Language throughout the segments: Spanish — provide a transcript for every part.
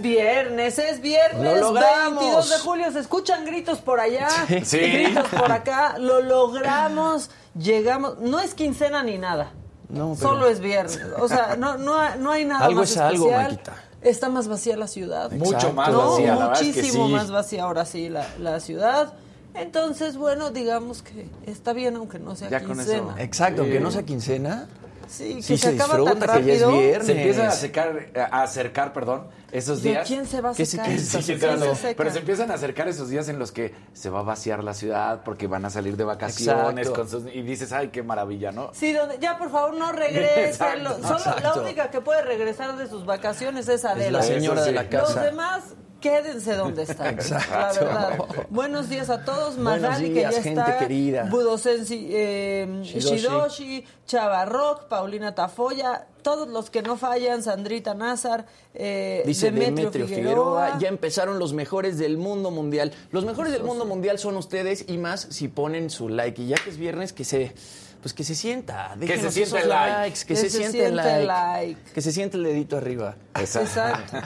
Es viernes, es viernes, Lo logramos. 22 de julio. Se escuchan gritos por allá, Sí. gritos por acá. Lo logramos, llegamos. No es quincena ni nada. No, pero- Solo es viernes. O sea, no, no, hay- no hay nada Algo más es algo, especial. Maquita. Está más vacía la ciudad. Mucho más No, vacía, la verdad es que muchísimo sí. más vacía ahora sí la, la ciudad. Entonces, bueno, digamos que está bien aunque no sea Ya con quincena. eso. Exacto, Sí. aunque no sea quincena. Sí, que Sí, se, se acaba tan disfruta, que ya es rápido. viernes. Se empiezan a acercar, a acercar, perdón, esos ¿De días. quién se va a ¿Qué se- secar? qué se- Sí, pero se empiezan a acercar esos días en los que se va a vaciar la ciudad porque van a salir de vacaciones Exacto. con sus- y dices, ay, qué maravilla, ¿no? Sí, donde, ya por favor no regresen. Exacto, Lo- Solo la única que puede regresar de sus vacaciones es Adela. Es la señora de la Los casa. demás, quédense donde están. Exacto. La verdad. Buenos días a todos. Magali, días, que ya gente está. querida. Budosensi, eh, Shidoshi. Shidoshi, Chava Rock, Paulina Tafoya, todos los que no fallan, Sandrita Nazar, eh, Dice Demetrio, Demetrio, Figueroa. Figueroa. Ya empezaron los mejores del mundo mundial. Los mejores del mundo mundial son ustedes y más si ponen su like. Y ya que es viernes, que se. Pues que se sienta. Déjenos se sienta el like. likes, que, Que se, se siente el like, like. Que se siente el dedito arriba. Exacto.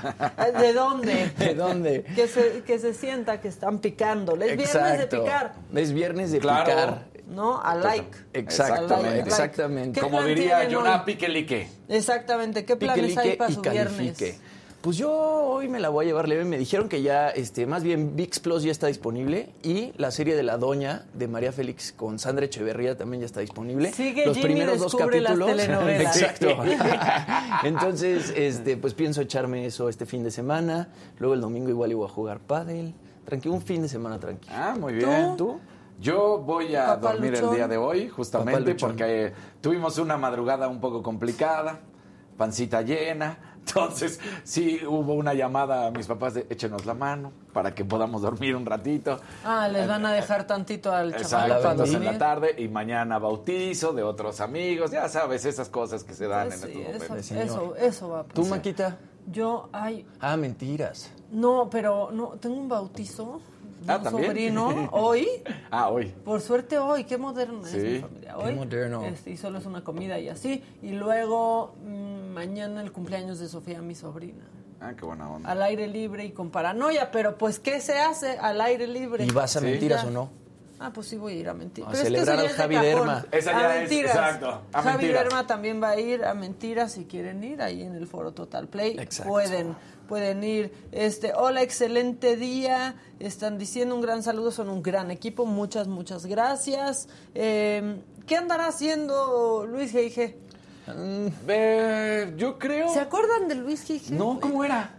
¿De dónde? ¿De dónde? Que se, que se sienta que están picándole. Es viernes de Exacto. picar. Es viernes de Claro. picar. ¿no? A like. Exacto, A like, exactamente. ¿Qué Como diría hoy? Piquelique. Exactamente. ¿Qué planes hay para su viernes? Pues yo hoy me la voy a llevar leve. Me dijeron que ya, este, más bien VIX Plus ya está disponible y la serie de La Doña de María Félix con Sandra Echeverría también ya está disponible. Sigue Los Jimmy primeros dos las capítulos. telenovelas. Exacto. Entonces, este, pues pienso echarme eso este fin de semana. Luego el domingo igual iba a jugar pádel. Tranquilo, un fin de semana tranquilo. Ah, muy bien. ¿Tú? Yo voy a Papá dormir luchón. el día de hoy, justamente, porque eh, tuvimos una madrugada un poco complicada, pancita llena. Entonces, sí hubo una llamada a mis papás de échenos la mano para que podamos dormir un ratito. Ah, les van a dejar tantito al chaval para entonces en la tarde y mañana bautizo de otros amigos, ya sabes, esas cosas que se dan Pues en sí, estos eso, momentos. eso, eso va a ¿Tú. Maquita? Yo, ay, Ah, mentiras. no, pero no, tengo un bautizo Ah, un ¿también? sobrino hoy. Ah, hoy. Por suerte hoy, qué moderna Sí. es mi familia hoy. moderno. Este, y solo es una comida y así. Y luego mm, mañana el cumpleaños de Sofía, mi sobrina. Ah, qué buena onda. Al aire libre y con paranoia, pero pues ¿qué se hace al aire libre? ¿Y vas a Sí. mentiras o no? Ah, pues sí voy a ir a mentir. A Pero es que celebrar eso ya al es de Javi. Derma. Esa ya a es- mentiras. exacto, a Javi mentiras. Derma también va a ir a mentiras si quieren ir ahí en el foro Total Play. Exacto. Pueden, pueden ir. Este, hola, excelente día. Están diciendo un gran saludo, son un gran equipo. Muchas, muchas gracias. Eh, ¿Qué andará haciendo Luis G.I.G.? Eh, yo creo... ¿Se acuerdan de Luis G.I.G.? No, ¿cómo era?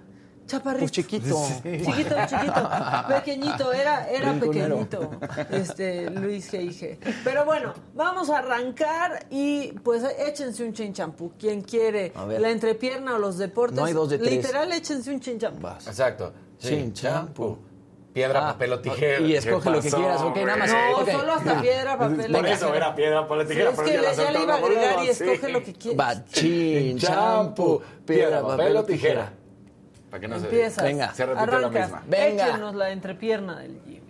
Chaparrito. Pues chiquito. Chiquito, chiquito, pequeñito, era, era Rinconero. pequeñito, este Luis G.I.G. Pero bueno, vamos a arrancar y pues échense un chinchampú. Quien quiere la entrepierna o los deportes, No hay dos de tres. literal échense un chinchampú. Exacto. Chin, champú. Piedra, Ah, papel o tijera. y escoge ¿Qué lo que quieras, ok, nada más. No, solo hasta piedra, papel Por o eso tijera. era piedra, papel o tijera. es que ya le- ya le iba a agregar y sí. escoge lo que quieras. Bachín, champú, piedra, papel o tijera. Para que no se Empiezas. Venga. Se repite la misma. Venga. Échenos la entrepierna del Jimmy.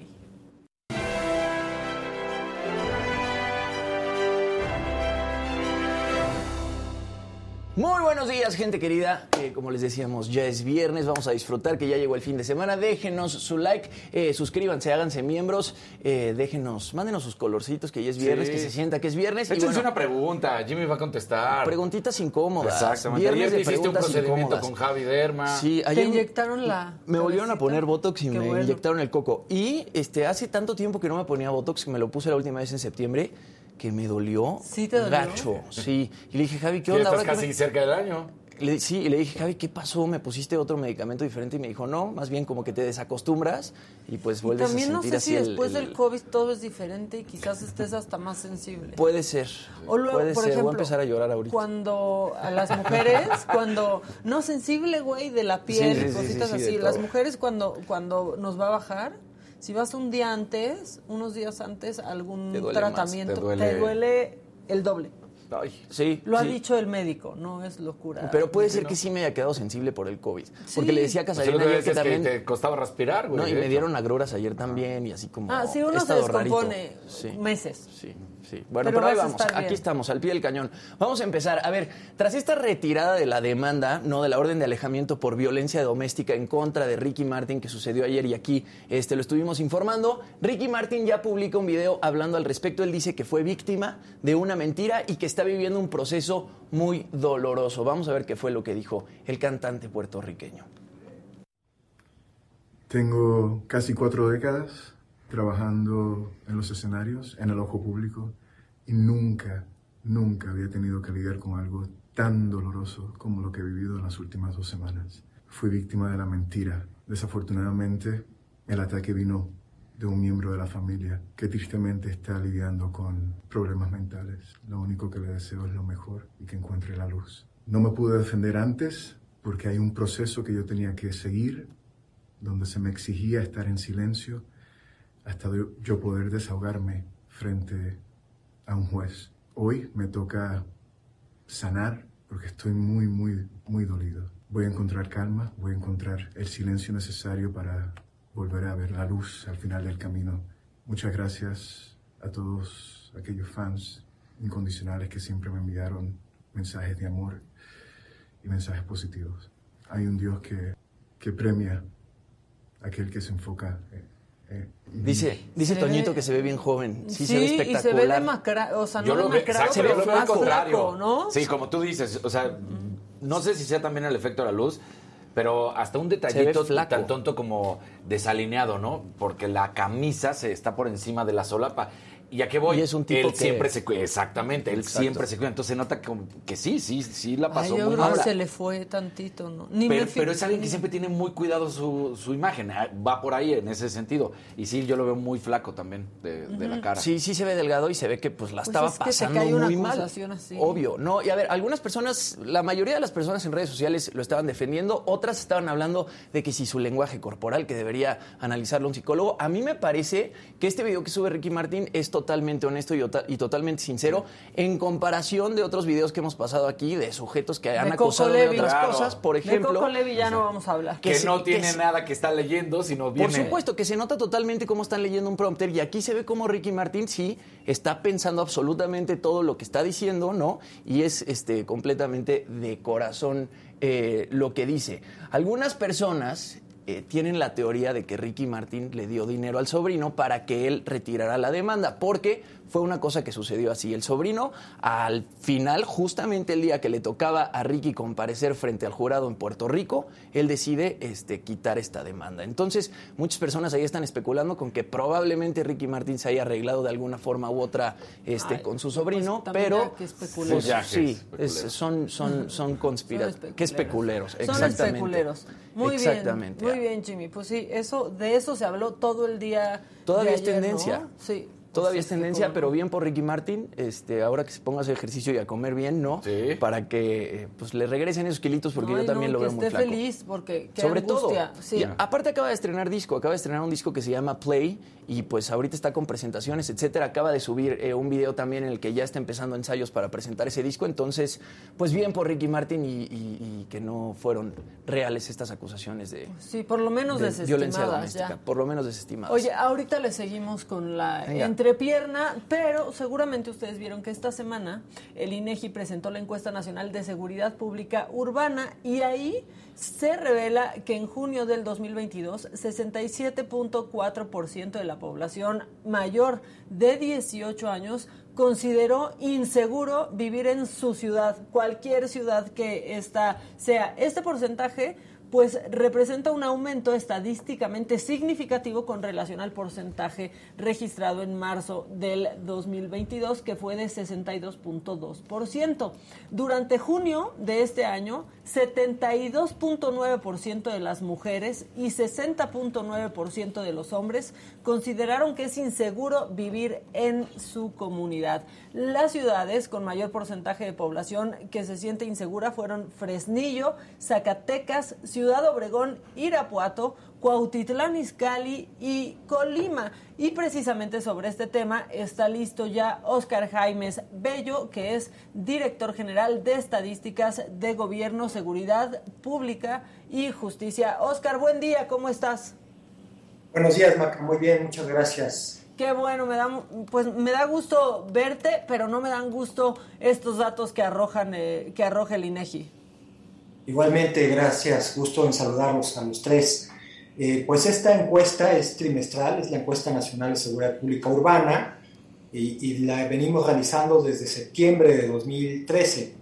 Muy buenos días, gente querida. Eh, como les decíamos, ya es viernes, vamos a disfrutar que ya llegó el fin de semana. Déjenos su like, eh, suscríbanse, háganse miembros, eh, déjenos, mándenos sus colorcitos, que ya es viernes, Sí. que se sienta que es viernes. Échense bueno, una pregunta, Jimmy va a contestar. preguntitas incómodas. Exactamente. Viernes Ayer de hiciste un preguntas procedimiento incómodas. con Javi Derma. Sí, ¿Te ayer inyectaron la me volvieron a poner Botox y Qué me bueno. inyectaron el coco. Y este hace tanto tiempo que no me ponía Botox, que me lo puse la última vez en septiembre, que me dolió. ¿Sí te dolió? Gacho, sí. Y le dije, Javi, ¿qué onda? estás Ahora que casi me- cerca del año. Le- sí, y le dije, Javi, ¿qué pasó? ¿Me pusiste otro medicamento diferente? Y me dijo, no, más bien como que te desacostumbras y pues Y vuelves también a no sentir sé así si el- después el- del COVID todo es diferente y quizás estés hasta más sensible. Puede ser. O luego, Puede por ser. ejemplo, Voy a empezar a llorar ahorita. Cuando a las mujeres, cuando no sensible, güey, de la piel, Sí, sí, sí, cositas sí, sí, así. Las mujeres cuando cuando nos va a bajar, si vas un día antes, unos días antes a algún Te duele más, tratamiento, te duele- te duele el doble. Ay, sí. Lo ha sí. dicho el médico, no es locura. Pero puede ser que sí me haya quedado sensible por el COVID. Porque le decía a Pues Casalina lo que ayer que decías que también... te costaba respirar, güey. No, y me dieron agruras ayer también y así como... Ah, sí, uno se rarito. descompone Sí. meses. Sí, sí. Bueno, Pero pero, ahí vamos. Aquí bien. estamos, al pie del cañón. Vamos a empezar. A ver, tras esta retirada de la demanda, no de la orden de alejamiento por violencia doméstica en contra de Ricky Martin que sucedió ayer y aquí este, lo estuvimos informando, Ricky Martin ya publica un video hablando al respecto. Él dice que fue víctima de una mentira y que está viviendo un proceso muy doloroso. Vamos a ver qué fue lo que dijo el cantante puertorriqueño. Tengo casi cuatro décadas trabajando en los escenarios, en el ojo público, y nunca, nunca había tenido que lidiar con algo tan doloroso como lo que he vivido en las últimas dos semanas. Fui víctima de la mentira. Desafortunadamente, el ataque vino de un miembro de la familia que tristemente está lidiando con problemas mentales. Lo único que le deseo es lo mejor y que encuentre la luz. No me pude defender antes porque hay un proceso que yo tenía que seguir donde se me exigía estar en silencio hasta yo poder desahogarme frente a un juez. Hoy me toca sanar porque estoy muy, muy, muy dolido. Voy a encontrar calma, voy a encontrar el silencio necesario para volver a ver la luz al final del camino. Muchas gracias a todos aquellos fans incondicionales que siempre me enviaron mensajes de amor y mensajes positivos. Hay un Dios que, que premia aquel que se enfoca. eh, Dice, dice Se Toñito ve- que se ve bien joven. Sí, Sí, se ve y se espectacular. ve demacrado, o sea, no pero más contrario. Sí, como tú dices, o sea, no sé si sea también el efecto de la luz, pero hasta un Se detallito tan tonto como desalineado, ¿no? Porque la camisa se está por encima de la solapa. ¿Y a qué voy? Y es un tipo él que- siempre se cuida, exactamente, él Exacto. siempre se cuida. Entonces se nota que sí, sí, sí la Ay, pasó yo muy creo que se le fue tantito, ¿no? Ni Pero, me pero es alguien que siempre tiene muy cuidado su, su imagen. ah, Va por ahí en ese sentido. Y sí, yo lo veo muy flaco también de, de la cara. Sí, sí se ve delgado y se ve que pues la Pues estaba es que te pasando cae una muy mal. así. Obvio, no. Y a ver, algunas personas, la mayoría de las personas en redes sociales lo estaban defendiendo, otras estaban hablando de que si su lenguaje corporal, que debería analizarlo un psicólogo. A mí me parece que este video que sube Ricky Martin es totalmente honesto y, ota- y totalmente sincero en comparación de otros videos que hemos pasado aquí de sujetos que han De Coco acusado de Levi. otras Claro. cosas. Por De ejemplo, Coco Levi ya no vamos a hablar. que, que se- no que tiene se- nada que está leyendo, sino viene... Por supuesto, que se nota totalmente cómo están leyendo un prompter y aquí se ve como Ricky Martin sí está pensando absolutamente todo lo que está diciendo, ¿no? Y es este, completamente de corazón eh, lo que dice. Algunas personas eh, tienen la teoría de que Ricky Martin le dio dinero al sobrino para que él retirara la demanda, porque fue una cosa que sucedió así. El sobrino, al final, justamente el día que le tocaba a Ricky comparecer frente al jurado en Puerto Rico, él decide este, quitar esta demanda. Entonces, muchas personas ahí están especulando con que probablemente Ricky Martin se haya arreglado de alguna forma u otra este, Ay, con su pues, sobrino, también pero que especuleros. pues, sí, es- son, son, son conspirados. Son ¿Qué especuleros? Son Exactamente. especuleros. Muy Exactamente. bien. Muy bien, Jimmy. Pues sí, eso, de eso se habló todo el día. Todavía de es ayer, ¿no? tendencia. Sí. Todavía Pues es tendencia, pero bien por Ricky Martin. Este, ahora que se ponga a hacer ejercicio y a comer bien, ¿no? Sí. Para que eh, pues le regresen esos kilitos, porque Ay, yo también no, lo veo muy esté flaco. feliz, porque qué Sobre angustia. todo. Sí. Y aparte acaba de estrenar disco, acaba de estrenar un disco que se llama Play y pues ahorita está con presentaciones, etcétera. Acaba de subir eh, un video también en el que ya está empezando ensayos para presentar ese disco. Entonces, pues bien por Ricky Martin y, y- y que no fueron reales estas acusaciones de, Sí, por lo menos de violencia doméstica. ya. Por lo menos desestimadas. Oye, ahorita le seguimos con la Venga. entrepierna, pero seguramente ustedes vieron que esta semana el INEGI presentó la encuesta nacional de seguridad pública urbana y ahí se revela que en junio del 2022 67.4% de la población mayor de 18 años consideró inseguro vivir en su ciudad, cualquier ciudad que esta sea. Este porcentaje pues representa un aumento estadísticamente significativo con relación al porcentaje registrado en marzo del 2022, que fue de 62.2%. Durante junio de este año, 72.9% de las mujeres y 60.9% de los hombres consideraron que es inseguro vivir en su comunidad. Las ciudades con mayor porcentaje de población que se siente insegura fueron Fresnillo, Zacatecas, Ciudad Obregón, Irapuato, Cuautitlán Izcalli y Colima. Y precisamente sobre este tema está listo ya Oscar Jaimes Bello, que es director general de Estadísticas de Gobierno, Seguridad Pública y Justicia. Oscar, buen día, ¿cómo estás? Buenos días, Maca. Muy bien, muchas gracias. Qué bueno, me da, pues me da gusto verte, pero no me dan gusto estos datos que arrojan, eh, que arroja el INEGI. Igualmente, gracias. Gusto en saludarlos a los tres. Eh, pues esta encuesta es trimestral, es la encuesta nacional de seguridad pública urbana y, la venimos realizando desde septiembre de 2013.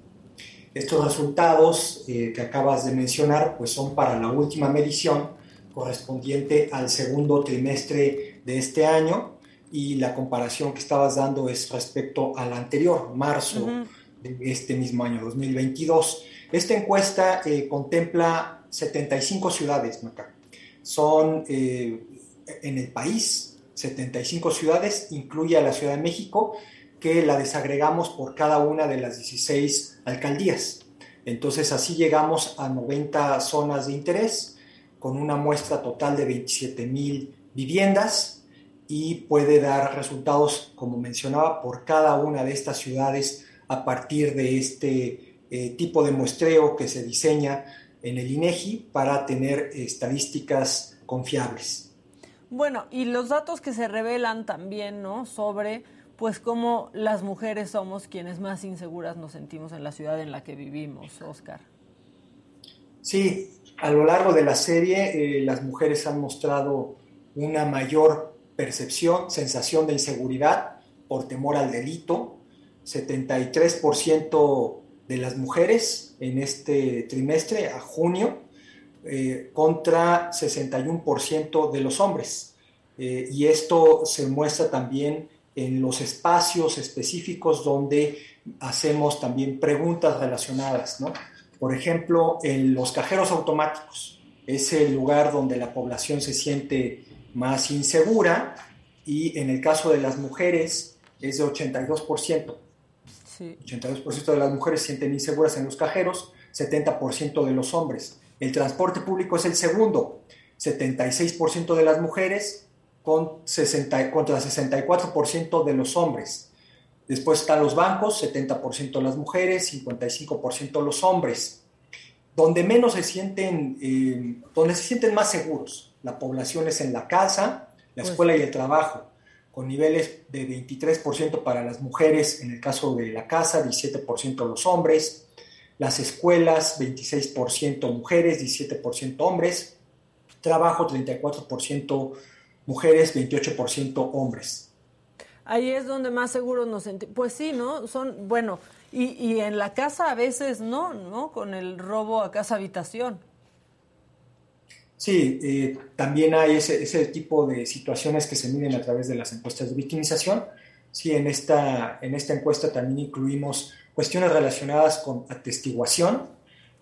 Estos resultados eh, que acabas de mencionar pues son para la última medición correspondiente al segundo trimestre de este año y la comparación que estabas dando es respecto al anterior, marzo de este mismo año, 2022. Esta encuesta eh, contempla 75 ciudades, Maca. Son eh, en el país 75 ciudades, incluye a la Ciudad de México, que la desagregamos por cada una de las 16 alcaldías. Entonces así llegamos a 90 zonas de interés, con una muestra total de 27 mil viviendas y puede dar resultados, como mencionaba, por cada una de estas ciudades a partir de este eh, tipo de muestreo que se diseña en el INEGI para tener estadísticas confiables. Bueno, y los datos que se revelan también, ¿no? Sobre pues cómo las mujeres somos quienes más inseguras nos sentimos en la ciudad en la que vivimos, Oscar. Sí, a lo largo de la serie eh, las mujeres han mostrado una mayor percepción, sensación de inseguridad por temor al delito. 73% de las mujeres en este trimestre, a junio, eh, contra 61% de los hombres. Eh, y esto se muestra también en los espacios específicos donde hacemos también preguntas relacionadas, ¿no? Por ejemplo, en los cajeros automáticos, es el lugar donde la población se siente más insegura y en el caso de las mujeres es de 82%. 82% de las mujeres se sienten inseguras en los cajeros, 70% de los hombres. El transporte público es el segundo, 76% de las mujeres con 60, contra 64% de los hombres. Después están los bancos, 70% las mujeres, 55% los hombres. Donde menos se sienten, eh, donde se sienten más seguros, la población es en la casa, la pues escuela y el trabajo con niveles de 23% para las mujeres en el caso de la casa, 17% los hombres, las escuelas 26% mujeres, 17% hombres, trabajo 34% mujeres, 28% hombres. Ahí es donde más seguros nos sentimos. Pues sí, ¿no? Son, bueno, y, y en la casa a veces no, ¿no? Con el robo a casa habitación. Sí, eh, también hay ese, tipo de situaciones que se miden a través de las encuestas de victimización. Sí, en esta, en esta encuesta también incluimos cuestiones relacionadas con atestiguación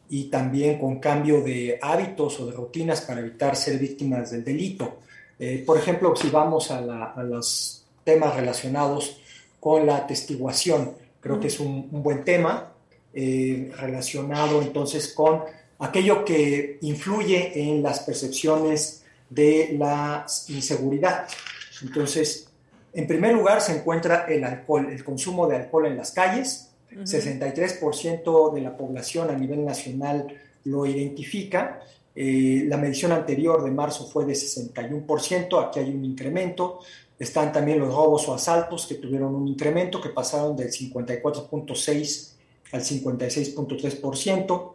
y también con cambio de hábitos o de rutinas para evitar ser víctimas del delito. Eh, por ejemplo, si vamos a, los temas relacionados con la atestiguación, creo que es un, buen tema eh, relacionado entonces con aquello que influye en las percepciones de la inseguridad. Entonces, en primer lugar se encuentra el alcohol, el consumo de alcohol en las calles. 63% de la población a nivel nacional lo identifica. Eh, la medición anterior de marzo fue de 61%, aquí hay un incremento. Están también los robos o asaltos que tuvieron un incremento que pasaron del 54.6 al 56.3%.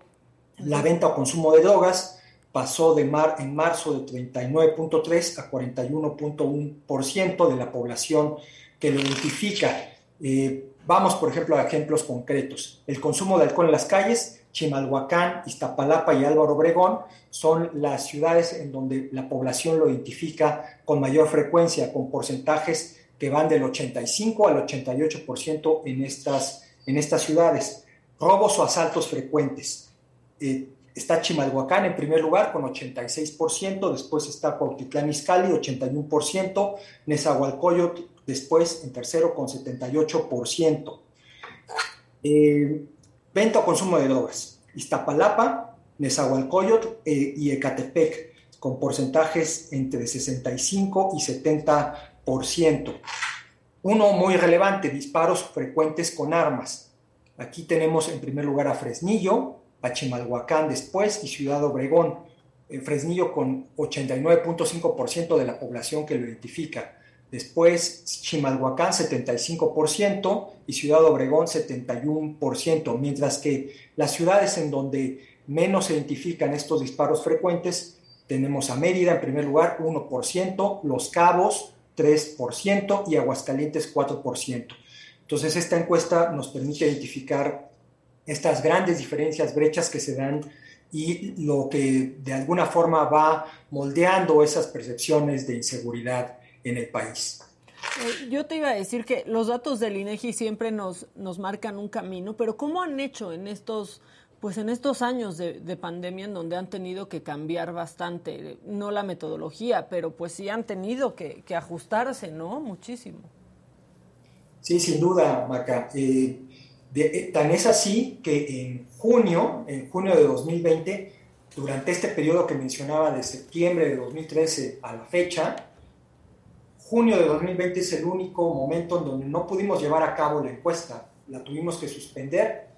La venta o consumo de drogas pasó de mar, en marzo de 39.3 a 41.1% de la población que lo identifica. Eh, vamos, por ejemplo, a ejemplos concretos. El consumo de alcohol en las calles, Chimalhuacán, Iztapalapa y Álvaro Obregón son las ciudades en donde la población lo identifica con mayor frecuencia, con porcentajes que van del 85 al 88% en estas, en estas ciudades. Robos o asaltos frecuentes. Eh, está Chimalhuacán en primer lugar con 86%, después está Cuautitlán Izcalli 81%, Nezahualcóyotl después en tercero con 78%. Eh, venta o consumo de drogas. Iztapalapa, Nezahualcóyotl eh, y Ecatepec con porcentajes entre 65 y 70%. Uno muy relevante, disparos frecuentes con armas. Aquí tenemos en primer lugar a Fresnillo, a Chimalhuacán después y Ciudad Obregón. En Fresnillo con 89.5% de la población que lo identifica. Después Chimalhuacán 75% y Ciudad Obregón 71%, mientras que las ciudades en donde menos se identifican estos disparos frecuentes, tenemos a Mérida en primer lugar 1%, Los Cabos 3% y Aguascalientes 4%. Entonces esta encuesta nos permite identificar estas grandes diferencias, brechas que se dan y lo que de alguna forma va moldeando esas percepciones de inseguridad en el país. Eh, yo te iba a decir que los datos del INEGI siempre nos, nos marcan un camino, pero ¿cómo han hecho en estos, pues en estos años de, pandemia en donde han tenido que cambiar bastante, no la metodología, pero pues sí han tenido que, ajustarse, ¿no? Muchísimo. Sí, sin duda, Maca. Eh, eh, tan es así que en junio, en junio de 2020, durante este periodo que mencionaba de septiembre de 2013 a la fecha, junio de 2020 es el único momento en donde no pudimos llevar a cabo la encuesta, la tuvimos que suspender.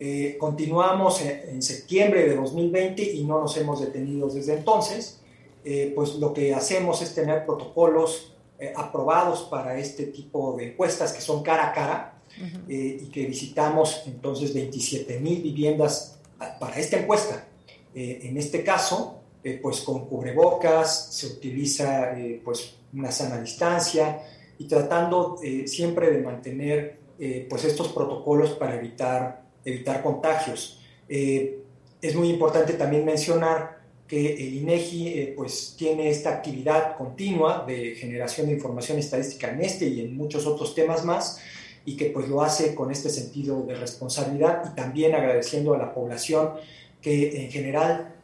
Eh, continuamos en, septiembre de 2020 y no nos hemos detenido desde entonces. Eh, pues lo que hacemos es tener protocolos eh, aprobados para este tipo de encuestas que son cara a cara y que visitamos entonces 27 mil viviendas ah, para esta encuesta. en este caso, pues con cubrebocas, se utiliza pues una sana distancia y tratando eh, siempre de mantener eh, pues estos protocolos para evitar, evitar contagios. Eh, es muy importante también mencionar que el INEGI pues tiene esta actividad continua de generación de información estadística en este y en muchos otros temas más y que pues lo hace con este sentido de responsabilidad y también agradeciendo a la población que en general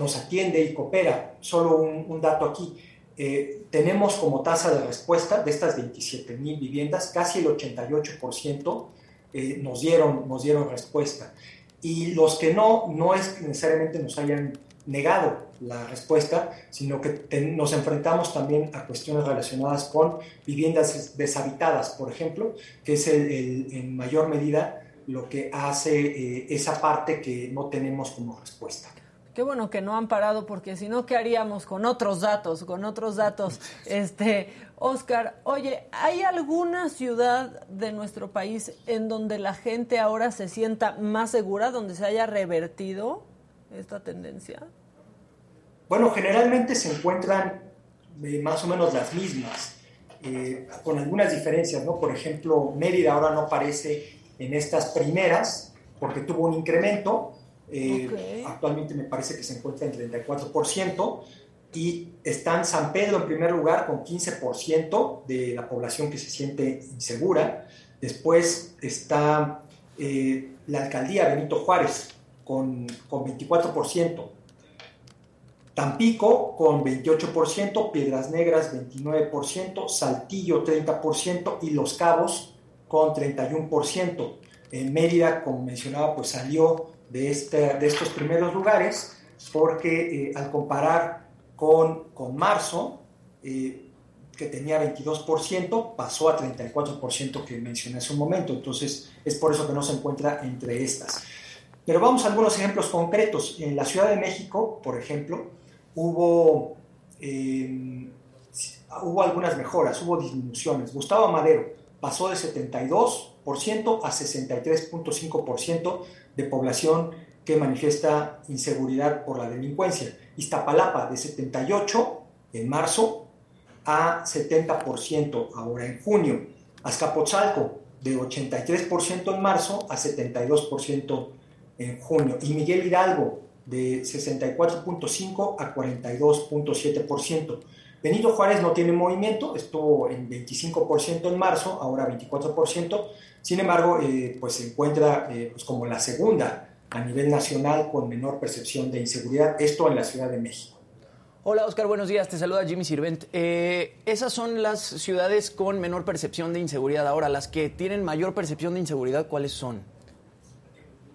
nos atiende y coopera. Solo un, un dato aquí, eh, tenemos como tasa de respuesta de estas 27 mil viviendas, casi el 88% eh, nos, dieron, nos dieron respuesta. Y los que no, no es necesariamente nos hayan negado la respuesta, sino que nos enfrentamos también a cuestiones relacionadas con viviendas deshabitadas, por ejemplo, que es en mayor medida lo que hace eh, esa parte que no tenemos como respuesta. Qué bueno que no han parado porque si no, ¿qué haríamos con otros datos? Con otros datos. Este, Oscar, oye, ¿hay alguna ciudad de nuestro país en donde la gente ahora se sienta más segura, donde se haya revertido esta tendencia? Bueno, generalmente se encuentran eh, más o menos las mismas, eh, con algunas diferencias, ¿no? Por ejemplo, Mérida ahora no aparece en estas primeras porque tuvo un incremento, eh, actualmente me parece que se encuentra en 34%. Y está en San Pedro en primer lugar con 15% de la población que se siente insegura. Después está eh, la alcaldía Benito Juárez con, con 24%. Tampico con 28%, Piedras Negras 29%, Saltillo 30% y Los Cabos con 31%. En Mérida, como mencionaba, pues salió de, de estos primeros lugares, porque eh, al comparar con, con marzo, eh, que tenía 22%, pasó a 34% que mencioné hace un momento. Entonces, es por eso que no se encuentra entre estas. Pero vamos a algunos ejemplos concretos. En la Ciudad de México, por ejemplo, hubo, em, hubo algunas mejoras, hubo disminuciones. Gustavo Madero pasó de 72% a 63.5% de población que manifiesta inseguridad por la delincuencia. Iztapalapa de 78 en marzo a 70% ahora en junio. Azcapotzalco de 83% en marzo a 72% en junio. Y Miguel Hidalgo de 64.5 a 42.7%. Benito Juárez no tiene movimiento, estuvo en 25% en marzo, ahora 24%. Sin embargo, eh, pues se encuentra eh, pues como la segunda a nivel nacional con menor percepción de inseguridad, esto en la Ciudad de México. Hola Oscar, buenos días, te saluda Jimmy Sirvent. Eh, esas son las ciudades con menor percepción de inseguridad. Ahora, las que tienen mayor percepción de inseguridad, ¿cuáles son?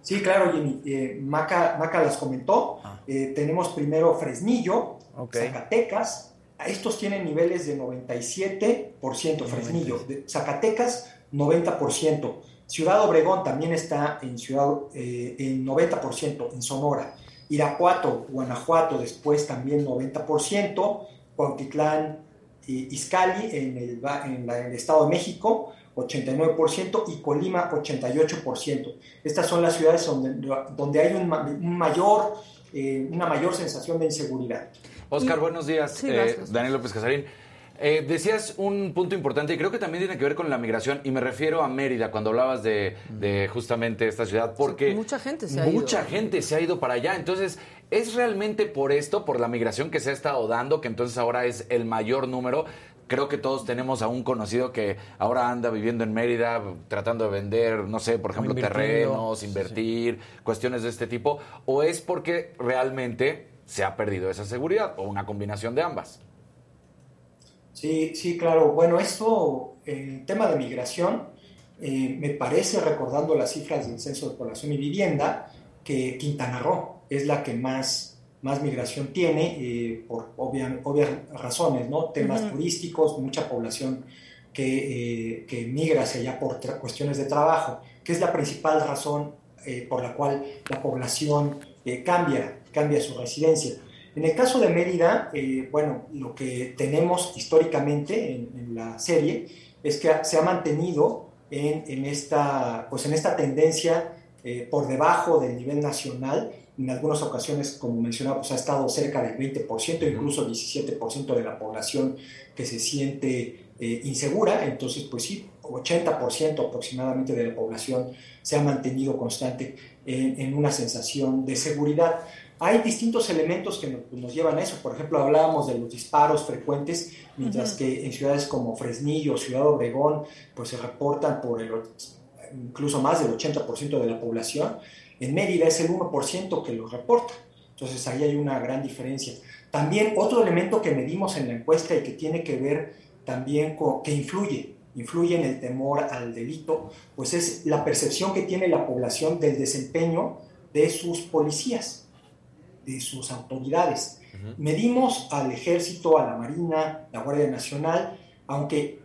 Sí, claro, Jimmy. Maca, Maca, las comentó. Ah. tenemos primero Fresnillo, Zacatecas, estos tienen niveles de 97%, Fresnillo. De Zacatecas, 90%. Ciudad Obregón también está en, ciudad, eh, en 90%, en Sonora. Irapuato, Guanajuato, después también 90%. Cuautitlán, eh, Izcali, en el, en, el Estado de México, 89% y Colima 88%. Estas son las ciudades donde, donde hay un, mayor, eh, una mayor sensación de inseguridad. Oscar, buenos días. Eh, Daniel López Casarín. Eh, decías un punto importante y creo que también tiene que ver con la migración y me refiero a Mérida cuando hablabas de, justamente esta ciudad porque mucha gente se ha mucha gente se ha ido para allá. Entonces es realmente por esto por la migración que se ha estado dando que entonces ahora es el mayor número creo que todos tenemos a un conocido que ahora anda viviendo en Mérida tratando de vender no sé por ejemplo terrenos invertir cuestiones de este tipo. O es porque realmente se ha perdido esa seguridad o una combinación de ambas. Sí, sí, claro. Bueno, esto, el tema de migración, eh, me parece, recordando las cifras del Censo de Población y Vivienda, que Quintana Roo es la que más, más migración tiene, eh, por obvias razones, ¿no? Temas turísticos, mucha población que, eh, que, migra hacia allá por cuestiones de trabajo, que es la principal razón por la cual la población cambia cambia su residencia. En el caso de Mérida, eh, bueno, lo que tenemos históricamente en, la serie es que se ha mantenido en, esta, pues en esta tendencia eh, por debajo del nivel nacional. En algunas ocasiones, como mencionaba, pues ha estado cerca del 20%, incluso 17% de la población que se siente eh, insegura. Entonces, pues sí, 80% aproximadamente de la población se ha mantenido constante en, en una sensación de seguridad. Hay distintos elementos que nos, llevan a eso. Por ejemplo, hablábamos de los disparos frecuentes, mientras que en ciudades como Fresnillo, Ciudad Obregón, pues se reportan por el, incluso más del 80% de la población. En Mérida es el 1% que los reporta. Entonces ahí hay una gran diferencia. También otro elemento que medimos en la encuesta y que tiene que ver también con, que influye, influye en el temor al delito, pues es la percepción que tiene la población del desempeño de sus policías de sus autoridades. Medimos al ejército, a la Marina, la Guardia Nacional, aunque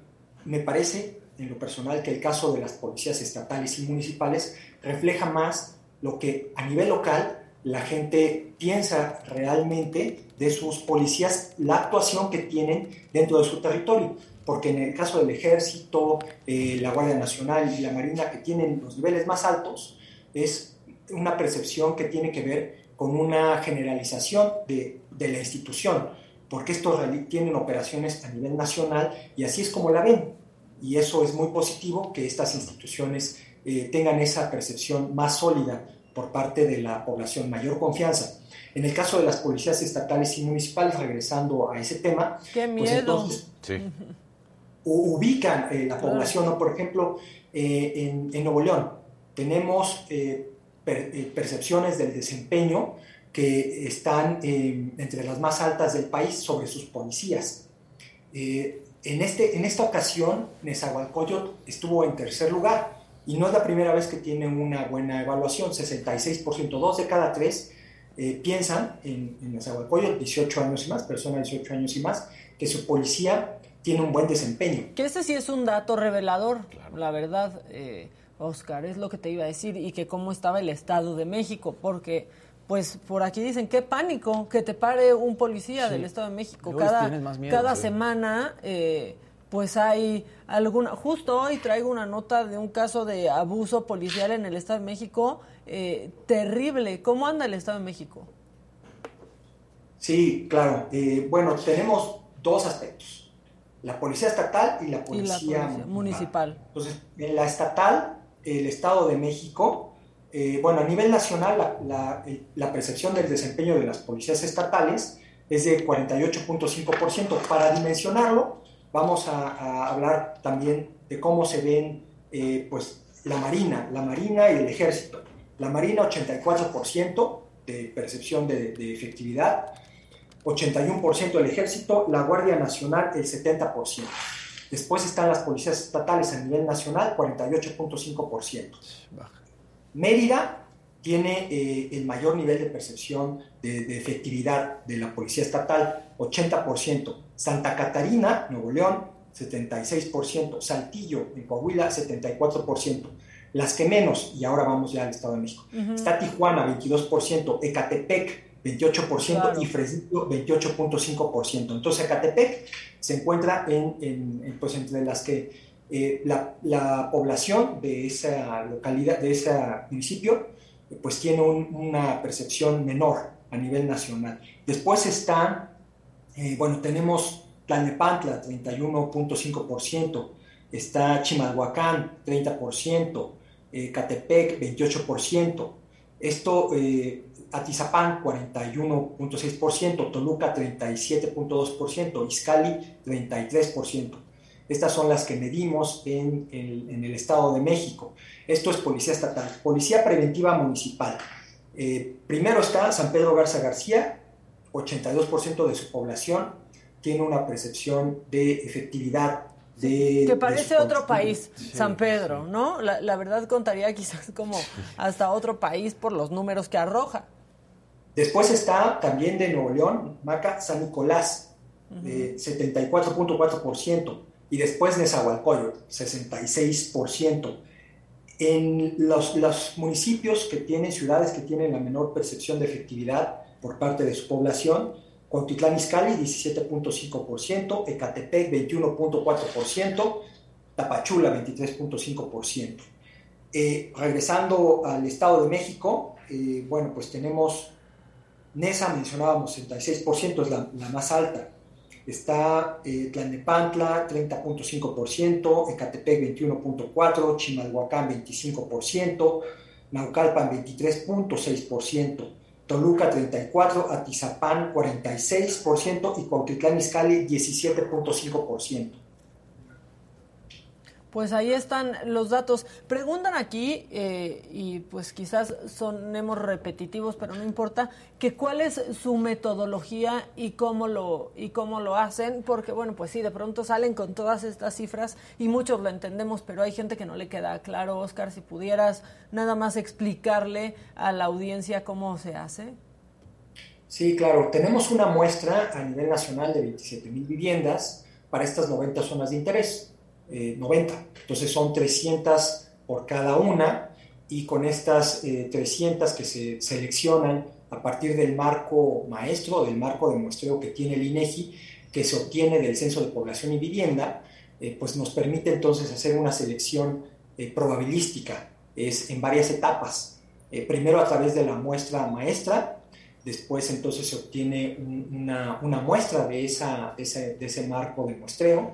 me parece en lo personal que el caso de las policías estatales y municipales refleja más lo que a nivel local la gente piensa realmente de sus policías, la actuación que tienen dentro de su territorio. Porque en el caso del ejército, eh, la Guardia Nacional y la Marina, que tienen los niveles más altos, es una percepción que tiene que ver con una generalización de, de la institución, porque estos tienen operaciones a nivel nacional y así es como la ven. Y eso es muy positivo que estas instituciones eh, tengan esa percepción más sólida por parte de la población, mayor confianza. En el caso de las policías estatales y municipales, regresando a ese tema, ¡Qué pues miedo! entonces ubican eh, la población, por ejemplo, eh, en, en, Nuevo León tenemos eh, percepciones del desempeño que están eh, entre las más altas del país sobre sus policías. Eh, en, este, en esta ocasión, Nezahualcóyotl estuvo en tercer lugar y no es la primera vez que tiene una buena evaluación, 66%, dos de cada tres piensan en, en Nezahualcóyotl, 18 años y más, personas de 18 años y más, que su policía tiene un buen desempeño. Que este sí es un dato revelador, la verdad. Oscar, es lo que te iba a decir, y que cómo estaba el Estado de México, porque pues por aquí dicen, qué pánico que te pare un policía del Estado de México. cada cada semana, eh, pues hay alguna, justo hoy traigo una nota de un caso de abuso policial en el Estado de México, eh, terrible. ¿Cómo anda el Estado de México? Sí, claro. Eh, bueno, tenemos dos aspectos, la policía estatal y la policía, municipal. Entonces, en la estatal, el Estado de México eh, bueno, a nivel nacional la, percepción del desempeño de las policías estatales es de 48.5%. Para dimensionarlo, vamos a, hablar también de cómo se ven eh, pues, la Marina, la Marina y el Ejército. La Marina 84% de percepción de, de efectividad, 81% el Ejército, la Guardia Nacional el 70%. Después están las policías estatales a nivel nacional, 48.5%. Mérida tiene eh, el mayor nivel de percepción de, efectividad de la policía estatal, 80%. Santa Catarina, Nuevo León, 76%. Saltillo, en Coahuila, 74%. Las que menos, y ahora vamos ya al Estado de México, está Tijuana, 22%, Ecatepec, 28% y Fresnillo 28.5%. Entonces Ecatepec se encuentra en, pues entre las que eh, la, población de esa localidad, de ese municipio, pues tiene una percepción menor a nivel nacional. Después están, eh, bueno, tenemos Tlalnepantla, 31.5%, está Chimalhuacán, 30%, eh, Catepec, 28%, esto, Atizapán, 41.6%, Toluca, 37.2%, Izcali, 33%. Estas son las que medimos en el, Estado de México. Esto es Policía Estatal. Policía Preventiva Municipal. Eh, primero está San Pedro Garza García, 82% de su población tiene una percepción de efectividad de, que parece otro país, San Pedro, ¿no? La, verdad contaría quizás como hasta otro país por los números que arroja. Después está también de Nuevo León, Maca San Nicolás, 74.4% y después Nezahualcóyotl, 66%. En los, los, municipios que tienen, ciudades que tienen la menor percepción de efectividad por parte de su población, Cuautitlán Izcalli 17.5%, Ecatepec 21.4%, Tapachula 23.5%. Eh, regresando al Estado de México, eh, bueno, pues tenemos, Nesa mencionábamos 66%, es la, más alta, está eh, Tlalnepantla 30.5%, Ecatepec 21.4%, Chimalhuacán 25%, Naucalpan 23.6%, Toluca 34%, Atizapán 46% y Cuautitlán Izcalli 17.5%. Pues ahí están los datos. Preguntan aquí, eh, y pues quizás sonemos repetitivos, pero no importa, que cuál es su metodología y cómo lo y cómo lo hacen, porque bueno, pues sí, de pronto salen con todas estas cifras y muchos lo entendemos, pero hay gente que no le queda claro. Oscar, si pudieras nada más explicarle a la audiencia cómo se hace. Sí, claro. Tenemos una muestra a nivel nacional de 27 mil viviendas para estas 90 zonas de interés 90. Eh, Entonces son 300 por cada una y con estas 300 eh, que se seleccionan a partir del marco maestro, del marco de muestreo que tiene el INEGI, que se obtiene del Censo de Población y Vivienda, eh, pues nos permite entonces hacer una selección probabilística, es en varias etapas. primero a través de la muestra maestra, después entonces se obtiene una, muestra de, esa, ese, de ese marco de muestreo,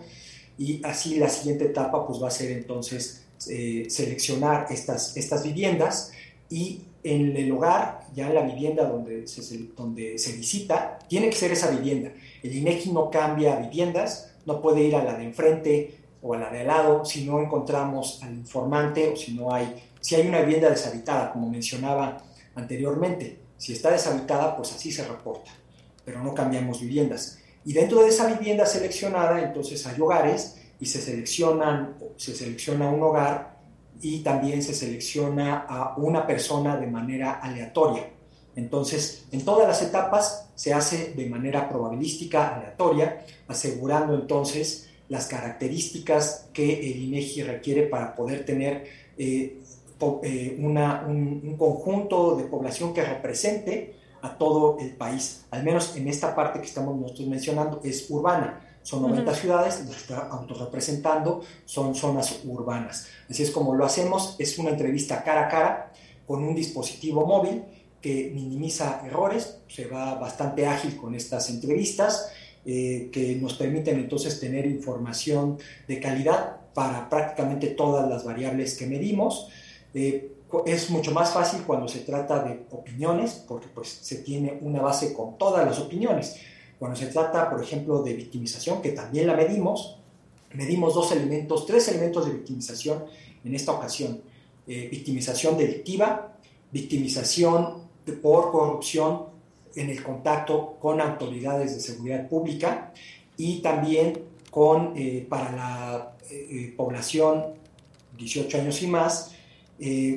y así la siguiente etapa pues va a ser entonces eh, seleccionar estas, estas viviendas y en el hogar, ya en la vivienda donde se, donde se visita, tiene que ser esa vivienda. El INEGI no cambia viviendas, no puede ir a la de enfrente o a la de al lado si no encontramos al informante o si no hay, si hay una vivienda deshabitada, como mencionaba anteriormente. Si está deshabitada, pues así se reporta, pero no cambiamos viviendas. Y dentro de esa vivienda seleccionada, entonces hay hogares y se, seleccionan, se selecciona un hogar y también se selecciona a una persona de manera aleatoria. Entonces, en todas las etapas se hace de manera probabilística, aleatoria, asegurando entonces las características que el INEGI requiere para poder tener eh, eh, una, un, conjunto de población que represente a todo el país. Al menos en esta parte que estamos nosotros mencionando es urbana. Son 90 ciudades, nos está autorrepresentando, son zonas urbanas. Así es como lo hacemos, es una entrevista cara a cara con un dispositivo móvil que minimiza errores, se va bastante ágil con estas entrevistas, eh, que nos permiten entonces tener información de calidad para prácticamente todas las variables que medimos. Eh, es mucho más fácil cuando se trata de opiniones, porque pues se tiene una base con todas las opiniones. Cuando se trata, por ejemplo, de victimización, que también la medimos, medimos dos elementos, tres elementos de victimización en esta ocasión. Eh, victimización delictiva, victimización por corrupción en el contacto con autoridades de seguridad pública y también con, eh, para la eh, población 18 años y más,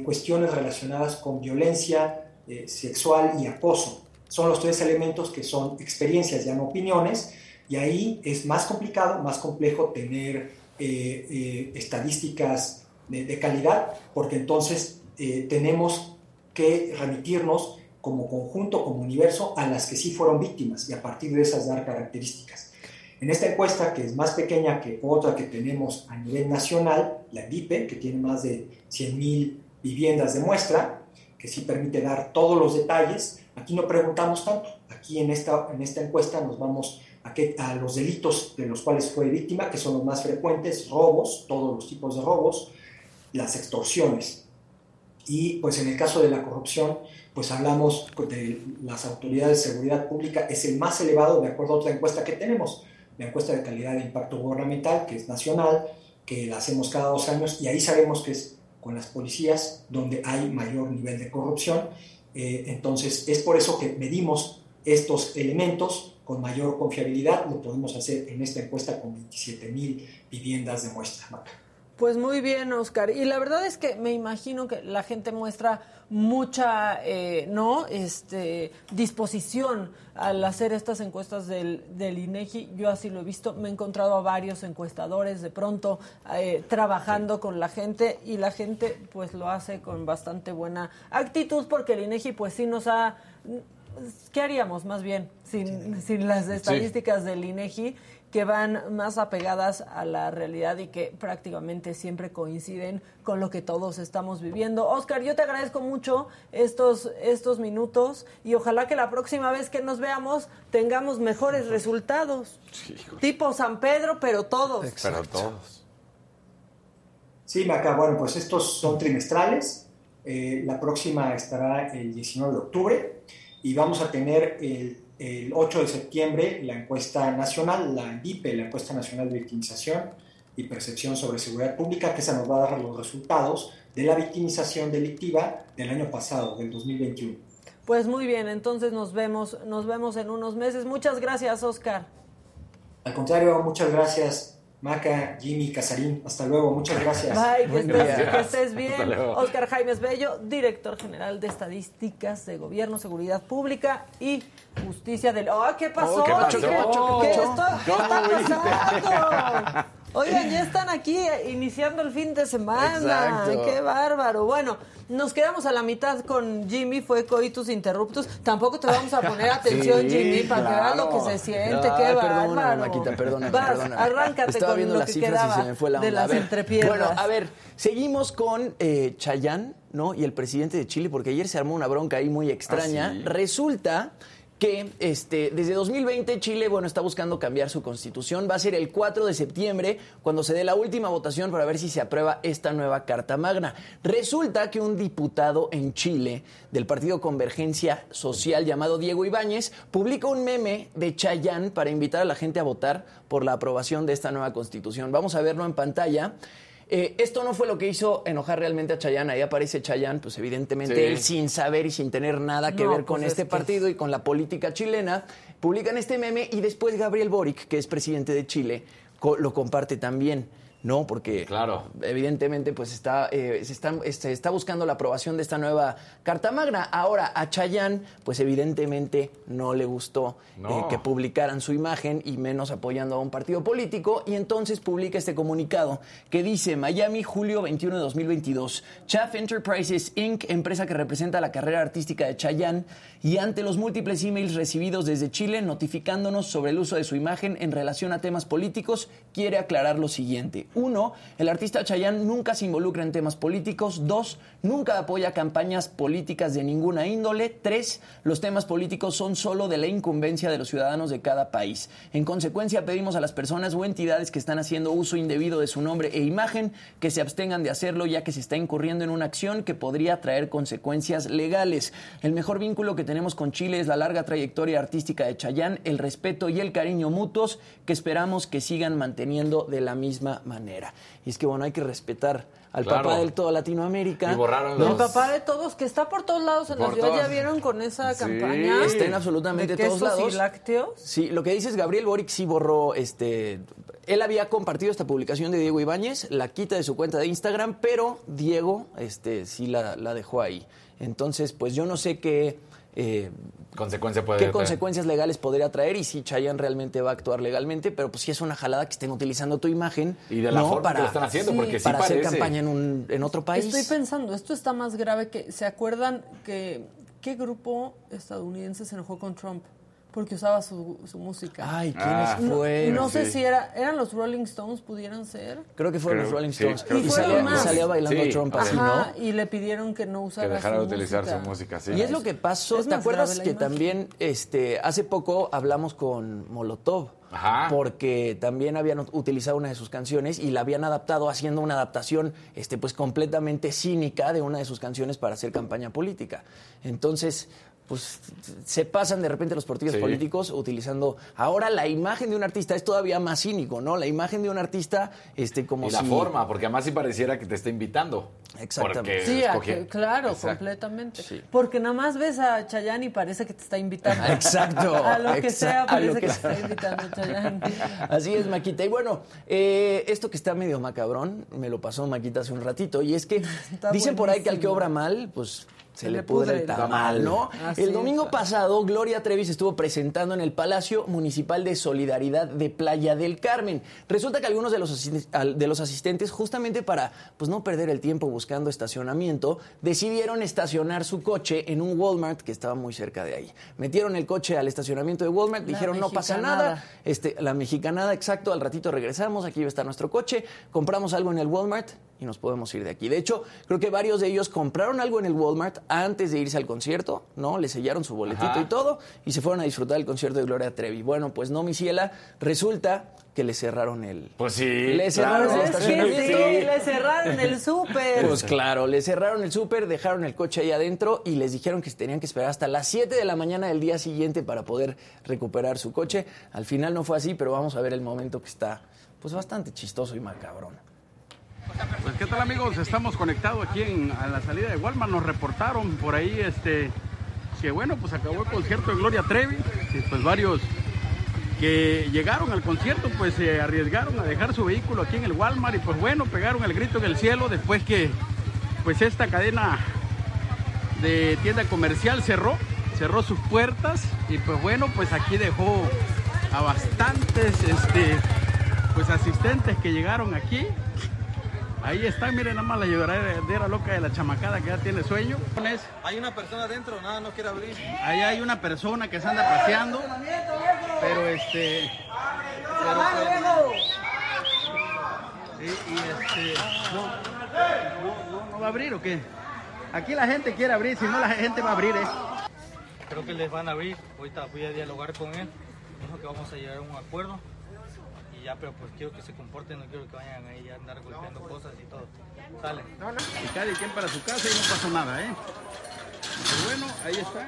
cuestiones relacionadas con violencia sexual y acoso son los tres elementos que son experiencias, ya no opiniones, y ahí es más complicado, más complejo tener eh, eh, estadísticas de, calidad, porque entonces eh, tenemos que remitirnos como conjunto, como universo, a las que sí fueron víctimas y a partir de esas dar características. En esta encuesta, que es más pequeña que otra que tenemos a nivel nacional, la DIPE, que tiene más de 100.000 viviendas de muestra, que sí permite dar todos los detalles, Aquí no preguntamos tanto. Aquí en esta, en esta encuesta nos vamos a, a los delitos de los cuales fue víctima, que son los más frecuentes, robos, todos los tipos de robos, las extorsiones. Y pues en el caso de la corrupción, pues hablamos de las autoridades de seguridad pública, es el más elevado de acuerdo a otra encuesta que tenemos, la encuesta de calidad de impacto gubernamental, que es nacional, que la hacemos cada dos años, y ahí sabemos que es con las policías donde hay mayor nivel de corrupción eh, entonces, es por eso que medimos estos elementos con mayor confiabilidad. Lo podemos hacer en esta encuesta con 27 mil viviendas de muestra. Pues muy bien, Oscar. Y la verdad es que me imagino que la gente muestra mucha, eh, ¿no? Este, disposición al hacer estas encuestas del, del, INEGI. Yo así lo he visto. Me he encontrado a varios encuestadores de pronto eh, trabajando con la gente y la gente pues lo hace con bastante buena actitud porque el INEGI pues sí nos ha ¿Qué haríamos más bien sin, sin las estadísticas del INEGI? Que van más apegadas a la realidad y que prácticamente siempre coinciden con lo que todos estamos viviendo. Oscar, yo te agradezco mucho estos, estos minutos y ojalá que la próxima vez que nos veamos tengamos mejores resultados. tipo San Pedro, pero todos. Pero todos. Sí, Maca, bueno, pues estos son trimestrales. Eh, la próxima estará el 19 de octubre y vamos a tener el el 8 de septiembre la encuesta nacional, la IPE, la encuesta nacional de victimización y percepción sobre seguridad pública, que se nos va a dar los resultados de la victimización delictiva del año pasado, del 2021. Pues muy bien, entonces nos vemos, nos vemos en unos meses. Muchas gracias, Oscar. Al contrario, muchas gracias. Maca, Jimmy, Casarín, hasta luego, muchas gracias. Bye, que, estés, que estés, bien. Oscar Jaimes Bello, director general de Estadísticas de Gobierno, Seguridad Pública y Justicia del... ¡Oh, qué pasó! ¿Qué, pasó? ¿Qué, ¿Qué está pasando? Oigan, ya están aquí iniciando el fin de semana. Qué bárbaro. Bueno, nos quedamos a la mitad con Jimmy, fue coitus interruptus. Tampoco te vamos a poner atención, Jimmy, para que veas lo que se siente. Qué bárbaro. Perdona, Maquita, perdona, Vas, arráncate Estaba con viendo lo las que quedaba y se me fue la de onda. las A ver, entrepiernas. Bueno, a ver, seguimos con eh, Chayán, ¿no? Y el presidente de Chile, porque ayer se armó una bronca ahí muy extraña. ¿Ah, sí? Resulta que este, desde 2020 Chile bueno, está buscando cambiar su constitución. Va a ser el 4 de septiembre cuando se dé la última votación para ver si se aprueba esta nueva Carta Magna. Resulta que un diputado en Chile del Partido Convergencia Social llamado Diego Ibáñez publica un meme de Chayán para invitar a la gente a votar por la aprobación de esta nueva constitución. Vamos a verlo en pantalla. Eh, esto no fue lo que hizo enojar realmente a Chayanne. Ahí aparece Chayanne, pues evidentemente Sí. él sin saber y sin tener nada que No, ver con pues este es que- partido y con la política chilena. Publican este meme y después Gabriel Boric, que es presidente de Chile, co- lo comparte también. No, porque Claro. evidentemente pues está, eh, se, está, se está buscando la aprobación de esta nueva Carta Magna. Ahora, a Chayán, pues evidentemente no le gustó No. eh, que publicaran su imagen y menos apoyando a un partido político y entonces publica este comunicado que dice Miami, julio 21 de 2022. Chaff Enterprises Inc., empresa que representa la carrera artística de Chayanne y ante los múltiples emails recibidos desde Chile notificándonos sobre el uso de su imagen en relación a temas políticos, quiere aclarar lo siguiente. Uno, el artista Chayanne nunca se involucra en temas políticos. Dos, nunca apoya campañas políticas de ninguna índole. Tres, los temas políticos son solo de la incumbencia de los ciudadanos de cada país. En consecuencia, pedimos a las personas o entidades que están haciendo uso indebido de su nombre e imagen que se abstengan de hacerlo ya que se está incurriendo en una acción que podría traer consecuencias legales. El mejor vínculo que tenemos con Chile es la larga trayectoria artística de Chayanne, el respeto y el cariño mutuos que esperamos que sigan manteniendo de la misma manera. Y es que bueno, hay que respetar al Claro. papá del todo Latinoamérica. Y borraron El papá de todos, que está por todos lados en la Por ciudad, ¿ya vieron con esa Sí. campaña? Está en absolutamente de todos lados. y lácteos. Sí, lo que dices Gabriel Boric sí borró este él había compartido esta publicación de Diego Ibáñez, la quita de su cuenta de Instagram, pero Diego este sí la, la dejó ahí. Entonces, pues yo no sé qué eh, Consecuencia puede qué traer. consecuencias legales podría traer y si Chayanne realmente va a actuar legalmente, pero pues sí es una jalada que estén utilizando tu imagen Y de la ¿no? forma para, que lo están haciendo, porque sí para hacer campaña en, un, en otro país. Estoy pensando, esto está más grave que. ¿Se acuerdan que. ¿Qué grupo estadounidense se enojó con Trump? Porque usaba su, su música. Ay, ¿quiénes Ah. No- fueron? no sé sí. si era, eran los Rolling Stones, pudieran ser. Creo que fueron Creo- los Rolling Stones. y, salía, y bailando Sí, Trump así, Ajá, ¿no? y le pidieron que no usara Que dejara su de utilizar música. su música, sí. Y es lo que pasó. ¿Te acuerdas que imagen. también este, hace poco hablamos con Molotov? Ajá. Porque también habían ut- utilizado una de sus canciones y la habían adaptado haciendo una adaptación este, pues completamente cínica de una de sus canciones para hacer campaña política. Entonces, pues se pasan de repente los partidos Sí. políticos utilizando. Ahora la imagen de un artista es todavía más cínico, ¿no? La imagen de un artista, este, como Y la si- forma, porque además sí pareciera que te está invitando. Exactamente. Sí, escogí- claro, Exacto. completamente. Sí. Porque nada más ves a Chayanne y parece que te está invitando. Exacto, A lo que sea lo parece que que, te está invitando Chayanne. Así es, Maquita. Y bueno, eh, esto que está medio macabrón, me lo pasó Maquita hace un ratito, y es que Está dicen por ahí que al que obra mal, pues se, Se le pudre pudre el tamal. ¿no? Así el domingo pasado, Gloria Trevi se estuvo presentando en el Palacio Municipal de Solidaridad de Playa del Carmen. Resulta que algunos de los, de los asistentes, justamente para pues no perder el tiempo buscando estacionamiento, decidieron estacionar su coche en un Walmart que estaba muy cerca de ahí. Metieron el coche al estacionamiento de Walmart, La dijeron no pasa nada, este, la mexicanada, exacto, al ratito regresamos, aquí va a estar nuestro coche, compramos algo en el Walmart y nos podemos ir de aquí. De hecho, creo que varios de ellos compraron algo en el Walmart antes de irse al concierto, ¿no? Le sellaron su boletito Ajá. y todo y se fueron a disfrutar del concierto de Gloria Trevi. Bueno, pues no, mi ciela, resulta que le cerraron el... Pues sí. Le claro. cerraron el Es que sí, estacionamiento. le cerraron el súper. Pues claro, le cerraron el súper, dejaron el coche ahí adentro y les dijeron que tenían que esperar hasta las 7 de la mañana del día siguiente para poder recuperar su coche. Al final no fue así, pero vamos a ver el momento que está pues bastante chistoso y macabrón. Pues qué tal amigos, estamos conectados aquí en, a la salida de Walmart, nos reportaron por ahí este que bueno, pues acabó el concierto de Gloria Trevi. Y pues varios que llegaron al concierto pues se arriesgaron a dejar su vehículo aquí en el Walmart. Y pues bueno, pegaron el grito en el cielo después que pues esta cadena de tienda comercial cerró, cerró sus puertas. Y pues bueno, pues aquí dejó a bastantes este pues asistentes que llegaron aquí Ahí está, miren nada más la lloradera loca de la chamacada que ya tiene sueño. Hay una persona adentro, nada, no quiere abrir. Ahí hay una persona que se anda paseando, pero este... pero, pues, y, y, este... No, no, no, no va a abrir o qué? Aquí la gente quiere abrir, si no la gente va a abrir, ¿eh? Creo que les van a abrir. Ahorita voy a dialogar con él. Dijo que vamos a llegar a un acuerdo. Ya, pero pues quiero que se comporten, no quiero que vayan ahí a andar golpeando cosas y todo. Sale. Y cada quien para su casa y no pasó nada, ¿eh? Pero bueno, ahí está.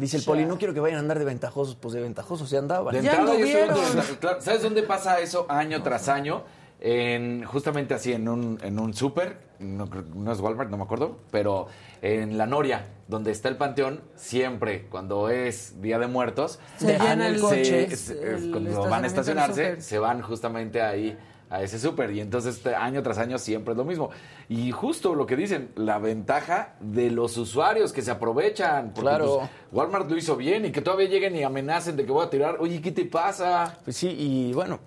Dice el poli, no quiero que vayan a andar de ventajosos, pues de ventajosos se andaban. De Ya entrada, yo estoy- anduvieron. claro, ¿Sabes dónde pasa eso año tras año? En, justamente así en un, en un súper, no, no es Walmart, no me acuerdo, pero en la Noria, donde está el panteón, siempre cuando es Día de Muertos, Se dejan llena el se- coche, se- el cuando van a estacionarse, se van justamente ahí a ese súper y entonces este, año tras año siempre es lo mismo. Y justo lo que dicen, la ventaja de los usuarios que se aprovechan. Porque, Claro. pues, Walmart lo hizo bien y que todavía lleguen y amenacen de que voy a tirar. Oye, ¿qué te pasa? Pues sí, y bueno,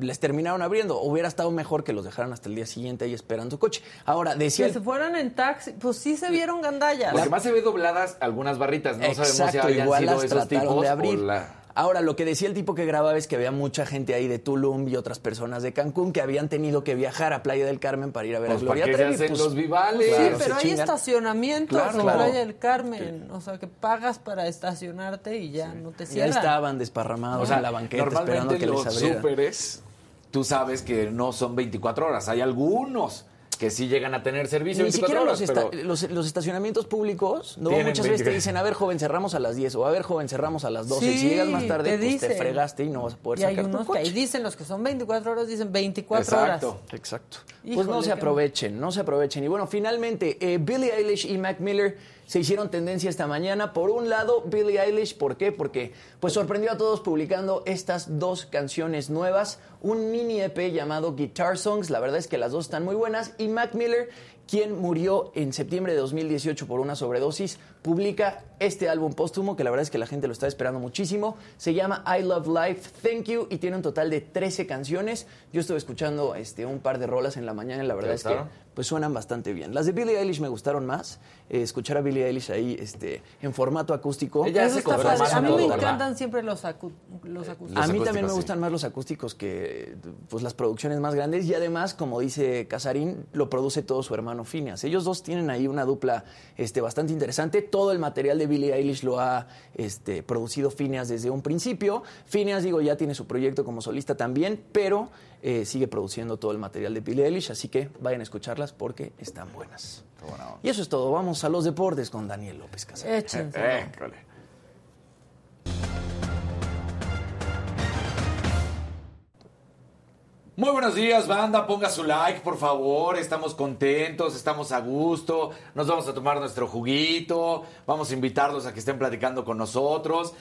les terminaron abriendo. Hubiera estado mejor que los dejaran hasta el día siguiente ahí esperando coche. Ahora, decía... Que el- se fueran en taxi, pues sí se vieron gandallas. Porque más se ve dobladas algunas barritas. No sabemos si igual sido las esos trataron tipos de abrir. o la- Ahora, lo que decía el tipo que grababa es que había mucha gente ahí de Tulum y otras personas de Cancún que habían tenido que viajar a Playa del Carmen para ir a ver Pues, a Gloria ¿para qué se Trevi. hacen Pues, los vivales? Sí, claro, pero hay chingan. estacionamientos Claro, en claro. Playa del Carmen. O sea, que pagas para estacionarte y ya no te Ya cierran. estaban desparramados O sea, en la banqueta esperando normalmente que les los abrieran. súperes, tú sabes que no son 24 horas. Hay algunos que sí llegan a tener servicio Ni 24 siquiera horas, los, esta- pero... los, los estacionamientos públicos, no muchas veces te 20. dicen, a ver, joven, cerramos a las 10 o a ver, joven, cerramos a las 12. y si Sí, llegas más tarde, te pues te fregaste y no vas a poder Y hay sacar tu unos que ahí coche. dicen, los que son 24 horas, dicen 24 Exacto. horas. Exacto. pues Híjole, no se aprovechen, no se aprovechen. Y bueno, finalmente, eh, Billie Eilish y Mac Miller se hicieron tendencia esta mañana. Por un lado, Billie Eilish, ¿por qué? Porque pues sorprendió a todos publicando estas dos canciones nuevas, un mini EP llamado Guitar Songs. La verdad es que las dos están muy buenas. Y Mac Miller, quien murió en septiembre de 2018 por una sobredosis, publica este álbum póstumo que la verdad es que la gente lo está esperando muchísimo. Se llama I Love Life, Thank You y tiene un total de 13 canciones. Yo estuve escuchando este, un par de rolas en la mañana y la verdad es que pues suenan bastante bien. Las de Billie Eilish me gustaron más. Eh, escuchar a Billie Eilish ahí este, en formato acústico. Ella Eso está padre. A mí todo, me ¿verdad? encantan siempre los, acu- los acústicos. A mí también me sí. gustan más los acústicos que pues, las producciones más grandes y además, como dice Casarín, lo produce todo su hermano Phineas. Ellos dos tienen ahí una dupla este, bastante interesante. Todo el material de Billie Eilish lo ha este, producido Phineas desde un principio. Phineas, digo, ya tiene su proyecto como solista también, pero eh, sigue produciendo todo el material de Billie Eilish, así que vayan a escucharlas porque están buenas. Y eso es todo. Vamos a los deportes con Daniel López. Échense. Muy buenos días, banda. Ponga su like, por favor. Estamos contentos, estamos a gusto. Nos vamos a tomar nuestro juguito. Vamos a invitarlos a que estén platicando con nosotros.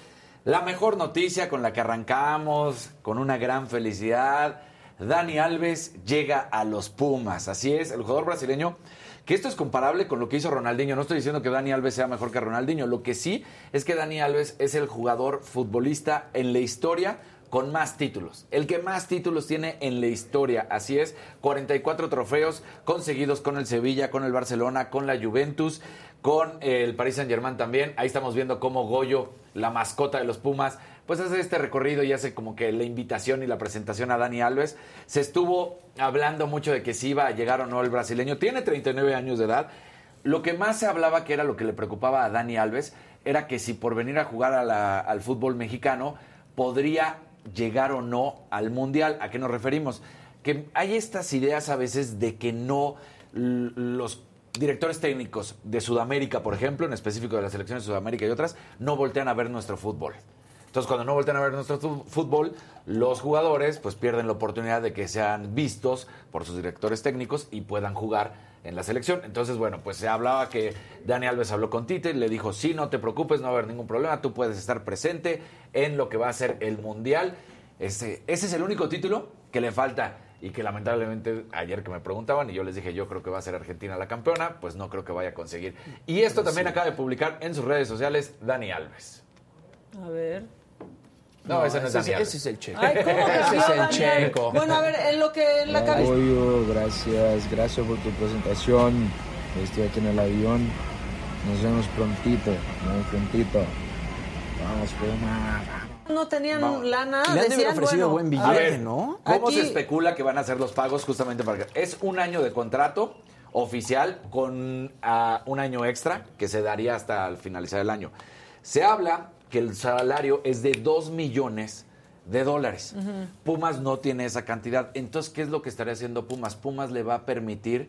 La mejor noticia con la que arrancamos, con una gran felicidad. Dani Alves llega a los Pumas. Así es, el jugador brasileño. Que esto es comparable con lo que hizo Ronaldinho. No estoy diciendo que Dani Alves sea mejor que Ronaldinho. Lo que sí es que Dani Alves es el jugador futbolista en la historia con más títulos. El que más títulos tiene en la historia. Así es, 44 trofeos conseguidos con el Sevilla, con el Barcelona, con la Juventus, con el Paris Saint Germain también. Ahí estamos viendo cómo Goyo, la mascota de los Pumas, pues hace este recorrido y hace como que la invitación y la presentación a Dani Alves. Se estuvo hablando mucho de que si iba a llegar o no el brasileño. Tiene 39 años de edad. Lo que más se hablaba que era lo que le preocupaba a Dani Alves era que si por venir a jugar al fútbol mexicano podría llegar o no al mundial. ¿A qué nos referimos? Que hay estas ideas a veces de que no los directores técnicos de Sudamérica, por ejemplo, en específico de las selecciones de Sudamérica y otras, no voltean a ver nuestro fútbol. Entonces, cuando no voltean a ver nuestro fútbol, los jugadores pues pierden la oportunidad de que sean vistos por sus directores técnicos y puedan jugar en la selección. Entonces, bueno, pues se hablaba que Dani Alves habló con Tite y le dijo, sí, no te preocupes, no va a haber ningún problema, tú puedes estar presente en lo que va a ser el Mundial. Ese, ese es el único título que le falta y que lamentablemente ayer que me preguntaban y yo les dije yo creo que va a ser Argentina la campeona, pues no creo que vaya a conseguir. Y esto también acaba de publicar en sus redes sociales Dani Alves. A ver. No, ese no es ese, ese es el checo. Ay, ¿cómo ese cambió, es el Daniel? checo. Bueno, a ver, en lo que en la cabeza. Apoyo, gracias, gracias por tu presentación. Estoy aquí en el avión. Nos vemos prontito, muy prontito. Vamos, Puma. No tenían Vamos. lana. Le han decían, ofrecido bueno, buen a billete, ver, ¿no? ¿Cómo Aquí- se especula que van a ser los pagos justamente para que es un año de contrato oficial con ah, un año extra que se daría hasta el finalizar el año? Se habla que el salario es de 2 millones de dólares. Pumas no tiene esa cantidad. Entonces, ¿qué es lo que estaría haciendo Pumas? Pumas le va a permitir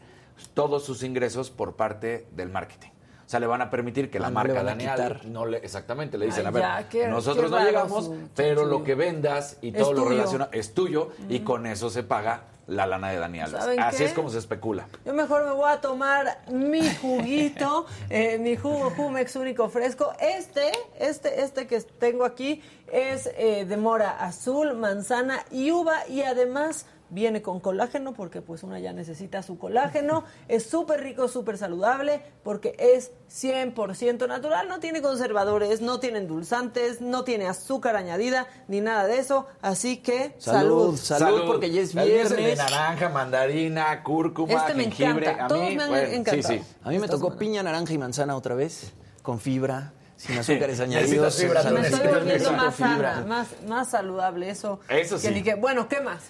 todos sus ingresos por parte del marketing. O sea, le van a permitir que Ah, la no le marca Daniel no le exactamente le dicen, Ay, a ver, ya, qué- nosotros qué no llegamos, su- pero lo que vendas y Es todo lo relacionado es tuyo y con eso se paga la lana de Dani Alves. ¿Saben Así qué? es como se especula. Yo mejor me voy a tomar mi juguito, eh, mi jugo Jumex único fresco. Este, este, este que tengo aquí es eh, de mora azul, manzana y uva y además viene con colágeno porque pues una ya necesita su colágeno. Es súper rico, súper saludable porque es 100% natural, no tiene conservadores, no tiene endulzantes, no tiene azúcar añadida ni nada de eso. Así que Salud, salud. salud, porque ya es El mío es el de viernes. naranja, mandarina, cúrcuma, Este me jengibre. encanta. A Todos mí, me han bueno, encantado. Sí, sí. A mí me tocó semana. piña, naranja y manzana otra vez, con fibra, sin azúcares añadidos. Fibra. Me estoy volviendo más sana, más, más saludable, eso. Eso que sí. ni que- bueno, ¿qué más?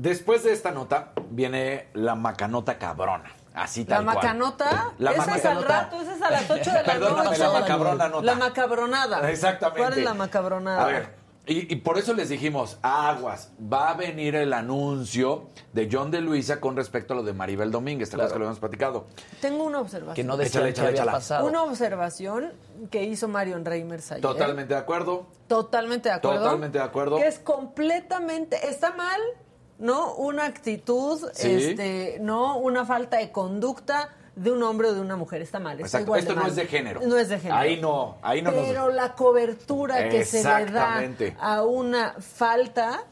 Después de esta nota viene la macanota cabrona. Así La tal cual. macanota, La esa es al macanota. rato, esa es a las 8 de la Perdóname, noche. la macabrona nota. La macabronada. Exactamente. ¿Cuál es la macabronada? A ver, y, y por eso les dijimos, aguas, va a venir el anuncio de John de Luisa con respecto a lo de Maribel Domínguez, ¿te acuerdas que lo habíamos platicado? Tengo una observación. Que no Échale, que échale, había échala. pasado. Una observación que hizo Marion Reimers ayer. Totalmente de acuerdo. Totalmente de acuerdo. Totalmente de acuerdo. Que es completamente. Está mal, ¿no? Una actitud, Sí. este, no una falta de conducta de un hombre o de una mujer. Está mal. Está igual Esto de no es de género. No es de género. Ahí no, ahí no nos- Pero la cobertura que se le da a una falta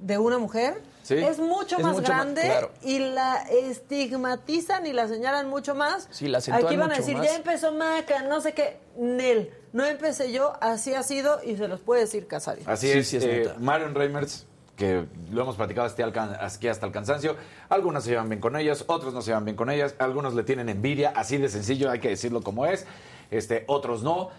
de una mujer. Sí. Es mucho Es más mucho más- grande claro. y la estigmatizan y la señalan mucho más. Sí, la Aquí van a decir, más. ya empezó Maca, no sé qué. Nel, no empecé yo, así ha sido y se los puede decir Casario. Así Sí, es, sí es eh. Marion Reimers, que lo hemos platicado hasta aquí hasta el cansancio, algunas se llevan bien con ellas, otros no se llevan bien con ellas, algunos le tienen envidia, así de sencillo, hay que decirlo como es, este, otros no.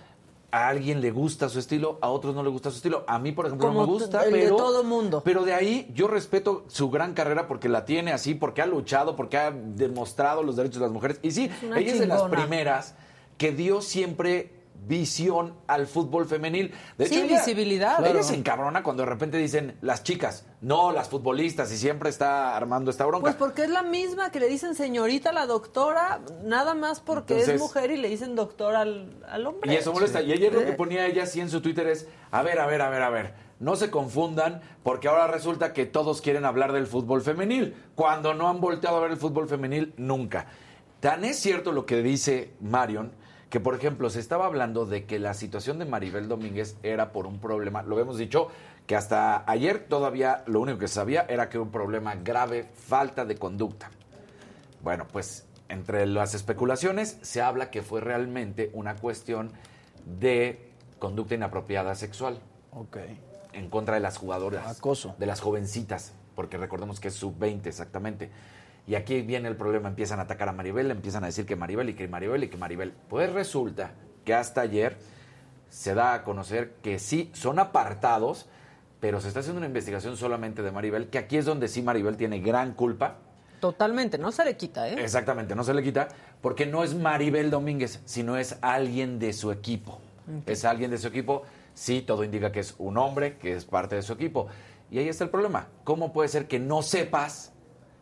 A alguien le gusta su estilo, a otros no le gusta su estilo. A mí, por ejemplo, Como no me gusta, el de pero todo mundo. Pero de ahí yo respeto su gran carrera porque la tiene así, porque ha luchado, porque ha demostrado los derechos de las mujeres. Y sí, ella es de las primeras que dio siempre visión al fútbol femenil. De Sí, hecho, ella- visibilidad. Ella Claro. se encabrona cuando de repente dicen las chicas, no las futbolistas, y siempre está armando esta bronca. Pues porque es la misma que le dicen señorita a la doctora, nada más porque es mujer y le dicen doctor al, al hombre. Y eso molesta. Y ayer lo que Eh, ponía ella así en su Twitter es, a ver, a ver, a ver, a ver, no se confundan, porque ahora resulta que todos quieren hablar del fútbol femenil, cuando no han volteado a ver el fútbol femenil nunca. Tan es cierto lo que dice Marion, que por ejemplo se estaba hablando de que la situación de Maribel Domínguez era por un problema, lo hemos dicho, que hasta ayer todavía lo único que se sabía era que era un problema grave, falta de conducta. Bueno, pues entre las especulaciones se habla que fue realmente una cuestión de conducta inapropiada sexual Ok. en contra de las jugadoras. Acoso. De las jovencitas, porque recordemos que es sub-20 exactamente. Y aquí viene el problema, empiezan a atacar a Maribel, empiezan a decir que Maribel y que Maribel y que Maribel. Pues resulta que hasta ayer se da a conocer que sí, son apartados, pero se está haciendo una investigación solamente de Maribel, que aquí es donde sí Maribel tiene gran culpa. Totalmente, no se le quita, ¿eh? Exactamente, no se le quita, porque no es Maribel Domínguez, sino es alguien de su equipo. Es alguien de su equipo, sí, todo indica que es un hombre, que es parte de su equipo. Y ahí está el problema. ¿Cómo puede ser que no sepas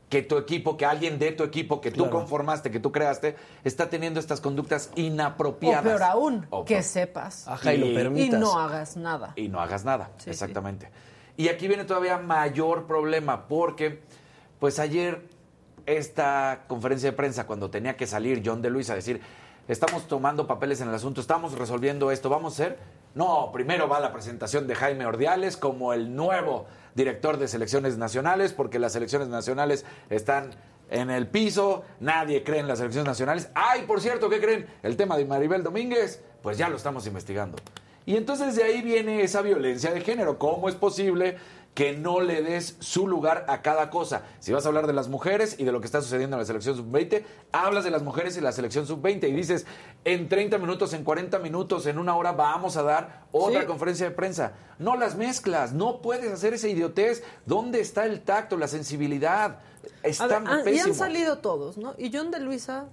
que tu equipo, que alguien de tu equipo, que tú conformaste, que tú creaste, está teniendo estas conductas O inapropiadas? peor aún, O que peor. sepas. Ajá, y lo Y- Y permitas. no hagas nada. y no hagas nada. Sí, exactamente. Y aquí viene todavía mayor problema porque, pues ayer, esta conferencia de prensa, cuando tenía que salir John de Luis a decir, estamos tomando papeles en el asunto, estamos resolviendo esto, vamos a hacer. No, primero va la presentación de Jaime Ordiales como el nuevo director de selecciones nacionales, porque las selecciones nacionales están en el piso, nadie cree en las selecciones nacionales. Ay, por cierto, ¿qué creen? El tema de Maribel Domínguez, pues ya lo estamos investigando. Y entonces de ahí viene esa violencia de género. ¿Cómo es posible que no le des su lugar a cada cosa? Si vas a hablar de las mujeres y de lo que está sucediendo en la selección sub-20, hablas de las mujeres y la selección sub-20 y dices, en 30 minutos, en 40 minutos, en una hora vamos a dar otra Sí. conferencia de prensa. No las mezclas, no puedes hacer esa idiotez. ¿Dónde está el tacto, la sensibilidad? A Está ver, ah, y pésimo. han salido todos, ¿no? ¿Y John de Luisa?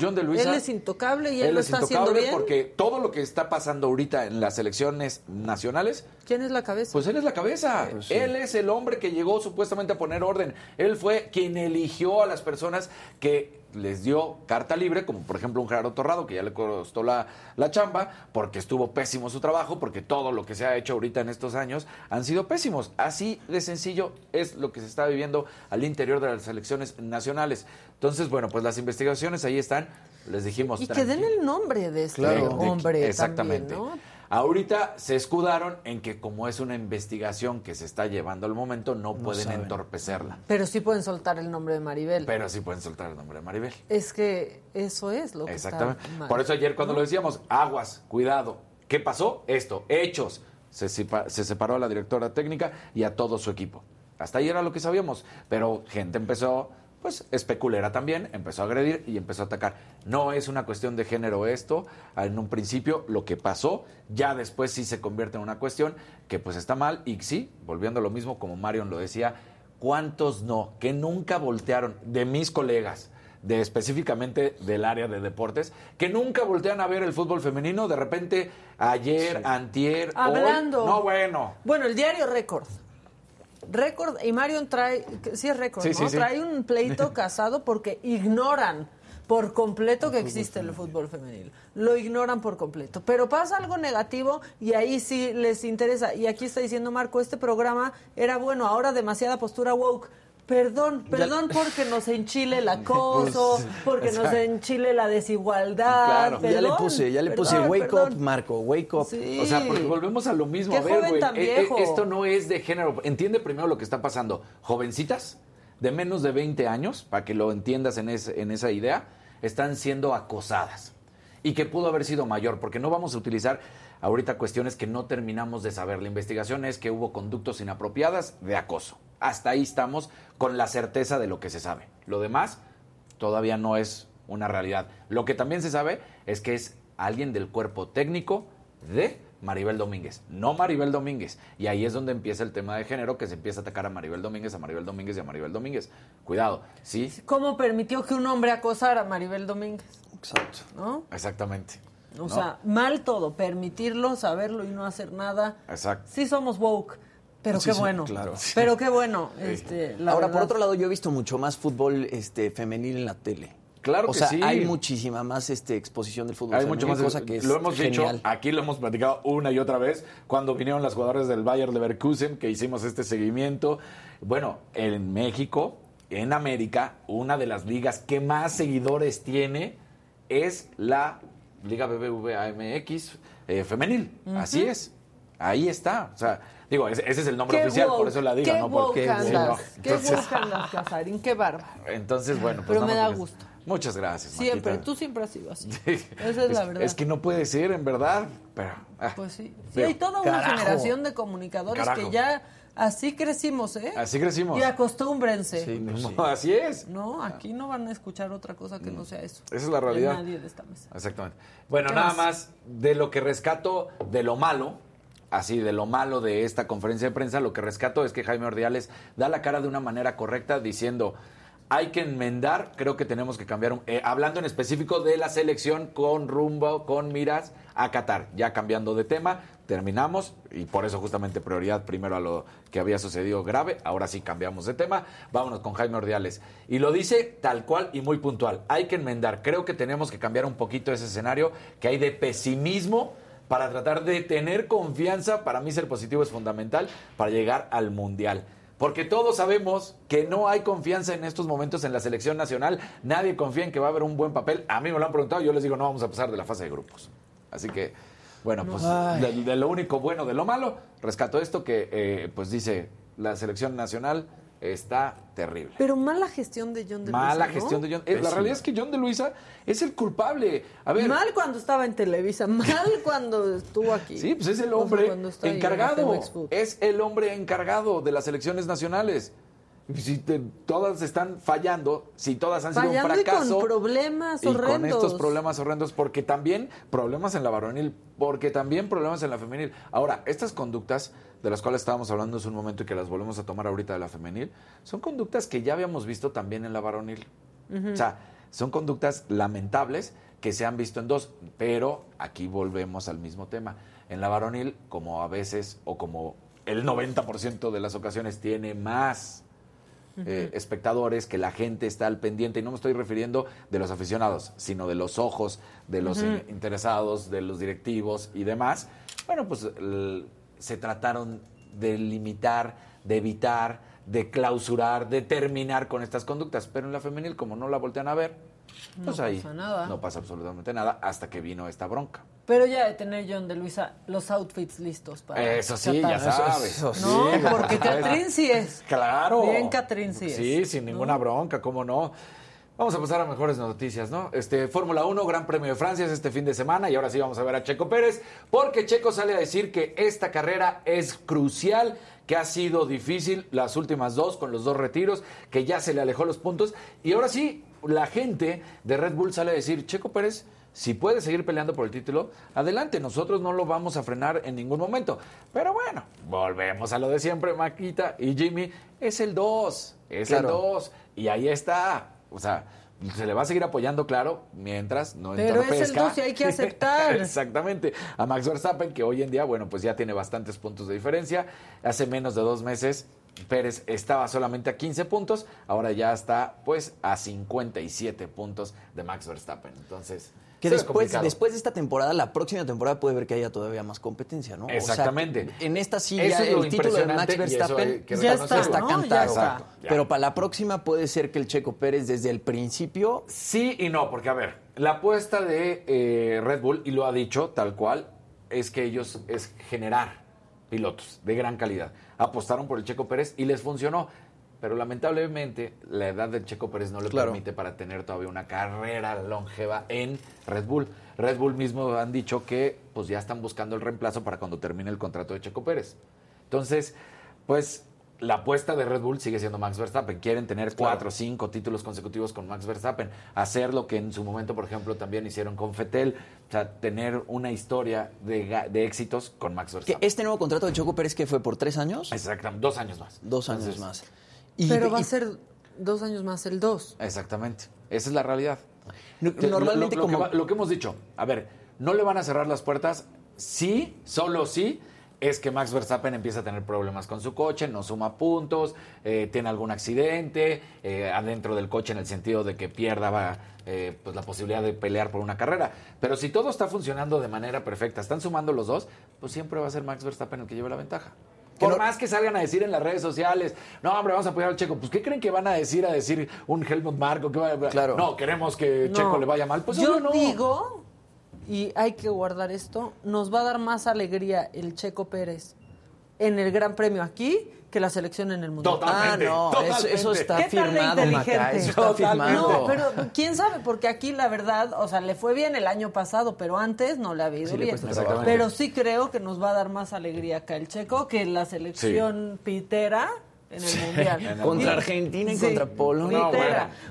John de Luisa. Él es intocable y él, él lo es está haciendo intocable bien. porque todo lo que está pasando ahorita en las selecciones nacionales ¿Quién es la cabeza? Pues él es la cabeza. Pues sí. Él es el hombre que llegó supuestamente a poner orden. Él fue quien eligió a las personas que les dio carta libre, como por ejemplo un Gerardo Torrado, que ya le costó la, la chamba, porque estuvo pésimo su trabajo, porque todo lo que se ha hecho ahorita en estos años han sido pésimos. Así de sencillo es lo que se está viviendo al interior de las elecciones nacionales. Entonces, bueno, pues las investigaciones ahí están, les dijimos. Y que den el nombre de este Claro. hombre Exactamente. también, ¿no? Ahorita se escudaron en que como es una investigación que se está llevando al momento, no, pueden saben. entorpecerla. Pero sí pueden soltar el nombre de Maribel. Pero sí pueden soltar el nombre de Maribel. Es que eso es lo que Exactamente. está mal. Por eso ayer cuando ¿no? lo decíamos, aguas, cuidado. ¿Qué pasó? Esto, hechos. Se, sepa- se separó a la directora técnica y a todo su equipo. Hasta ahí era lo que sabíamos. Pero gente empezó, pues, especulera también, empezó a agredir y empezó a atacar. No es una cuestión de género esto. En un principio, lo que pasó, ya después sí se convierte en una cuestión que pues está mal. Y sí, volviendo a lo mismo, como Marion lo decía, ¿cuántos no? Que nunca voltearon de mis colegas de específicamente del área de deportes, que nunca voltean a ver el fútbol femenino, de repente ayer, antier, hoy, Hablando. no bueno. Bueno, el diario Récord. Récord, y Marion trae, sí es récord, Sí, ¿no? sí, sí. Trae un pleito casado porque ignoran por completo que existe el fútbol femenil. Lo ignoran por completo. Pero pasa algo negativo y ahí sí les interesa. Y aquí está diciendo Marco, este programa era bueno, ahora demasiada postura woke. Perdón, perdón porque nos enchile el acoso, Pues, porque nos enchile la desigualdad. Claro. ya le puse, ya le puse wake perdón. up, Marco, wake up. Sí. O sea, porque volvemos a lo mismo. A ver, güey, eh, eh, esto no es de género. Entiende primero lo que está pasando. Jovencitas de menos de 20 años, para que lo entiendas en esa idea, están siendo acosadas. Y que pudo haber sido mayor, porque no vamos a utilizar ahorita cuestiones que no terminamos de saber. La investigación es que hubo conductos inapropiadas de acoso. Hasta ahí estamos con la certeza de lo que se sabe. Lo demás todavía no es una realidad. Lo que también se sabe es que es alguien del cuerpo técnico de Maribel Domínguez, no Maribel Domínguez. Y ahí es donde empieza el tema de género, que se empieza a atacar a Maribel Domínguez, a Maribel Domínguez y a Maribel Domínguez. Cuidado, ¿sí? ¿Cómo permitió que un hombre acosara a Maribel Domínguez? Exacto. ¿No? Exactamente. O ¿no? sea, mal todo, permitirlo, saberlo y no hacer nada. Exacto. Sí somos woke, pero Sí, qué sí, bueno. claro. Pero qué bueno. Este, la Ahora, por otro lado, yo he visto mucho más fútbol este, femenil en la tele. Claro o que sea, sí. hay muchísima más este, exposición del fútbol Hay femenil, mucho más. cosa que es lo hemos genial. dicho, aquí lo hemos platicado una y otra vez, cuando vinieron las jugadoras del Bayern Leverkusen, que hicimos este seguimiento. Bueno, en México, en América, una de las ligas que más seguidores tiene es la Liga BBVA MX eh, femenil. Así es. Ahí está. O sea, digo, ese, ese es el nombre oficial, woke, por eso la digo, qué ¿no? Porque, andas, sí, no. Qué woke andas, Casarín, qué bárbaro. entonces, bueno, pues Pero me nada da gusto. Muchas gracias. Siempre, Maquita. tú siempre has sido así. Esa es, la verdad. Es que no puede ser, en verdad. Pero, ah, Pues sí. Sí, digo, hay toda una carajo. generación de comunicadores Carajo. que ya así crecimos, ¿eh? Así crecimos. Y acostúmbrense. Sí, pues sí. Así es. No, aquí no van a escuchar otra cosa que no sea eso. Esa es la De realidad. nadie de esta mesa. Exactamente. Bueno, ¿Qué nada más? más de lo que rescato de lo malo, así de lo malo de esta conferencia de prensa, lo que rescato es que Jaime Ordiales da la cara de una manera correcta diciendo hay que enmendar, creo que tenemos que cambiar, un- eh, hablando en específico de la selección con rumbo, con miras a Qatar. Ya cambiando de tema, terminamos y por eso justamente prioridad primero a lo que había sucedido grave, ahora sí cambiamos de tema, vámonos con Jaime Ordiales. Y lo dice tal cual y muy puntual, hay que enmendar, creo que tenemos que cambiar un poquito ese escenario que hay de pesimismo para tratar de tener confianza, para mí ser positivo es fundamental para llegar al Mundial. Porque todos sabemos que no hay confianza en estos momentos en la selección nacional. Nadie confía en que va a haber un buen papel. A mí me lo han preguntado, yo les digo, no vamos a pasar de la fase de grupos. Así que, bueno, pues de, de lo único bueno de lo malo, rescato esto que, eh, pues dice, la selección nacional está terrible. Pero mala gestión de John de Mala Luisa, ¿no? gestión de John. eh, la realidad es que John de Luisa es el culpable. A ver, Mal cuando estaba en Televisa, mal cuando estuvo aquí. Sí, pues es el O sea, hombre encargado. Es el hombre encargado de las elecciones nacionales. Y Si te- todas están fallando, si todas han sido un y fracaso. con problemas y horrendos. con estos problemas horrendos, porque también problemas en la varonil, porque también problemas en la femenil. Ahora, estas conductas de las cuales estábamos hablando hace un momento y que las volvemos a tomar ahorita de la femenil, son conductas que ya habíamos visto también en la varonil. O sea, son conductas lamentables que se han visto en dos, pero aquí volvemos al mismo tema. En la varonil, como a veces o como el 90% de las ocasiones tiene más eh, espectadores, que la gente está al pendiente, y no me estoy refiriendo de los aficionados, sino de los ojos de los in- interesados, de los directivos y demás, bueno, pues se trataron de limitar, de evitar, de clausurar, de terminar con estas conductas, pero en la femenil, como no la voltean a ver, pues No ahí pasa nada. no pasa absolutamente nada hasta que vino esta bronca. Pero ya de tener John de Luisa los outfits listos para Eso sí, ya sabes. No, Sí, porque por supuesto. Catrín sí es. Claro. Bien Catrín sí es. Sí, sin ninguna bronca, cómo no. Vamos a pasar a mejores noticias, ¿no? Este, Fórmula 1, Gran Premio de Francia es este fin de semana y ahora sí vamos a ver a Checo Pérez, porque Checo sale a decir que esta carrera es crucial, que ha sido difícil las últimas dos con los dos retiros, que ya se le alejó los puntos y ahora sí la gente de Red Bull sale a decir, Checo Pérez, si puede seguir peleando por el título, adelante, nosotros no lo vamos a frenar en ningún momento. Pero bueno, volvemos a lo de siempre, Maquita y Jimmy, es el 2, es Claro. el 2 y ahí está. O sea, se le va a seguir apoyando, claro, mientras no Pero es el entorpezca. 2 y hay que aceptar. Exactamente. A Max Verstappen, que hoy en día, bueno, pues ya tiene bastantes puntos de diferencia. Hace menos de dos meses, Pérez estaba solamente a 15 puntos. Ahora ya está, pues, a 57 puntos de Max Verstappen. Entonces, Que se después, después de esta temporada, la próxima temporada puede ver que haya todavía más competencia, ¿no? O sea, Exactamente. en esta sí ya es el título de Max Verstappen que Ya está, ¿no? Ya cantado. está. Ya. Pero para la próxima puede ser que el Checo Pérez desde el principio Sí y no, porque a ver, la apuesta de eh, Red Bull, y lo ha dicho tal cual, es que ellos es generar pilotos de gran calidad. Apostaron por el Checo Pérez y les funcionó. Pero lamentablemente la edad del Checo Pérez no le Claro. permite para tener todavía una carrera longeva en Red Bull. Red Bull mismo han dicho que pues ya están buscando el reemplazo para cuando termine el contrato de Checo Pérez. Entonces, pues la apuesta de Red Bull sigue siendo Max Verstappen. Quieren tener cuatro o cinco títulos consecutivos con Max Verstappen. Hacer lo que en su momento, por ejemplo, también hicieron con Fettel. O sea, tener una historia de, de éxitos con Max Verstappen. este nuevo contrato de Checo Pérez que fue por tres años, Exactamente, dos años más. dos años Entonces, más. Y- Pero va y- a ser dos años más el 2. Exactamente. Esa es la realidad. No- normalmente lo, lo que como- va- lo que hemos dicho, a ver, no le van a cerrar las puertas sí, solo sí, es que Max Verstappen empieza a tener problemas con su coche, no suma puntos, eh, tiene algún accidente eh, adentro del coche en el sentido de que pierda va, eh, pues la posibilidad de pelear por una carrera. Pero si todo está funcionando de manera perfecta, están sumando los dos, pues siempre va a ser Max Verstappen el que lleve la ventaja. Que Por no- más que salgan a decir en las redes sociales, no, hombre, vamos a apoyar al Checo. Pues, ¿qué creen que van a decir a decir un Helmut Marko? Que vaya- Claro. No, queremos que No. Checo le vaya mal. Pues Yo no. digo, y hay que guardar esto, nos va a dar más alegría el Checo Pérez en el Gran Premio aquí que la selección en el Mundial. Totalmente, Ah, no, eso, totalmente. eso está ¿Qué tal de firmado, Maca, eso está firmado. No, pero quién sabe, porque aquí la verdad, o sea, le fue bien el año pasado, pero antes no le ha ido Sí, bien. Pero sí creo que nos va a dar más alegría acá el Checo que la selección pitera en el Mundial. Contra Argentina y sí, contra Polonia. No.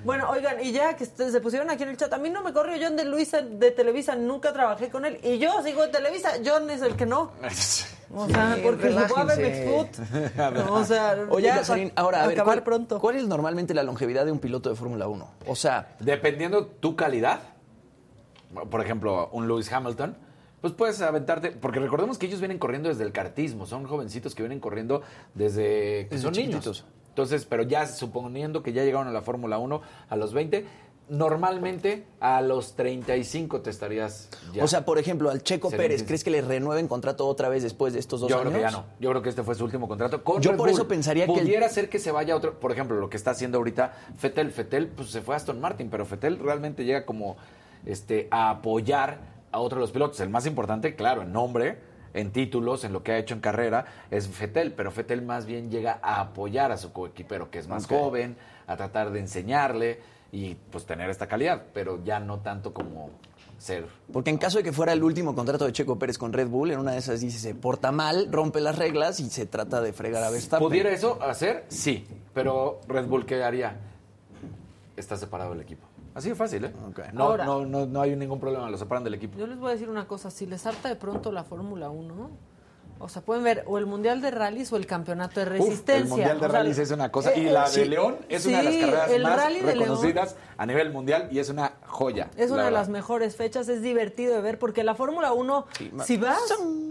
Bueno, oigan, y ya que se se pusieron aquí en el chat, a mí no me corrió John de Luisa de Televisa, nunca trabajé con él, y yo sigo en Televisa, John es el que no. O sea, Sí, porque jugó a relájense. Bebexfoot. No, o sea, Oye, ya Casarín, pa- ahora, a ver, acabar ¿cuál, pronto. ¿cuál es normalmente la longevidad de un piloto de Fórmula 1? O sea, Dependiendo tu calidad, por ejemplo, un Lewis Hamilton, pues puedes aventarte, porque recordemos que ellos vienen corriendo desde el cartismo, son jovencitos que vienen corriendo desde que Desde son niños. Entonces, pero ya suponiendo que ya llegaron a la Fórmula 1 a los 20, normalmente a los 35 te estarías ya. o sea, por ejemplo, al Checo Sería Pérez. ¿crees que le renueven contrato otra vez después de estos dos Yo años? creo que ya no. Yo creo que este fue su último contrato. Con Yo Red por eso pensaría que el- Pudiera ser que se vaya a otro. Por ejemplo, lo que está haciendo ahorita Fetel. Fetel pues, se fue a Aston Martin, pero Fetel realmente llega como este, a apoyar a otro de los pilotos. El más importante, claro, en nombre, en títulos, en lo que ha hecho en carrera, es Fetel. Pero Fetel más bien llega a apoyar a su coequipero, que es más joven, a tratar de enseñarle y pues tener esta calidad, pero ya no tanto como ser Porque en caso de que fuera el último contrato de Checo Pérez con Red Bull, en una de esas dice se porta mal, rompe las reglas y se trata de fregar a Verstappen. ¿Pudiera eso hacer? Sí. Pero Red Bull, ¿qué haría? Está separado el equipo. Así de fácil, ¿eh? No, Ahora- no, no, no hay ningún problema, lo separan del equipo. Yo les voy a decir una cosa, si les harta de pronto la Fórmula 1, o sea, pueden ver o el Mundial de Rallys o el Campeonato de Uf, Resistencia. el Mundial de O sea, Rallys es una cosa. eh, y la eh, de sí. León es una de las carreras el más Rally de León. reconocidas a nivel mundial y es una joya. Es una la de verdad. las mejores fechas, es divertido de ver porque la Fórmula 1, ma- si vas,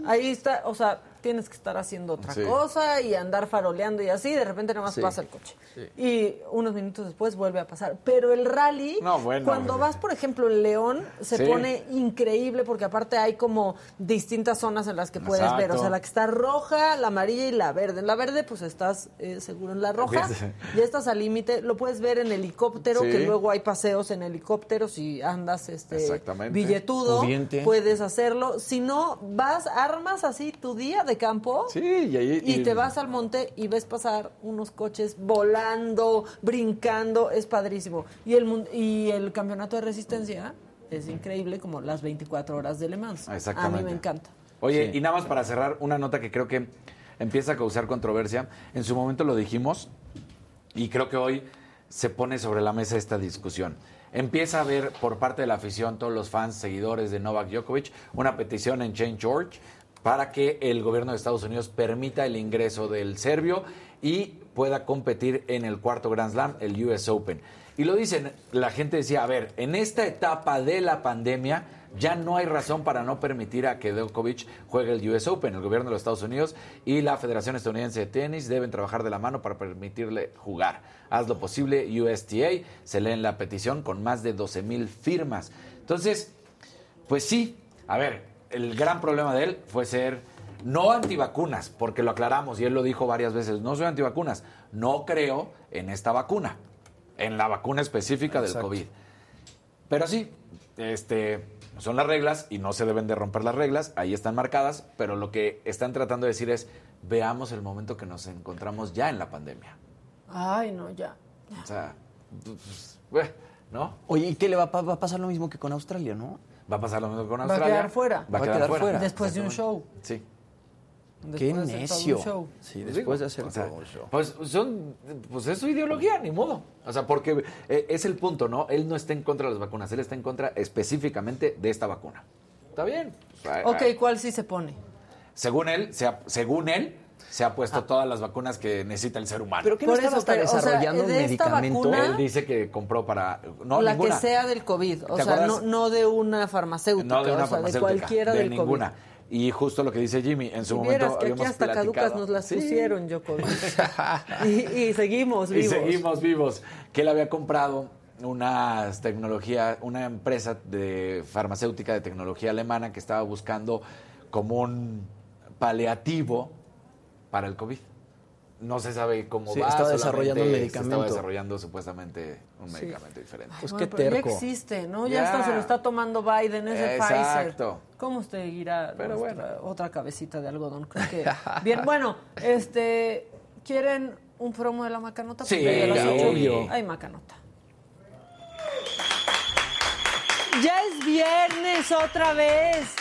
ahí está, o sea, tienes que estar haciendo otra Sí. cosa y andar faroleando y así, de repente nada más Sí. pasa el coche. Y unos minutos después vuelve a pasar. Pero el rally, No, bueno, cuando vas, por ejemplo, en León, se Sí. pone increíble porque aparte hay como distintas zonas en las que puedes ver. O sea, la que está roja, la amarilla y la verde. En la verde, pues estás eh, seguro en la roja. Ya estás al límite. Lo puedes ver en helicóptero, Sí. que luego hay paseos en helicóptero si andas este Exactamente. billetudo, Pudiente. puedes hacerlo. Si no, vas, armas así tu día de campo Sí, y ahí. y te vas al monte y ves pasar unos coches volando, brincando, es padrísimo. Y el y el campeonato de resistencia es increíble como las 24 horas de Le Mans. Exactamente. A mí me encanta. Oye, Sí. y nada más para cerrar, una nota que creo que empieza a causar controversia. En su momento lo dijimos y creo que hoy se pone sobre la mesa esta discusión. Empieza a haber por parte de la afición, todos los fans, seguidores de Novak Djokovic, una petición en Change.org para que el gobierno de Estados Unidos permita el ingreso del serbio y pueda competir en el cuarto Grand Slam, el US Open. Y lo dicen, la gente decía, a ver, en esta etapa de la pandemia ya no hay razón para no permitir a que Djokovic juegue el US Open. El gobierno de los Estados Unidos y la Federación Estadounidense de Tenis deben trabajar de la mano para permitirle jugar. Haz lo posible, USTA. Se lee en la petición con más de 12 mil firmas. Entonces, pues sí, a ver, el gran problema de él fue ser no antivacunas, porque lo aclaramos y él lo dijo varias veces, no soy antivacunas, no creo en esta vacuna, en la vacuna específica del. COVID. Pero sí, este, son las reglas y no se deben de romper las reglas, ahí están marcadas, pero lo que están tratando de decir es, veamos el momento que nos encontramos ya en la pandemia. Ay, no, ya. O sea, pues, pues, ¿no? Oye, ¿y qué le va, a pa- va a pasar lo mismo que con Australia, no? Va a pasar lo mismo con Va a Australia. quedar fuera. Va a quedar, fuera. Después de un show. Sí. Qué Después de hacer todo un necio. show. Sí, después de hacer O sea, todo un show. Pues son, pues es su ideología, ni modo. O sea, porque eh, es el punto, ¿no? Él no está en contra de las vacunas, él está en contra específicamente de esta vacuna. Está bien. Pues, Ok, ¿cuál sí se pone? Según él, se según él, se ha puesto todas las vacunas que necesita el ser humano. ¿Pero qué no Por estaba o sea, desarrollando de esta medicamento? vacuna- Él dice que compró para... No, la ninguna. que sea del COVID. O ¿Te sea, no, de una farmacéutica. No de una o sea, farmacéutica, de cualquiera de del ninguna. COVID. Y justo lo que dice Jimmy, en su Si momento que aquí hasta caducas platicado. nos las Sí. pusieron, Djokovic. y, y seguimos Y vivos. seguimos vivos. Que él había comprado una tecnología, una empresa de farmacéutica de tecnología alemana que estaba buscando como un paliativo para el COVID. No se sabe cómo Sí, va. estaba solamente desarrollando un se medicamento. Estaba desarrollando supuestamente un medicamento diferente. Pues Bueno, qué terco. Ya existe, ¿no? Ya, se lo está tomando Biden, es de Pfizer. Exacto. ¿Cómo seguirá Pero nuestra otra cabecita de algodón? Creo que... Bien, bueno, este... ¿Quieren un promo de la macanota? Sí, obvio. Ay, macanota. Ya es viernes otra vez.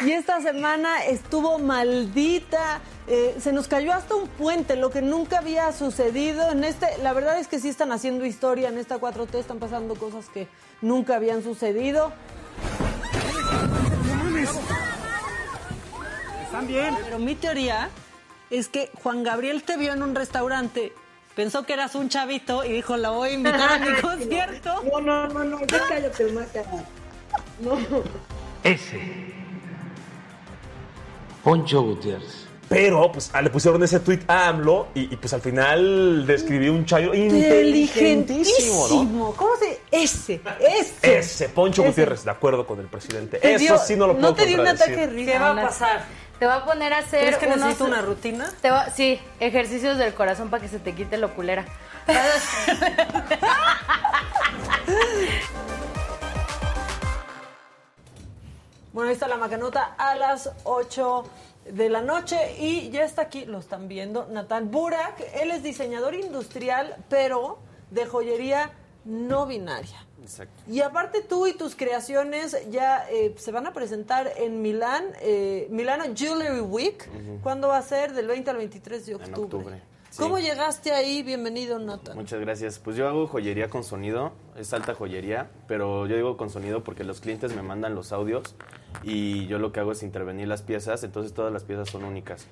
Y esta semana estuvo maldita. Eh, se nos cayó hasta un puente, lo que nunca había sucedido en este. La verdad es que sí están haciendo historia en esta 4T, están pasando cosas que nunca habían sucedido. ¿Están bien? Pero mi teoría es que Juan Gabriel te vio en un restaurante, pensó que eras un chavito y dijo, la voy a invitar a mi concierto. No, no, no, no, ya cállate, Maca. No. Ese. Poncho Gutiérrez. Pero, pues, ah, le pusieron ese tweet a AMLO y, y, pues al final describió un chayo inteligentísimo, ¿no? ¿Cómo se...? Ese, ese. Ese, Poncho Ese. Gutiérrez, de acuerdo con el presidente. Te Eso dio- sí no lo puedo ¿No te dio un ataque risa? ¿Qué va a pasar? Te va a poner a hacer ¿Crees que unos- necesito una rutina? Te va- sí, ejercicios del corazón para que se te quite lo culera. Bueno, ahí está la macanota a las 8 de la noche y ya está aquí, lo están viendo, Natán Burak. Él es diseñador industrial, pero de joyería no binaria. Exacto. Y aparte tú y tus creaciones ya eh, se van a presentar en Milán, eh, Milano Jewelry Week. Ujú. ¿Cuándo va a ser? Del 20 al 23 de octubre. En octubre. ¿Cómo llegaste ahí? Bienvenido, Nathan. Muchas gracias. Pues yo hago joyería con sonido, es alta joyería, pero yo digo con sonido porque los clientes me mandan los audios y yo lo que hago es intervenir las piezas, entonces todas las piezas son únicas.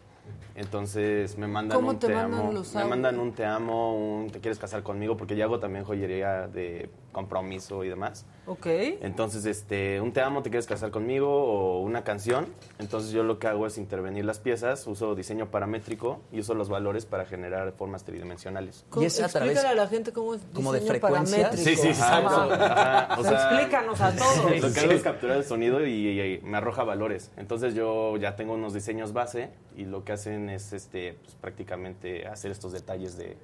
Entonces me mandan ¿Cómo un te te, mandan amo, los me audios? mandan un te amo, un te quieres casar conmigo porque yo hago también joyería de compromiso y demás. Ok. Entonces, este, un te amo, te quieres casar conmigo o una canción. Entonces yo lo que hago es intervenir las piezas, uso diseño paramétrico y uso los valores para generar formas tridimensionales. ¿Cómo- Explícale a la gente cómo es como de diseño paramétrico. Sí, sí, exacto. Ajá. Ajá, o sea, Explícanos a todos. Lo que hago es capturar el sonido y, y- y me arroja valores. Entonces yo ya tengo unos diseños base y lo que hacen es este, pues, prácticamente hacer estos detalles de,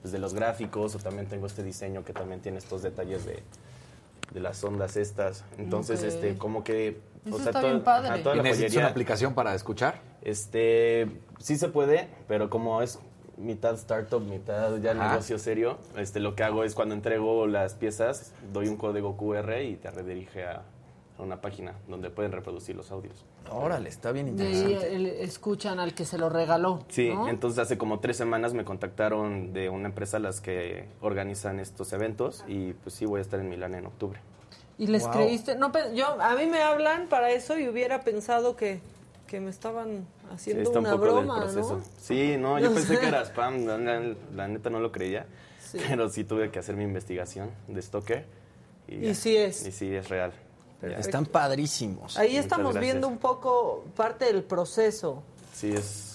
pues, de los gráficos o también tengo este diseño que también tiene estos detalles de, de las ondas estas. Entonces, Ok. este, como que... Eso está bien padre. toda ¿Y la necesitas joyería- una aplicación para escuchar? Este, sí se puede, pero como es mitad startup, mitad ya Ajá. negocio serio, este, lo que hago es cuando entrego las piezas, doy un código QR y te redirige a, a una página donde pueden reproducir los audios. Órale, está bien el- escuchan al que se lo regaló. Sí, ¿no? entonces hace como tres semanas me contactaron de una empresa las que organizan estos eventos y pues sí voy a estar en Milán en octubre. ¿Y les Wow. creíste? No, yo, a mí me hablan para eso y hubiera pensado que, que me estaban Sí, haciendo está un una poco del broma, proceso. ¿no? Sí, no, yo No pensé sé. que era spam, la, la- la neta no lo creía, Sí. pero sí tuve que hacer mi investigación de Stalker. Y ya. sí es. Y sí es real. Están padrísimos. Ahí Muchas estamos gracias. viendo un poco parte del proceso. Sí es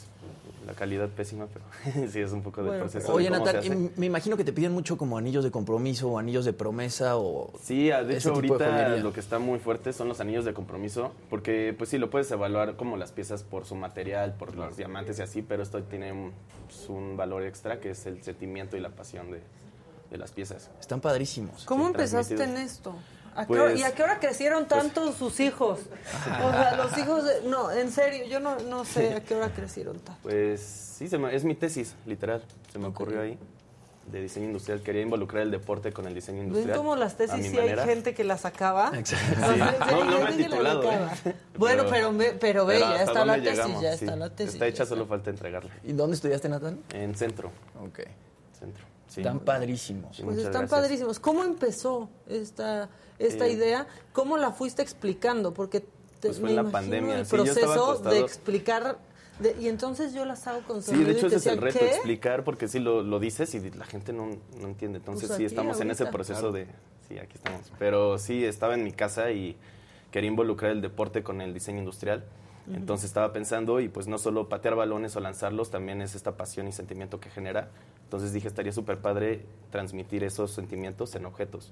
la calidad pésima, pero sí es un poco del Bueno, proceso. de Oye, cómo Natal, me imagino que te piden mucho como anillos de compromiso o anillos de promesa o... Sí, ah, de hecho de ahorita lo que está muy fuerte son los anillos de compromiso, porque pues sí, lo puedes evaluar como las piezas por su material, por los diamantes y así, pero esto tiene un, pues, un valor extra que es el sentimiento y la pasión de, de las piezas. Están padrísimos. ¿Cómo Sí, empezaste en esto? ¿A qué Pues- hora- ¿Y a qué hora crecieron tanto sus hijos? O sea, los hijos de... No, en serio, yo no, no sé a qué hora crecieron tanto. Pues sí, se me- es mi tesis, literal, se me ocurrió ahí, de diseño industrial. Quería involucrar el deporte con el diseño ¿Ven industrial. cómo las tesis sí hay gente que las acaba? Exacto. O sea, Sí. No, no me he gente que las titulado, acaba. ¿eh? Bueno, pero, ve- pero ve, ya está la tesis, llegamos, ya sí. está la tesis. Está hecha, solo falta entregarla. ¿Y dónde estudiaste, Natal? En centro. Ok. Centro. Sí. Están padrísimos. Sí, Pues están gracias. padrísimos. ¿Cómo empezó esta, esta Eh, idea? ¿Cómo la fuiste explicando? Porque te, Pues fue me en la imagino pandemia. el proceso de explicar... de- y entonces yo las hago con Sí, de hecho ese es el reto, ¿qué? explicar, porque sí lo, lo dices y la gente no, no entiende. Entonces Pues sí, estamos en ese proceso de... Sí, aquí estamos. Pero sí, estaba en mi casa y quería involucrar el deporte con el diseño industrial. Entonces estaba pensando y pues no solo patear balones o lanzarlos, también es esta pasión y sentimiento que genera. Entonces dije, estaría súper padre transmitir esos sentimientos en objetos.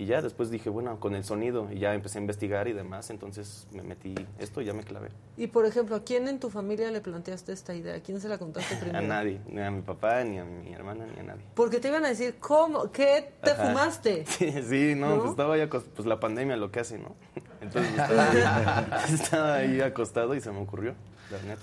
Y ya después dije, bueno, con el sonido, y ya empecé a investigar y demás, entonces me metí esto y ya me clavé. Y por ejemplo, ¿a quién en tu familia le planteaste esta idea? ¿A quién se la contaste primero? A nadie, ni a mi papá, ni a mi hermana, ni a nadie. Porque te iban a decir, ¿cómo? ¿Qué te Ajá. fumaste? Sí, sí, no, ¿No? pues estaba ahí acostado, pues la pandemia lo que hace, ¿no? Entonces estaba ahí, estaba ahí acostado y se me ocurrió, la neta.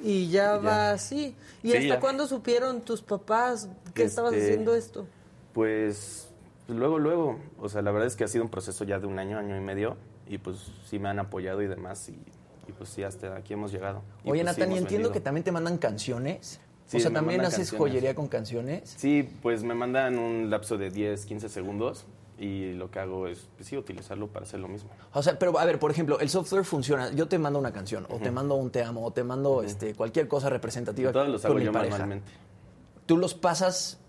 Y ya Ya. va así. ¿Y Sí, hasta ya. cuándo supieron tus papás que estabas Este, haciendo esto? Pues pues, luego, luego, o sea, la verdad es que ha sido un proceso ya de un año, año y medio, y pues sí me han apoyado y demás, y, y pues sí, hasta aquí hemos llegado. Y, Oye, pues, sí Nathan, y entiendo vendido. que también te mandan canciones. Sí, o sea, también haces canciones. joyería con canciones. Sí, pues me mandan un lapso de 10, 15 segundos, y lo que hago es, pues sí, utilizarlo para hacer lo mismo. O sea, pero a ver, por ejemplo, el software funciona. Yo te mando una canción, o te mando un te amo, o te mando este, cualquier cosa representativa. Todos los con hago mi yo pareja. manualmente. Tú los pasas.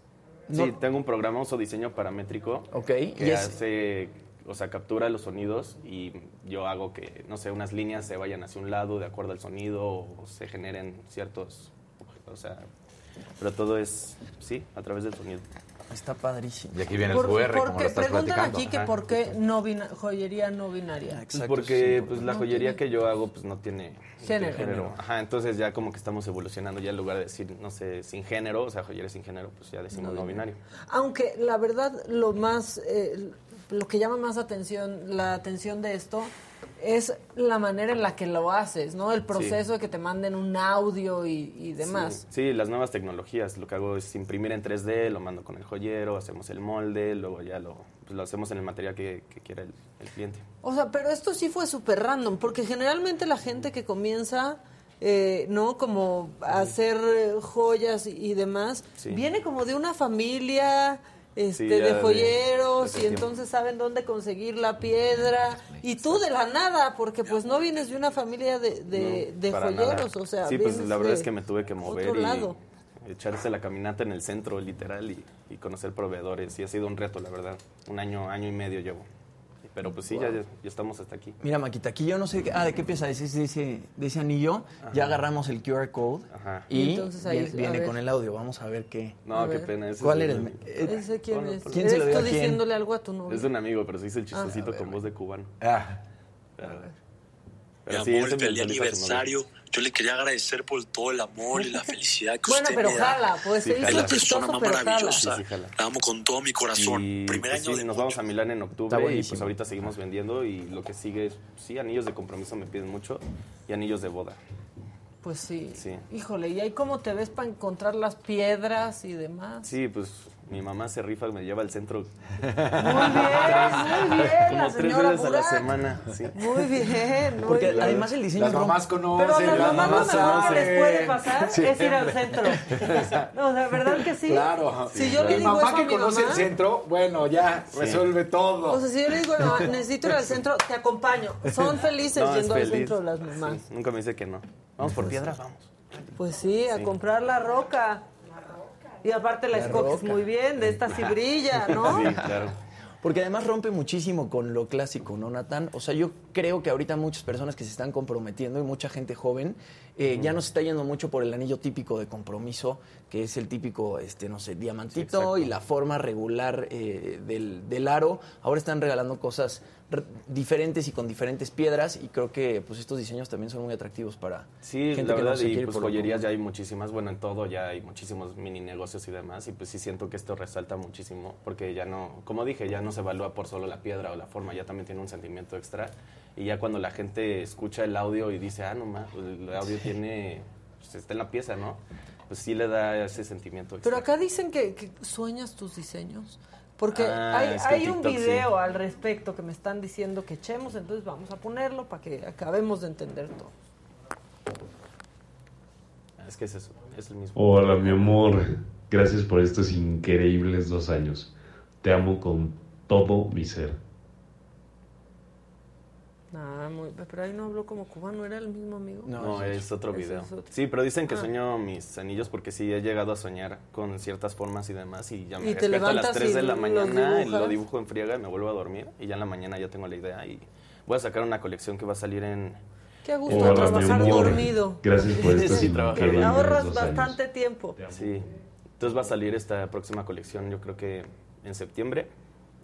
Sí, tengo un programa, uso diseño paramétrico. Ok, Que y hace, o sea, captura los sonidos y yo hago que, no sé, unas líneas se vayan hacia un lado de acuerdo al sonido o se generen ciertos, o sea, pero todo es, sí, a través del sonido. Está padrísimo. Y aquí viene el QR, como porque lo estás preguntan platicando. aquí que Ajá. por qué no bina- joyería no binaria. Pues porque pues la joyería tiene- que yo hago pues no tiene Género. Ajá, entonces ya como que estamos evolucionando ya en lugar de decir, no sé, sin género, o sea, joyería sin género, pues ya decimos No no, binario. Aunque la verdad lo más, eh, lo que llama más atención, la atención de esto es la manera en la que lo haces, ¿no? El proceso de que te manden un audio y, y demás. Sí, sí, las nuevas tecnologías. Lo que hago es imprimir en 3D, lo mando con el joyero, hacemos el molde, luego ya lo, pues lo hacemos en el material que, que quiera el, el cliente. O sea, pero esto sí fue súper random, porque generalmente la gente que comienza, eh, ¿no? Como a hacer joyas y, y demás, Sí. viene como de una familia este, Sí, de joyeros de y entonces saben dónde conseguir la piedra. Y tú de la nada, porque pues no vienes de una familia de, de, No, de para joyeros, nada. o sea, Sí, pues la verdad es que me tuve que mover otro y lado. echarse la caminata en el centro, literal, y, y conocer proveedores. Y ha sido un reto, la verdad. Un año, año y medio llevo Pero pues sí, ya, ya estamos hasta aquí. Mira, Maquita, aquí yo no sé, ah, ¿de qué pieza? Dice, dice, de ese anillo, ya agarramos el QR code Ajá. y Entonces ahí- viene, a viene ver. con el audio. Vamos a ver qué. No, A qué ver. pena. ese ¿Cuál es era el- eh, ¿Ese quién Ponlo, es? ponlo. ¿Quién se lo ¿Eres dio a quién? diciéndole algo a tu novio? Es de un amigo, pero se hizo el chistosito Ah, con voz de cubano. Ah. Pero, Mi pero sí, amor, ese feliz hizo Yo le quería agradecer por todo el amor y la felicidad que Bueno, usted pero me da. jala, pues Sí. Es la persona pero jala. maravillosa. Sí, sí, jala. La amo con todo mi corazón. Y Primer pues, año sí, de nos vamos a Milán en octubre y pues ahorita seguimos vendiendo y lo que sigue es, sí, anillos de compromiso me piden mucho y anillos de boda. Pues sí. Sí. Híjole, ¿y ahí cómo te ves para encontrar las piedras y demás? Sí, pues mi mamá se rifa, me lleva al centro Muy bien, muy bien, como la tres veces a la semana. Sí. Muy bien, muy Porque bien. además el diseño Las es mamás Pero a conocen, las las mamás lo mamás mejor que les puede pasar es ir al centro. No, de verdad que sí. Claro. Si yo le Mi digo mamá eso a que mi conoce mamá, el centro, bueno, ya resuelve todo. o sea, si yo le digo, no, necesito ir al centro, te acompaño. Son felices No, yendo al feliz. centro las mamás. Sí, nunca me dice que no. Vamos por piedras, vamos. Pues sí, a comprar la roca. Y aparte la, La escoges roca. muy bien, de esta sí brilla, ¿no? Sí, claro. Porque además rompe muchísimo con lo clásico, ¿no, Natán? O sea, yo creo que ahorita muchas personas que se están comprometiendo y mucha gente joven eh, ya no se está yendo mucho por el anillo típico de compromiso, que es el típico, este, no sé, diamantito y la forma regular eh, del, del aro. Ahora están regalando cosas re- diferentes y con diferentes piedras y creo que pues estos diseños también son muy atractivos para Sí, gente la que verdad, no se y quiere pues por joyerías ya hay muchísimas, bueno, en todo ya hay muchísimos mini negocios y demás, y pues sí siento que esto resalta muchísimo, porque ya no, como dije, ya no se evalúa por solo la piedra o la forma, ya también tiene un sentimiento extra, y ya cuando la gente escucha el audio y dice, ah, no más, el audio tiene, pues está en la pieza, ¿no? Pues sí le da ese sentimiento extra. Pero acá dicen que, que sueñas tus diseños. Porque Ah, hay, es que un sí. video al respecto que me están diciendo que echemos, entonces vamos a ponerlo para que acabemos de entender todo. Es que es eso, es el mismo. Hola, mi amor. Gracias por estos increíbles dos años. Te amo con todo mi ser. Ah, muy- pero ahí no habló como cubano, ¿era el mismo amigo? No, es otro video. es otro. Sí, pero dicen que Ah. sueño mis anillos porque sí he llegado a soñar con ciertas formas y demás y ya me Y te a las levantas 3 de la mañana y lo dibujo en friega y me vuelvo a dormir y ya en la mañana ya tengo la idea y voy a sacar una colección que va a salir en... Qué a gusto mi trabajar dormido. Gracias por estos Sí, trabajar increíbles Ahorras bastante tiempo. Sí, entonces va a salir esta próxima colección yo creo que en septiembre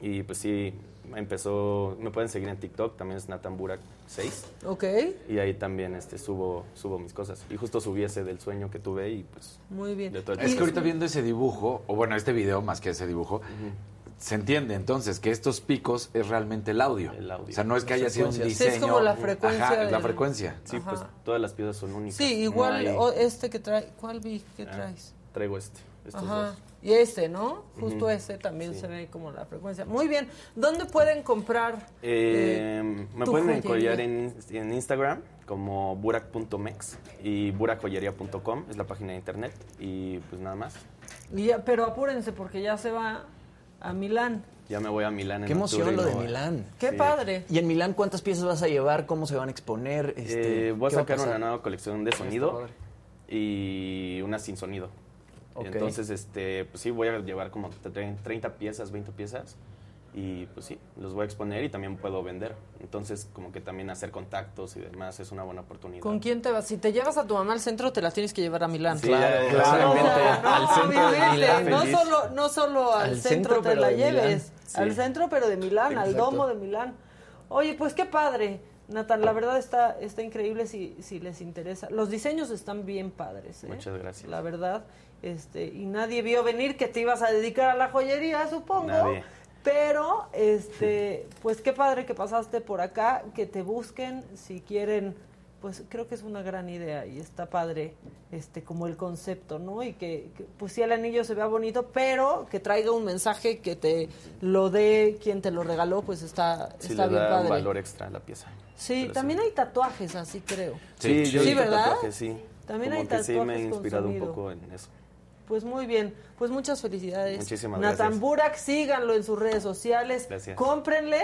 y pues sí, empezó, me pueden seguir en TikTok, también es Nathan Burak 6 Ok, y ahí también este, subo, subo mis cosas y justo subí ese del sueño que tuve y pues... muy bien. de todo el Es que ahorita viendo ese dibujo, o bueno, este video más que ese dibujo, se entiende entonces que estos picos es realmente el audio. El audio. O sea, no es que haya sido un Sí, es diseño. como la frecuencia Ajá, la frecuencia. Sí, Ajá. pues todas las piezas son únicas. Sí, No igual hay- o este que trae, ¿cuál vi que Ah, traes? Traigo este, estos Ajá. dos. Y este, ¿no? Justo ese también Sí. se ve como la frecuencia. Muy bien. ¿Dónde pueden comprar? Eh, eh, me pueden encollar en, en Instagram como burak.mex y burakjoyería.com es la página de internet y pues nada más. Y ya- pero apúrense porque ya se va a Milán. Ya me voy a Milán en Qué emoción lo de. Milán. Qué Sí. padre. ¿Y en Milán cuántas piezas vas a llevar? ¿Cómo se van a exponer? Este, Eh, voy a ¿qué va sacar una nueva colección de sonido y una sin sonido. Ok. Entonces, este, pues sí, voy a llevar como tre- 30 piezas, 20 piezas y pues sí, los voy a exponer y también puedo vender. Entonces, como que también hacer contactos y demás es una buena oportunidad. ¿Con quién te vas? Si te llevas a tu mamá al centro, te la tienes que llevar a Milán. Sí, Claro, O sea, claramente, no, al centro de obviamente, Milán. No solo, no solo al, Al centro, centro, te la lleves. Sí. Al centro, pero de Milán, al Exacto. domo de Milán. Oye, pues qué padre. Nathan, la verdad está, está increíble si, si les interesa. Los diseños están bien padres. ¿eh? Muchas gracias. La verdad. Este, y nadie vio venir que te ibas a dedicar a la joyería, supongo. Nadie. Pero, este, pues qué padre que pasaste por acá, que te busquen si quieren, pues creo que es una gran idea y está padre, este, como el concepto, ¿no? Y que, que, pues sí el anillo se vea bonito, pero que traiga un mensaje que te lo dé quien te lo regaló, pues está, Sí, está le bien da padre. un valor extra a la pieza. Sí, Pero también hay tatuajes así, creo. Sí, yo Sí, ¿verdad? tatuajes, sí. También Como hay que sí me he tatuajes inspirado un poco en eso. Pues muy bien, pues muchas felicidades. Muchísimas Nathan gracias. Burak, síganlo en sus redes sociales. Gracias. Cómprenle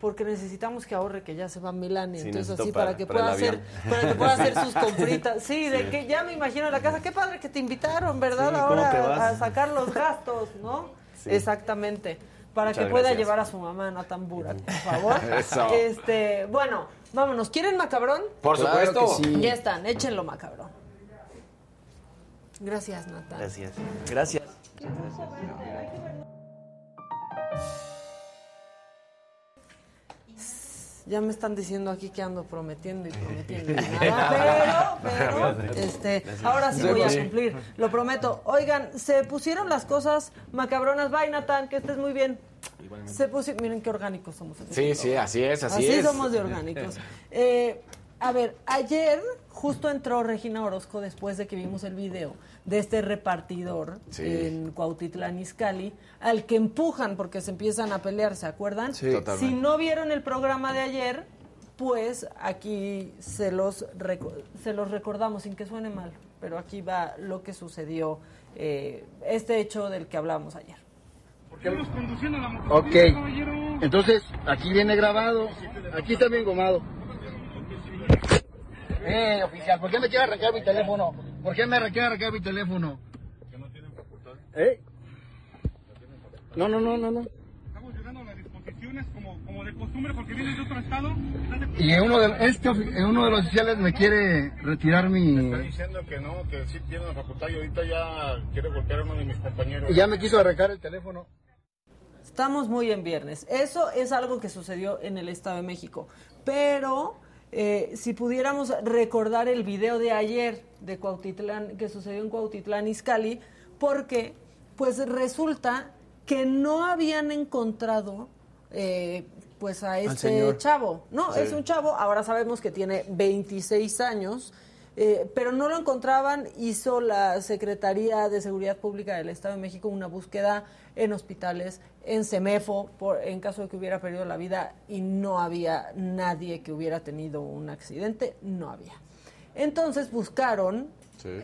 porque necesitamos que ahorre que ya se va a Milán y Sí, entonces así para, para- que para pueda hacer para que pueda hacer sus compritas. Sí, de que ya me imagino en la casa, qué padre que te invitaron, ¿verdad? Sí, ¿cómo Ahora a sacar los gastos, ¿no? Sí. Exactamente. para Muchas que pueda gracias. llevar a su mamá Nathan Burak, por favor. Eso. Este, bueno, vámonos. ¿Quieren macabrón? Por Claro supuesto. Ya están, échenlo macabrón. Gracias, Nathan. Gracias. Gracias. Ya me están diciendo aquí que ando prometiendo y prometiendo y nada, pero, pero, este, ahora sí voy a cumplir, lo prometo. Oigan, se pusieron las cosas macabronas. Bye, Nathan, que estés muy bien. Se pusieron, miren qué orgánicos somos. Sí, sí, así es, así, Así es. somos de orgánicos. Eh, a ver, ayer justo entró Regina Orozco después de que vimos el video de este repartidor Sí. en Cuautitlán Izcalli, al que empujan porque se empiezan a pelear, ¿se acuerdan? Sí. Totalmente. Si no vieron el programa de ayer, pues aquí se los, reco- se los recordamos sin que suene mal, pero aquí va lo que sucedió, eh, este hecho del que hablamos ayer. Ok, entonces aquí viene grabado, aquí está bien gomado. Eh, oficial, ¿por qué me quiere arrancar mi teléfono? ¿Por qué me quiere arrancar mi teléfono? ¿Eh? No, no, no, no, no. Estamos llegando a las disposiciones como, como de costumbre porque vienes de otro estado. Y uno de, este, uno de los oficiales me quiere retirar mi... Está diciendo que no, que sí tiene la facultad y ahorita ya quiere golpear a uno de mis compañeros. Y ya me quiso arrancar el teléfono. Estamos muy en viernes. Eso es algo que sucedió en el Estado de México. Pero eh, si pudiéramos recordar el video de ayer de Cuautitlán, que sucedió en Cuautitlán Izcalli, porque pues resulta que no habían encontrado eh, pues a este chavo. No, Sí. es un chavo, ahora sabemos que tiene 26 años. Eh, pero no lo encontraban, hizo la Secretaría de Seguridad Pública del Estado de México una búsqueda en hospitales, en CEMEFO, por, en caso de que hubiera perdido la vida y no había nadie que hubiera tenido un accidente, no había. Entonces buscaron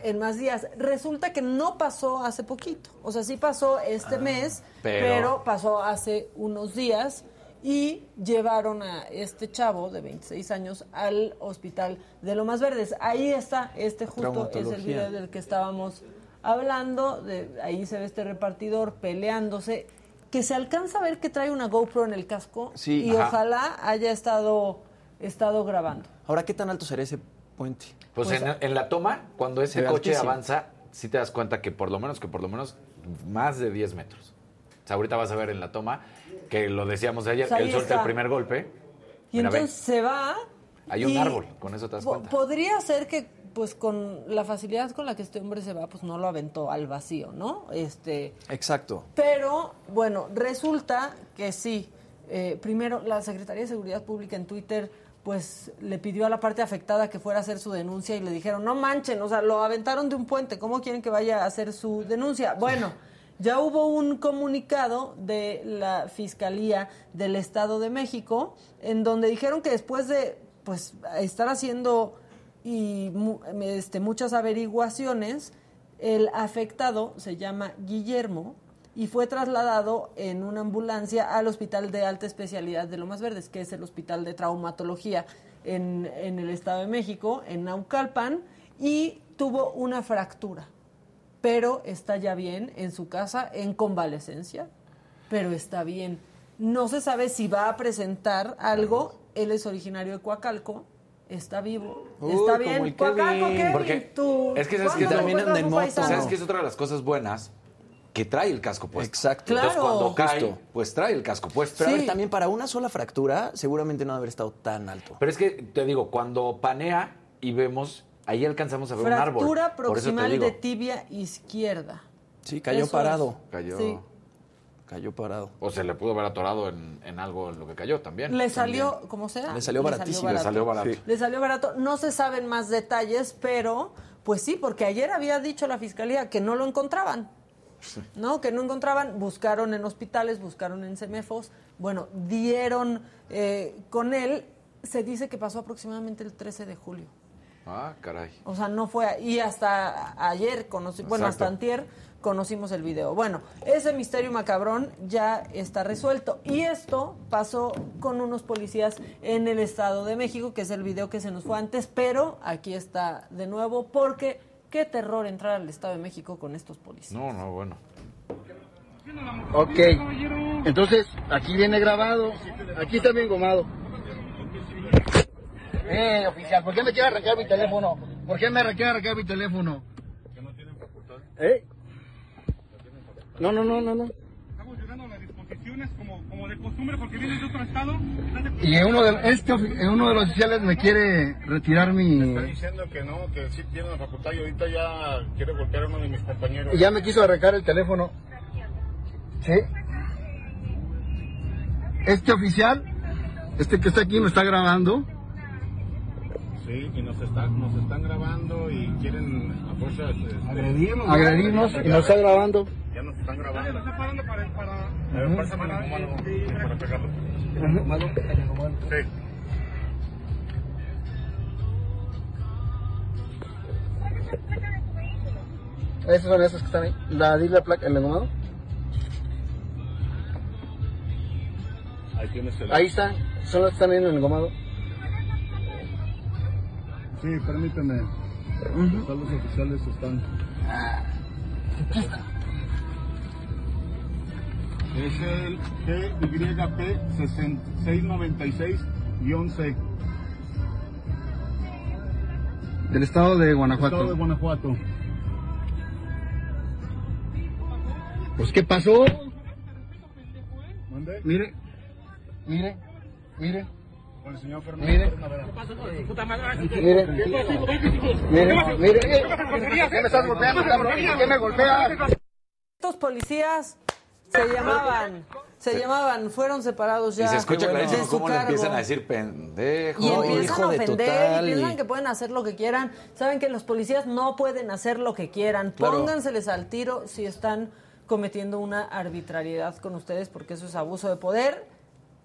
en más días. Resulta que no pasó hace poquito, o sea, sí pasó este mes, pero- pero pasó hace unos días y llevaron a este chavo de 26 años al hospital de Lomas Verdes. Ahí está, este justo es el video del que estábamos hablando, de, ahí se ve este repartidor peleándose, que se alcanza a ver que trae una GoPro en el casco Sí. y Ajá. ojalá haya estado, estado grabando. Ahora, ¿qué tan alto será ese puente? Pues, Pues, en, en la toma, cuando ese coche altísimo. avanza, sí te das cuenta que por lo menos, que por lo menos más de 10 metros. O sea, ahorita vas a ver en la toma, que lo decíamos ayer, que él suelta está. el primer golpe. Y Mira, ve, entonces se va. hay un árbol, con eso te das po- cuenta. Podría ser que, pues, con la facilidad con la que este hombre se va, pues no lo aventó al vacío, ¿no? Este, Exacto. pero, bueno, resulta que sí. Eh, primero, la Secretaría de Seguridad Pública en Twitter, pues, le pidió a la parte afectada que fuera a hacer su denuncia y le dijeron, no manchen, o sea, lo aventaron de un puente, ¿cómo quieren que vaya a hacer su denuncia? Bueno, ya hubo un comunicado de la Fiscalía del Estado de México en donde dijeron que después de, pues, estar haciendo y este, muchas averiguaciones, el afectado se llama Guillermo y fue trasladado en una ambulancia al Hospital de Alta Especialidad de Lomas Verdes, que es el Hospital de Traumatología en, en el Estado de México, en Naucalpan, y tuvo una fractura, pero está ya bien en su casa, en convalecencia, pero está bien. No se sabe si va a presentar algo, él es originario de Coacalco, está vivo, Uy, está como bien. el Coacalco, Kevin. Kevin, Porque tú, es que sabes que ¿cuándo también un en moto. ¿Sabes que es otra de las cosas buenas? Que trae el casco puesto. Exacto. Entonces, Claro. cuando cae, Justo. pues trae el casco puesto. Pero a ver, Sí. también para una sola fractura, seguramente no debe haber estado tan alto. Pero es que, te digo, cuando panea y vemos, ahí alcanzamos a ver un árbol. Fractura proximal de tibia izquierda. Sí, cayó Eso parado. Cayó. Sí. Cayó parado. O se le pudo haber atorado en, en algo en lo que cayó también. Le salió, como sea. Le salió baratísimo. Le salió barato. Sí. Le salió barato. No se saben más detalles, pero pues sí, porque ayer había dicho la fiscalía que no lo encontraban. ¿No? Que no encontraban. Buscaron en hospitales, buscaron en semefos. Bueno, dieron eh, con él. Se dice que pasó aproximadamente el 13 de julio. Ah, caray. O sea, no fue. Y hasta ayer, conocí, bueno, hasta antier, conocimos el video. Bueno, ese misterio macabrón ya está resuelto. Y esto pasó con unos policías en el Estado de México, que es el video que se nos fue antes, pero aquí está de nuevo, porque qué terror entrar al Estado de México con estos policías. No, no, bueno. Ok, Entonces, aquí viene grabado. Aquí está bien gomado. Eh, oficial, ¿por qué me quiere arrancar mi teléfono? ¿Por qué me quiere arrancar mi teléfono? ¿Eh? No, no, no, no, no. como, como de costumbre porque vienes de otro estado. Y uno de, este, uno de los oficiales me quiere retirar mi... Está diciendo que no, que sí tiene la facultad y ahorita ya quiere golpear a uno de mis compañeros. Y ya me quiso arrancar el teléfono. ¿Sí? Este oficial, este que está aquí me está grabando. Sí, y nos, está, nos están grabando y quieren a fuerza este, Agredirnos. Agredirnos y nos está grabando. Ya nos están grabando. Ujú. Eh, pásame la mano para pegarlo. Sí. Esos son esos que están ahí. La, di la placa, el engomado. Ahí tienes el... Ahí están, son los que están ahí en el engomado. Sí, permíteme. Todos los oficiales están... Es el GYP 6696-C. Del estado de Guanajuato. Estado de Guanajuato. Pues, ¿qué pasó? ¿Mande? Mire, mire, mire. Con el señor Fernando Mire. Mire, mire, mire. ¿Qué me estás golpeando? ¿Qué me golpeas? Estos policías se llamaban, se llamaban, fueron separados ya. Y se escucha clarísimo su cómo le empiezan a decir pendejo. Y empiezan hijo a de ofender total, y y- piensan que pueden hacer lo que quieran. Saben que los policías no pueden hacer lo que quieran. Claro. Pónganseles al tiro si están cometiendo una arbitrariedad con ustedes porque eso es abuso de poder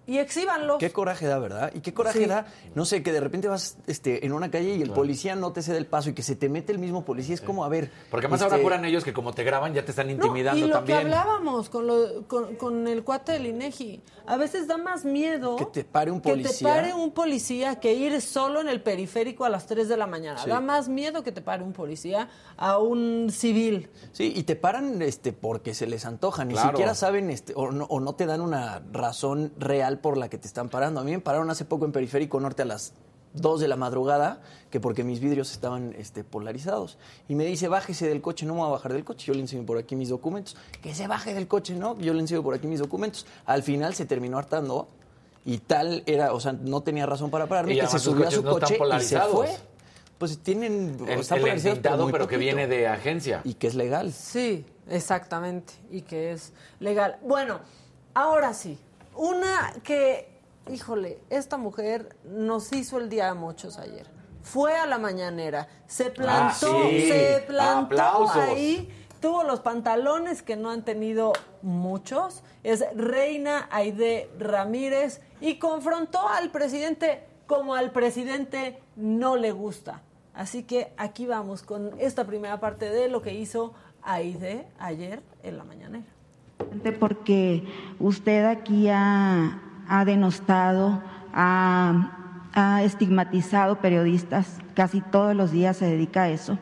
y exhíbanlos. Qué coraje da, ¿verdad? Y qué coraje Sí. da, no sé, que de repente vas este, en una calle y el policía no te cede el paso y que se te mete el mismo policía. Es como, a ver. Porque más este, ahora juran ellos que como te graban ya te están No, intimidando y lo también. que hablábamos con, lo- con, con el cuate del INEGI, a veces da más miedo Que te pare un que te policía. pare un policía que ir solo en el periférico a las 3 de la mañana. Sí. Da más miedo que te pare un policía a un civil. Sí, y te paran este porque se les antoja, ni Claro. siquiera saben este, o, no, o no te dan una razón real por la que te están parando. A mí me pararon hace poco en Periférico Norte a las 2 de la madrugada, que porque mis vidrios estaban este, polarizados. Y me dice, bájese del coche, no me voy a bajar del coche. Yo le enseño por aquí mis documentos. Que se baje del coche, ¿no? Yo le enseño por aquí mis documentos. Al final se terminó hartando y tal era, o sea, no tenía razón para pararme, Y que se subió a su no coche y se fue. Pues tienen, El, están el polarizados, muy pero que viene de agencia. Y que es legal. Sí, exactamente, y que es legal. Bueno, ahora sí, una que, híjole, esta mujer nos hizo el día a muchos ayer. Fue a la mañanera, se plantó, Ah, sí. se plantó Aplausos. ahí, tuvo los pantalones que no han tenido muchos, es Reina Aide Ramírez y confrontó al presidente como al presidente no le gusta. Así que aquí vamos con esta primera parte de lo que hizo Aide ayer en la mañanera. Porque usted aquí ha, denostado, ha, ha estigmatizado periodistas, casi todos los días se dedica a eso.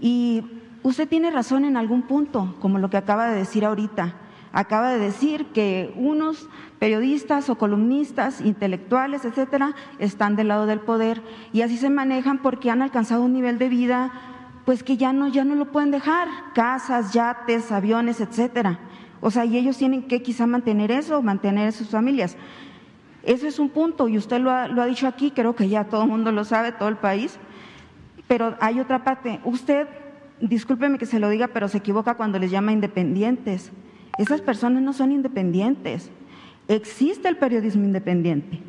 Y usted tiene razón en algún punto, como lo que acaba de decir ahorita. Acaba de decir que unos periodistas o columnistas, intelectuales, etcétera, están del lado del poder y así se manejan porque han alcanzado un nivel de vida pues que ya no ya no lo pueden dejar, casas, yates, aviones, etcétera. O sea, y ellos tienen que quizá mantener eso, mantener sus familias. Eso es un punto, y usted lo ha, lo ha dicho aquí, creo que ya todo el mundo lo sabe, todo el país. Pero hay otra parte. Usted, discúlpeme que se lo diga, pero se equivoca cuando les llama independientes. Esas personas no son independientes. Existe el periodismo independiente.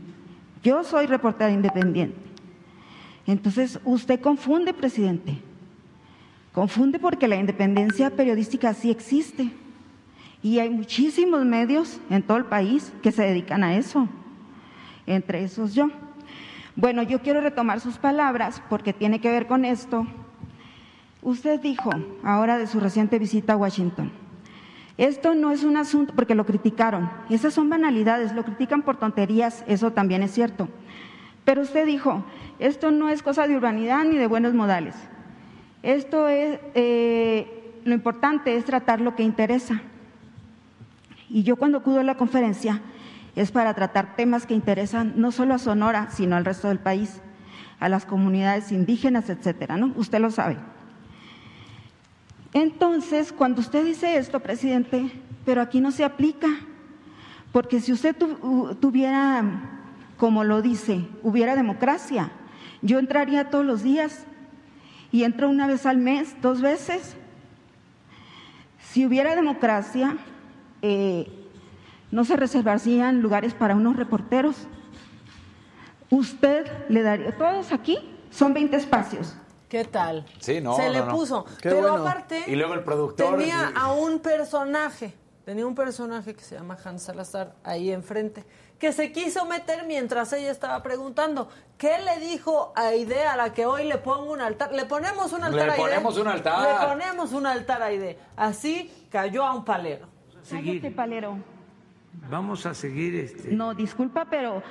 Yo soy reportera independiente. Entonces, usted confunde, presidente. Confunde porque la independencia periodística sí existe. Y hay muchísimos medios en todo el país que se dedican a eso. Entre esos yo. Bueno, yo quiero retomar sus palabras porque tiene que ver con esto. Usted dijo ahora de su reciente visita a Washington. Esto no es un asunto, porque lo criticaron. Esas son banalidades, lo critican por tonterías, eso también es cierto. Pero usted dijo, esto no es cosa de urbanidad ni de buenos modales. Esto es, eh, lo importante es tratar lo que interesa. Y yo cuando acudo a la conferencia es para tratar temas que interesan no solo a Sonora, sino al resto del país, a las comunidades indígenas, etcétera, ¿no? Usted lo sabe. Entonces, cuando usted dice esto, presidente, pero aquí no se aplica, porque si usted tu- tuviera, como lo dice, hubiera democracia, yo entraría todos los días y entro una vez al mes, dos veces. Si hubiera democracia, eh, no se reservarían lugares para unos reporteros. Usted le daría, todos aquí son 20 espacios. ¿Qué tal? Sí, no, Se no, le no. puso. Qué Pero bueno. aparte, Y luego el productor, tenía a un personaje, tenía un personaje que se llama Hans Salazar ahí enfrente, que se quiso meter mientras ella estaba preguntando. ¿Qué le dijo a Aide a la que hoy le pongo un altar? Le ponemos un Le altar a Aide. ponemos un altar. Le ponemos un altar a Aide. Así cayó a un palero. Cállate, palero. Vamos a seguir este. No, disculpa, pero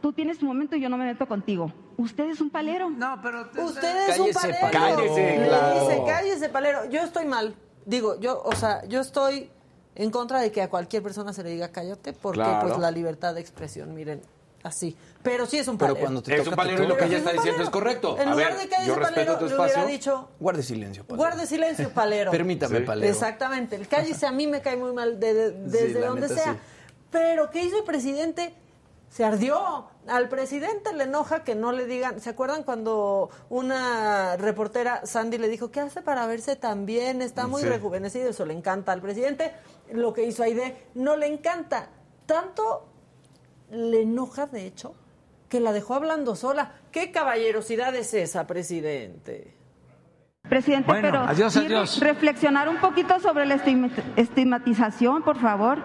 tú tienes tu momento y yo no me meto contigo. Usted es un palero. No, pero Usted es un Cállese, palero. Cállese, Le claro. dice, cállese, palero. Yo estoy mal. Digo, yo, o sea, yo estoy en contra de que a cualquier persona se le diga cállate, porque Claro. pues la libertad de expresión, miren, así. Pero sí es un Pero palero. cuando te Es toca, un palero y lo que ella está Es diciendo es correcto. En A lugar ver, de cállese, yo respeto palero, tu le hubiera espacio. dicho, Guarde silencio, palero. guarde silencio, palero. Permítame, Sí. palero. Exactamente. El cállese a mí me cae muy mal de- de- desde donde neta, sea. sí. Pero ¿qué hizo el presidente? Se ardió. Al presidente le enoja que no le digan. ¿Se acuerdan cuando una reportera, Sandy, le dijo, ¿qué hace para verse tan bien? Está muy Sí. rejuvenecido. Eso le encanta al presidente. Lo que hizo Aide no le encanta. Tanto le enoja, de hecho, que la dejó hablando sola. ¿Qué caballerosidad es esa, presidente? Presidente, Bueno, pero adiós, reflexionar un poquito sobre la estigma- estigmatización, por favor.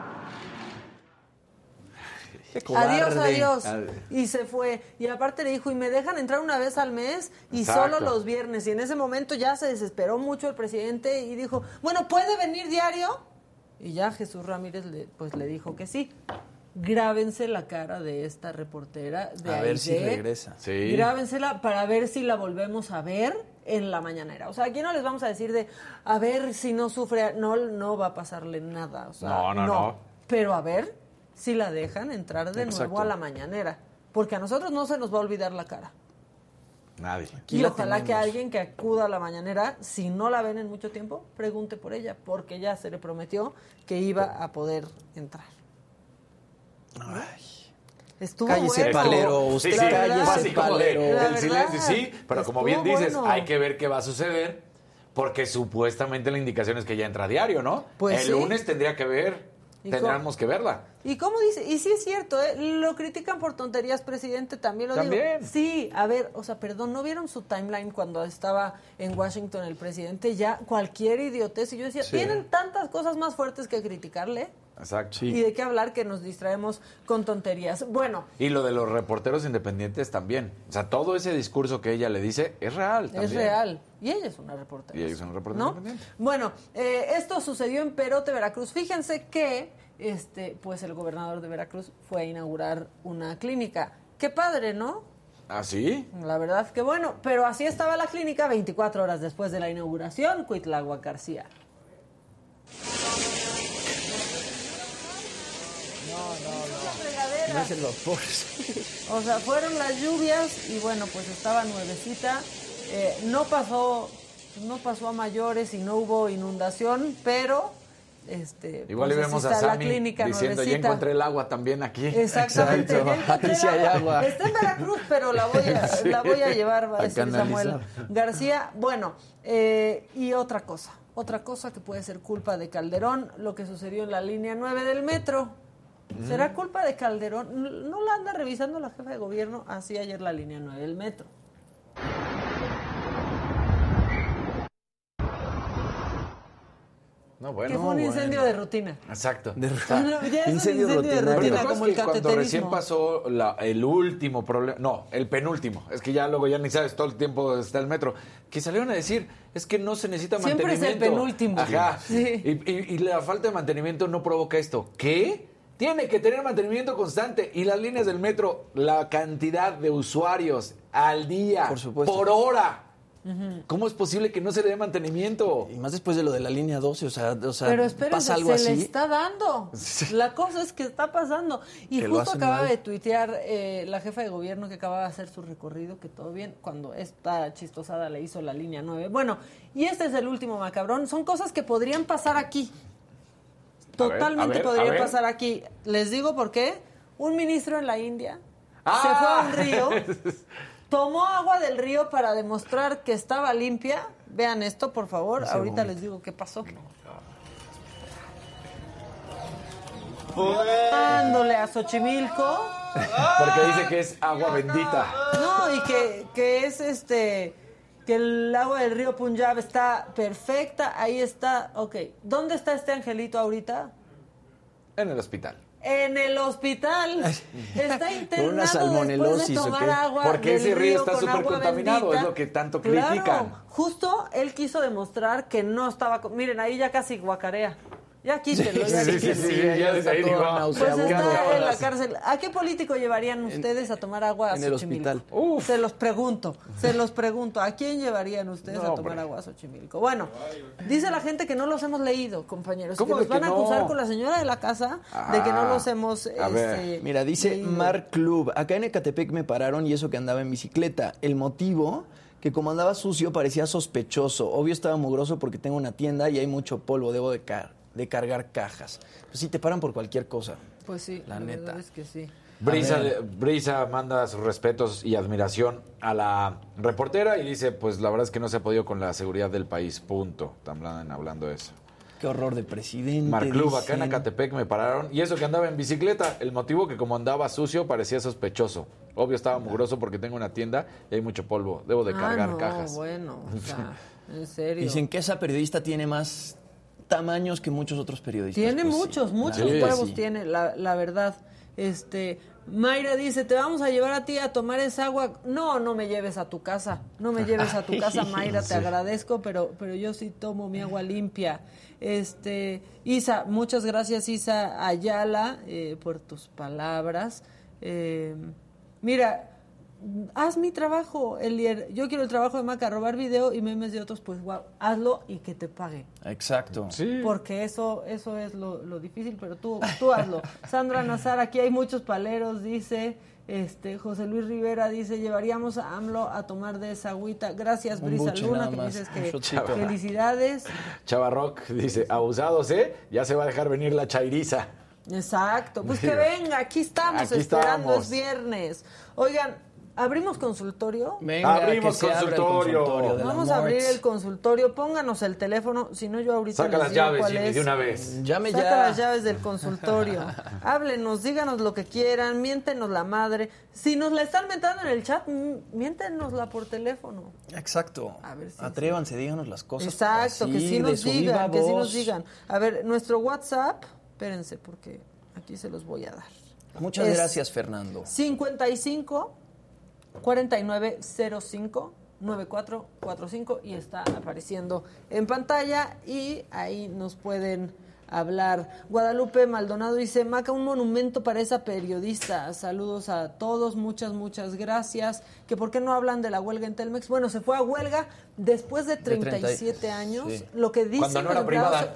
Adiós, adiós. Adiós. Y se fue. Y aparte le dijo, y me dejan entrar una vez al mes y Exacto. solo los viernes. Y en ese momento ya se desesperó mucho el presidente y dijo, bueno, ¿puede venir diario? Y ya Jesús Ramírez le, pues le dijo que sí. Grábense la cara de esta reportera de A ver si regresa. Sí. Grábensela para ver si la volvemos a ver en la mañanera. O sea, aquí no les vamos a decir de a ver si no sufre, no, no va a pasarle nada. O sea, No, no, no. Pero a ver si la dejan entrar de Exacto. nuevo a la mañanera. Porque a nosotros no se nos va a olvidar la cara. Nadie. y ojalá que alguien que acuda a la mañanera, si no la ven en mucho tiempo, pregunte por ella, porque ya se le prometió que iba a poder entrar. Estuvo Cállese, bueno. palero, Sí, usted sí, cállese, como de- palero. El silencio, sí, pero como bien dices, bueno. hay que ver qué va a suceder, porque supuestamente la indicación es que ya entra a diario, ¿no? Pues el sí. lunes tendría que ver, ¿Y tendríamos que verla. ¿Y cómo dice? Y sí es cierto, ¿eh? lo critican por tonterías, presidente, también lo También. digo. Sí, a ver, o sea, perdón, ¿no vieron su timeline cuando estaba en Washington el presidente? Ya cualquier idiotez. Y yo decía, Sí. tienen tantas cosas más fuertes que criticarle. Exacto. Y de qué hablar que nos distraemos con tonterías. Bueno, Y lo de los reporteros independientes también. O sea, todo ese discurso que ella le dice es real. es también. real. Y ella es una reportera. Y ella es una reportera ¿no? independiente. Bueno, eh, esto sucedió en Perote, Veracruz. Fíjense que este, pues el gobernador de Veracruz fue a inaugurar una clínica. Qué padre, ¿no? ¿Ah, sí? La verdad que bueno, pero así estaba la clínica 24 horas después de la inauguración, Cuitlagua García. No es el vapor. O sea, fueron las lluvias y bueno, pues estaba nuevecita. Eh, no pasó, no pasó a mayores y no hubo inundación, pero este, Igual pues vemos a está la Sammy clínica diciendo, ya nuevecita. encontré el agua también aquí. Exactamente. Exacto. ya encontré Aquí sí hay agua. Está en Veracruz, pero la voy a, Sí. la voy a llevar, va a A decir Samuel. García. Bueno, eh, y otra cosa, otra cosa que puede ser culpa de Calderón, lo que sucedió en la línea 9 del metro. ¿Será culpa de Calderón? ¿No la anda revisando la jefa de gobierno? Así ayer la línea 9 del metro. No, bueno. que fue un incendio de rutina. Exacto. De- No, ya es un Incendio incendio de rutina, ¿te acuerdas como el cuando recién pasó la- el último problema, no, el penúltimo, es que ya luego ya ni sabes, todo el tiempo está el metro, que salieron a decir, es que no se necesita Siempre es el mantenimiento. penúltimo. Ajá. Sí. Y, y- y la falta de mantenimiento no provoca esto. ¿Qué? Tiene que tener mantenimiento constante. Y las líneas del metro, la cantidad de usuarios al día, Por supuesto. por hora, ¿Cómo es posible que no se le dé mantenimiento? Y más después de lo de la línea 12, o sea, o sea Pero espérense, pasa algo se así. le está dando. La cosa es que está pasando. Y Que justo acaba mal. de tuitear eh, la jefa de gobierno que acaba de hacer su recorrido, que todo bien, cuando esta chistosada le hizo la línea 9. Bueno, y este es el último macabrón. Son cosas que podrían pasar aquí. Totalmente a ver, a podrían ver. pasar aquí. Les digo por qué. Un ministro en la India Ah. se fue a un río, tomó agua del río para demostrar que estaba limpia. Vean esto, por favor. Un Ahorita segundo. les digo qué pasó. Dándole a Xochimilco. Porque dice que es agua bendita. No, y que, que es este. Que el agua del río Punjab está perfecta. Ahí está. Ok. ¿Dónde está este angelito ahorita? En el hospital. En el hospital. Está internado después de salmonelosis, ¿o tomar qué? agua Porque del ese río está súper contaminado, bendita. es lo que tanto Claro. critican. Justo él quiso demostrar que no estaba... Miren, ahí ya casi guacarea. Ya quítelo, ya Sí, sí, sí, ya desde ahí digo, ah, Pues está en la cárcel. ¿A qué político llevarían ustedes a tomar agua a en el Xochimilco? hospital. Se los pregunto, se los pregunto. ¿A quién llevarían ustedes No, a tomar hombre. agua a Xochimilco? Bueno, dice la gente que no los hemos leído, compañeros. ¿Cómo que nos que van a no? acusar con la señora de la casa de que no Ah, los hemos... a ver. este, Mira, dice leído. Mar Club, acá en Ecatepec me pararon y eso que andaba en bicicleta. El motivo, que como andaba sucio parecía sospechoso. Obvio estaba mugroso porque tengo una tienda y hay mucho polvo, debo de, car- de cargar cajas. Pues sí, te paran por cualquier cosa. Pues sí, La la, neta. verdad es que sí. Brisa. Brisa manda sus respetos y admiración a la reportera y dice, pues la verdad es que no se ha podido con la seguridad del país, punto. Están hablando de eso. Qué horror de presidente. Marclub, acá en. Acatepec me pararon. Y eso que andaba en bicicleta. El motivo que como andaba sucio parecía sospechoso. Obvio estaba mugroso porque tengo una tienda y hay mucho polvo. Debo de Ah, cargar no, cajas. bueno, o sea, en serio. Dicen que esa periodista tiene más tamaños que muchos otros periodistas. Tiene Pues muchos, muchos huevos sí. tiene, la, la verdad. Este, Mayra dice, te vamos a llevar a ti a tomar esa agua. No, no me lleves a tu casa. No me lleves a tu casa, Mayra, te Sí. agradezco, pero, pero yo sí tomo mi agua limpia. Este, Isa, muchas gracias, Isa Ayala, eh, por tus palabras. Eh, mira, haz mi trabajo, Elier. Yo quiero el trabajo de Maca, robar video y memes de otros, pues wow, hazlo y que te paguen. Exacto. Porque eso, eso es lo, lo difícil, pero tú, tú hazlo. Sandra Nazar, aquí hay muchos paleros, dice. Este, José Luis Rivera dice, llevaríamos a AMLO a tomar de esa agüita. Gracias, Un Brisa buche Luna, que dices que felicidades. Chava Rock dice, abusados, ¿eh? Ya se va a dejar venir la chairiza. Exacto, pues que venga, aquí estamos Aquí esperando, estamos. es viernes. Oigan, ¿abrimos consultorio? Venga, Abrimos que se consultorio. Vamos a abrir el consultorio, pónganos el teléfono, si no yo ahorita Saca les las digo llaves, cuál Jimmy, de una vez. Llame Saca ya. las llaves del consultorio. Háblenos, díganos lo que quieran, miéntenos la madre. Si nos la están mentando en el chat, miéntenosla por teléfono. Exacto. A ver si Atrévanse, díganos las cosas. Exacto, que sí nos digan, que sí nos digan. A ver, nuestro WhatsApp, espérense porque aquí se los voy a dar. Muchas Es gracias, Fernando. 55 4905 9445 y está apareciendo en pantalla y ahí nos pueden hablar. Guadalupe Maldonado dice, Maca, un monumento para esa periodista. Saludos a todos, muchas, muchas gracias. Que por qué no hablan de la huelga en Telmex. Bueno, se fue a huelga después de 30 37 años. sí. Lo que dicen no los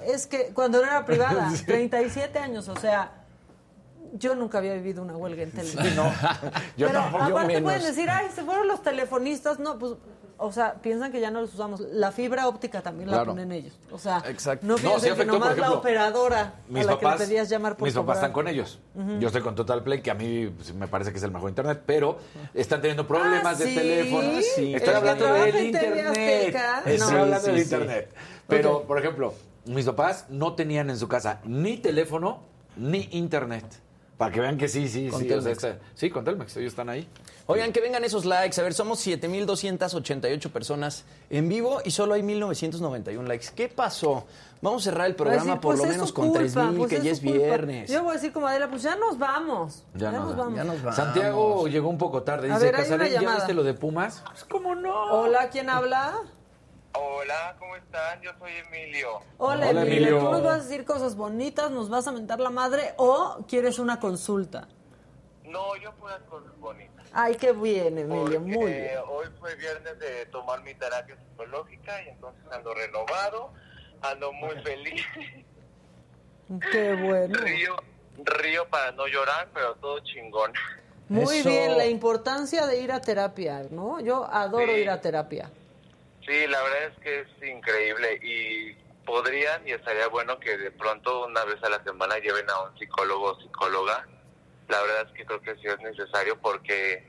es que cuando no era privada, Sí. 37 años, o sea, yo nunca había vivido una huelga en Telmex. no, yo Pero tampoco, yo aparte menos. pueden decir, ay, se fueron los telefonistas. No, pues, o sea, piensan que ya no los usamos. La fibra óptica también la ponen ellos. O sea, Exacto. no No, piensen sí que afectó, por nomás la ejemplo, operadora Mis a la papás, que le pedías llamar por mis papás están con ellos. Yo estoy con Total Play, que a mí pues, me parece que es el mejor internet, pero están teniendo problemas Ah, de ¿sí? teléfono. Sí. Estoy que hablando del internet. Estoy No. hablando Sí, del sí, sí. internet. Pero, por ejemplo, mis papás no tenían en su casa ni teléfono ni internet. Para que vean que sí, sí, Con sí. o sea, está- sí, con Telmex, ellos están ahí. Oigan, que vengan esos likes. A ver, somos 7,288 personas en vivo y solo hay 1,991 likes. ¿Qué pasó? Vamos a cerrar el decir, programa por pues lo menos con culpa, 3,000, pues que es ya es culpa. viernes. Yo voy a decir como Adela, pues ya nos vamos. Ya, nos, vamos. Ya nos vamos. Santiago llegó un poco tarde. A Dice, ver, ¿ya viste lo de Pumas? Pues, ¿Cómo no? Hola, ¿quién habla? Hola, ¿cómo están? Yo soy Emilio. Hola, Hola, Emilio. Emilio. ¿Tú nos vas a decir cosas bonitas, nos vas a mentar la madre o quieres una consulta? No, yo puras cosas bonitas. Ay, qué bien, Emilio, muy bien. hoy fue viernes de tomar mi terapia psicológica y entonces ando renovado, ando muy feliz. Qué bueno. Río, río para no llorar, pero todo chingón. Muy Eso. bien, la importancia de ir a terapia, ¿no? Yo adoro Sí. ir a terapia. Sí, la verdad es que es increíble y podrían y estaría bueno que de pronto una vez a la semana lleven a un psicólogo o psicóloga. La verdad es que creo que sí es necesario porque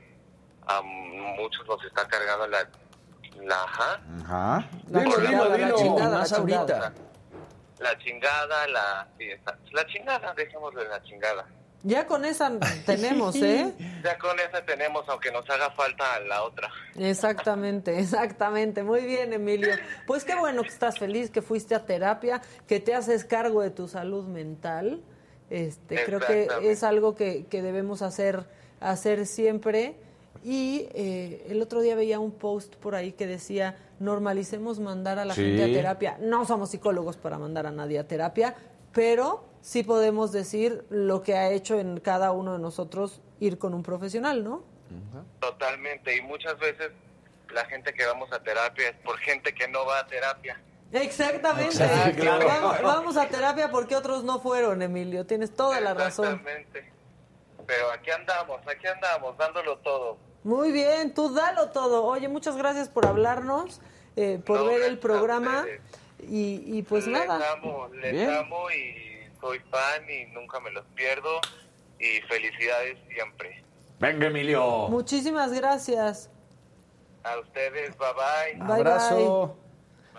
a muchos nos está cargando la... la ajá, Ajá. La Dilo, chingada, dilo, la dilo. chingada, la Más chingada. ahorita. la chingada, la... sí, está- la chingada, dejémoslo en la chingada. Ya con esa tenemos, ¿eh? Ya con esa tenemos, aunque nos haga falta la otra. Exactamente, exactamente. Muy bien, Emilio. Pues qué bueno que estás feliz, que fuiste a terapia, que te haces cargo de tu salud mental. Este, creo que es algo que, que debemos hacer, hacer siempre. Y eh, el otro día veía un post por ahí que decía, normalicemos mandar a la Sí. gente a terapia. No somos psicólogos para mandar a nadie a terapia, pero sí podemos decir lo que ha hecho en cada uno de nosotros ir con un profesional, ¿no? Totalmente, y muchas veces la gente que vamos a terapia es por gente que no va a terapia. Exactamente. Claro. Vamos, vamos a terapia porque otros no fueron, Emilio. Tienes toda la razón. Exactamente. Pero aquí andamos, aquí andamos, dándolo todo. Muy bien, tú dalo todo. Oye, muchas gracias por hablarnos, eh, por No, ver el programa. ustedes. Y, y pues les nada. amo, les Bien. amo y soy fan y nunca me los pierdo. Y felicidades siempre. Venga, Emilio. Muchísimas gracias. A ustedes, bye bye. Bye, Abrazo.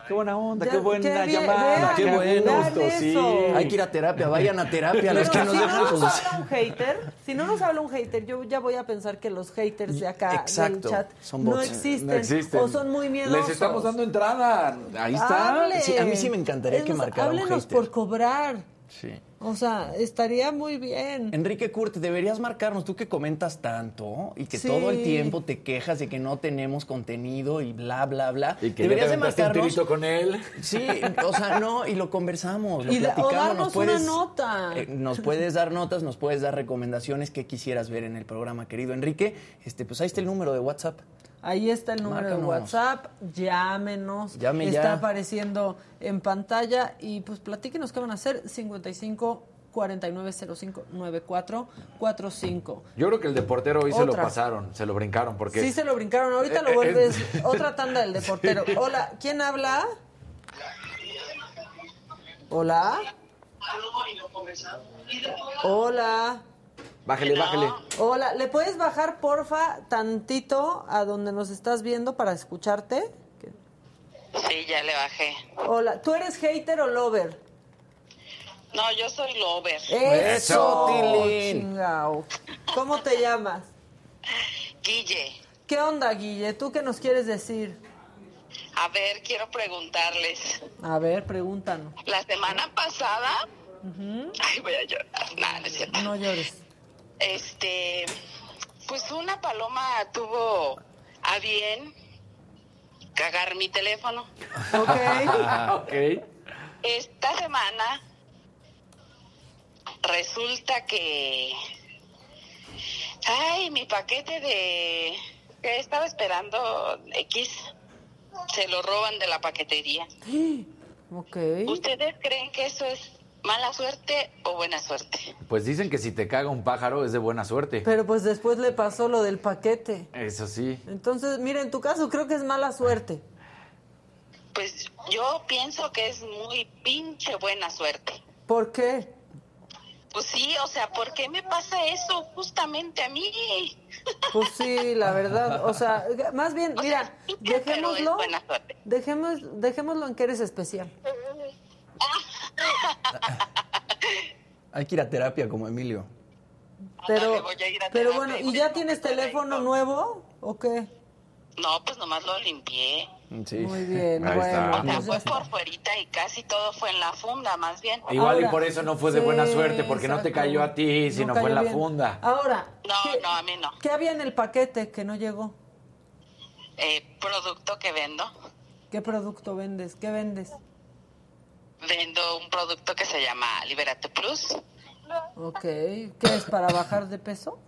Qué buena onda, Ya, qué buena qué bien, llamada. vean, qué bueno. vean sí. Hay que ir a terapia, vayan a terapia. Los que Pero nos si no nos pues, habla un hater, si no nos habla un hater, yo ya voy a pensar que los haters de acá Exacto. del chat Son no bots. existen, No existen. o son muy miedosos. Les estamos dando entrada. Ahí está. Sí, a mí sí me encantaría Es que más, marcara un hater. por cobrar. Sí. O sea, estaría muy bien. Enrique Kurt, deberías marcarnos, tú que comentas tanto y que Sí. todo el tiempo te quejas de que no tenemos contenido y bla, bla, bla. Y que deberías ya de un marcarnos. tirito con él. Sí, o sea, no, y lo conversamos, lo Y o platicamos. darnos nos puedes, una nota. eh, nos puedes dar notas, nos puedes dar recomendaciones que quisieras ver en el programa, querido Enrique. Este, pues ahí está el número de WhatsApp. Ahí está el número de. WhatsApp, llámenos. Llame está ya. apareciendo en pantalla y pues platíquenos qué van a hacer 55 4905 9445. Yo creo que el de portero hoy se lo pasaron, se lo brincaron porque Sí se lo brincaron, ahorita Eh, lo eh, vuelves eh. otra tanda del deportero. Hola, ¿quién habla? Hola. Hola. Bájale, bájale. Hola, ¿le puedes bajar porfa tantito a donde nos estás viendo para escucharte? Sí, ya le bajé. Hola, ¿tú eres hater o lover? No, yo soy lover. Eso, chingao. ¿Cómo te llamas? Guille, ¿Qué onda, Guille? ¿Tú qué nos quieres decir? a ver, quiero preguntarles. A ver, pregúntanos. La semana pasada, ay, voy a llorar. Nada, no es cierto. No llores. Este, pues una paloma tuvo a bien cagar mi teléfono. ok. Esta semana resulta que, ay, mi paquete de que estaba esperando X se lo roban de la paquetería. Ok. ¿Ustedes creen que eso es mala suerte o buena suerte? Pues dicen que si te caga un pájaro es de buena suerte. Pero pues después le pasó lo del paquete. Eso sí. Entonces, mira, en tu caso creo que es mala suerte. Pues yo pienso que es muy pinche buena suerte. ¿Por qué? Pues sí, o sea, ¿por qué me pasa eso justamente a mí? Pues sí, la verdad. O sea, más bien, mira, dejémoslo, dejemos, dejémoslo en que eres especial. Hay que ir a terapia como Emilio. Pero, voy a ir a pero terapia bueno, y ¿y voy ya tienes teléfono nuevo o qué? No, pues nomás lo limpié. Sí. Muy bien, Ahí bueno. está. O sea, pues ya fue por fuerita y casi todo fue en la funda, más bien. Igual y por eso no fue de buena suerte, porque no te cayó a ti, No sino cayó fue en la bien. funda. Ahora, No, no, a mí no. ¿qué había en el paquete que no llegó? Eh, producto que vendo. ¿Qué producto vendes? ¿Qué vendes? Vendo un producto que se llama Liberate Plus. Ok, ¿qué es para bajar de peso?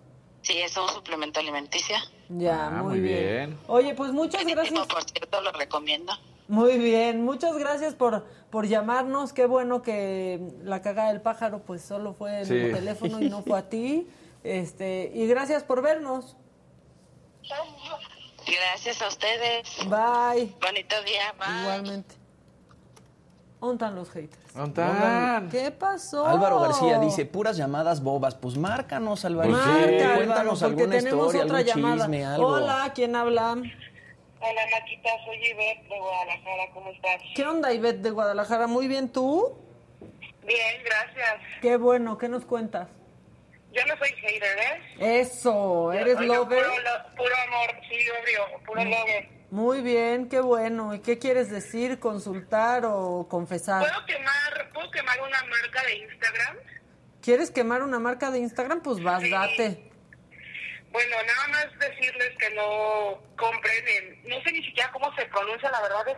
Sí, es un suplemento alimenticio. Ya, Ah, muy, muy bien. bien. Oye, pues muchas gracias. Por cierto, lo recomiendo. Muy bien, muchas gracias por, por llamarnos. Qué bueno que la cagada del pájaro pues solo fue en Sí. el teléfono y no fue a ti. Este, y gracias por vernos. Gracias a ustedes. Bye. Bonito día. Bye. Igualmente. ¿Dónde están los haters? ¿Dónde están? ¿Qué pasó? Álvaro García dice, puras llamadas bobas. Pues márcanos, Álvaro. Marca, Álvaro, Cuéntanos porque alguna tenemos historia, otra algún llamada. chisme, algo. Hola, ¿quién habla? Hola, Maquita, soy Ivette de Guadalajara, ¿cómo estás? ¿Qué onda, Ivette de Guadalajara? Muy bien, ¿tú? Bien, gracias. Qué bueno, ¿qué nos cuentas? Yo no soy hater, ¿eh? Eso, ¿eres Yo- yo lover? Puro, lo- puro amor, sí, obvio, puro lover. Muy bien, qué bueno. ¿Y qué quieres decir, consultar o confesar? ¿Puedo quemar, ¿Puedo quemar una marca de Instagram? ¿Quieres quemar una marca de Instagram? Pues vas, date. Bueno, nada más decirles que no compren en... No sé ni siquiera cómo se pronuncia, la verdad es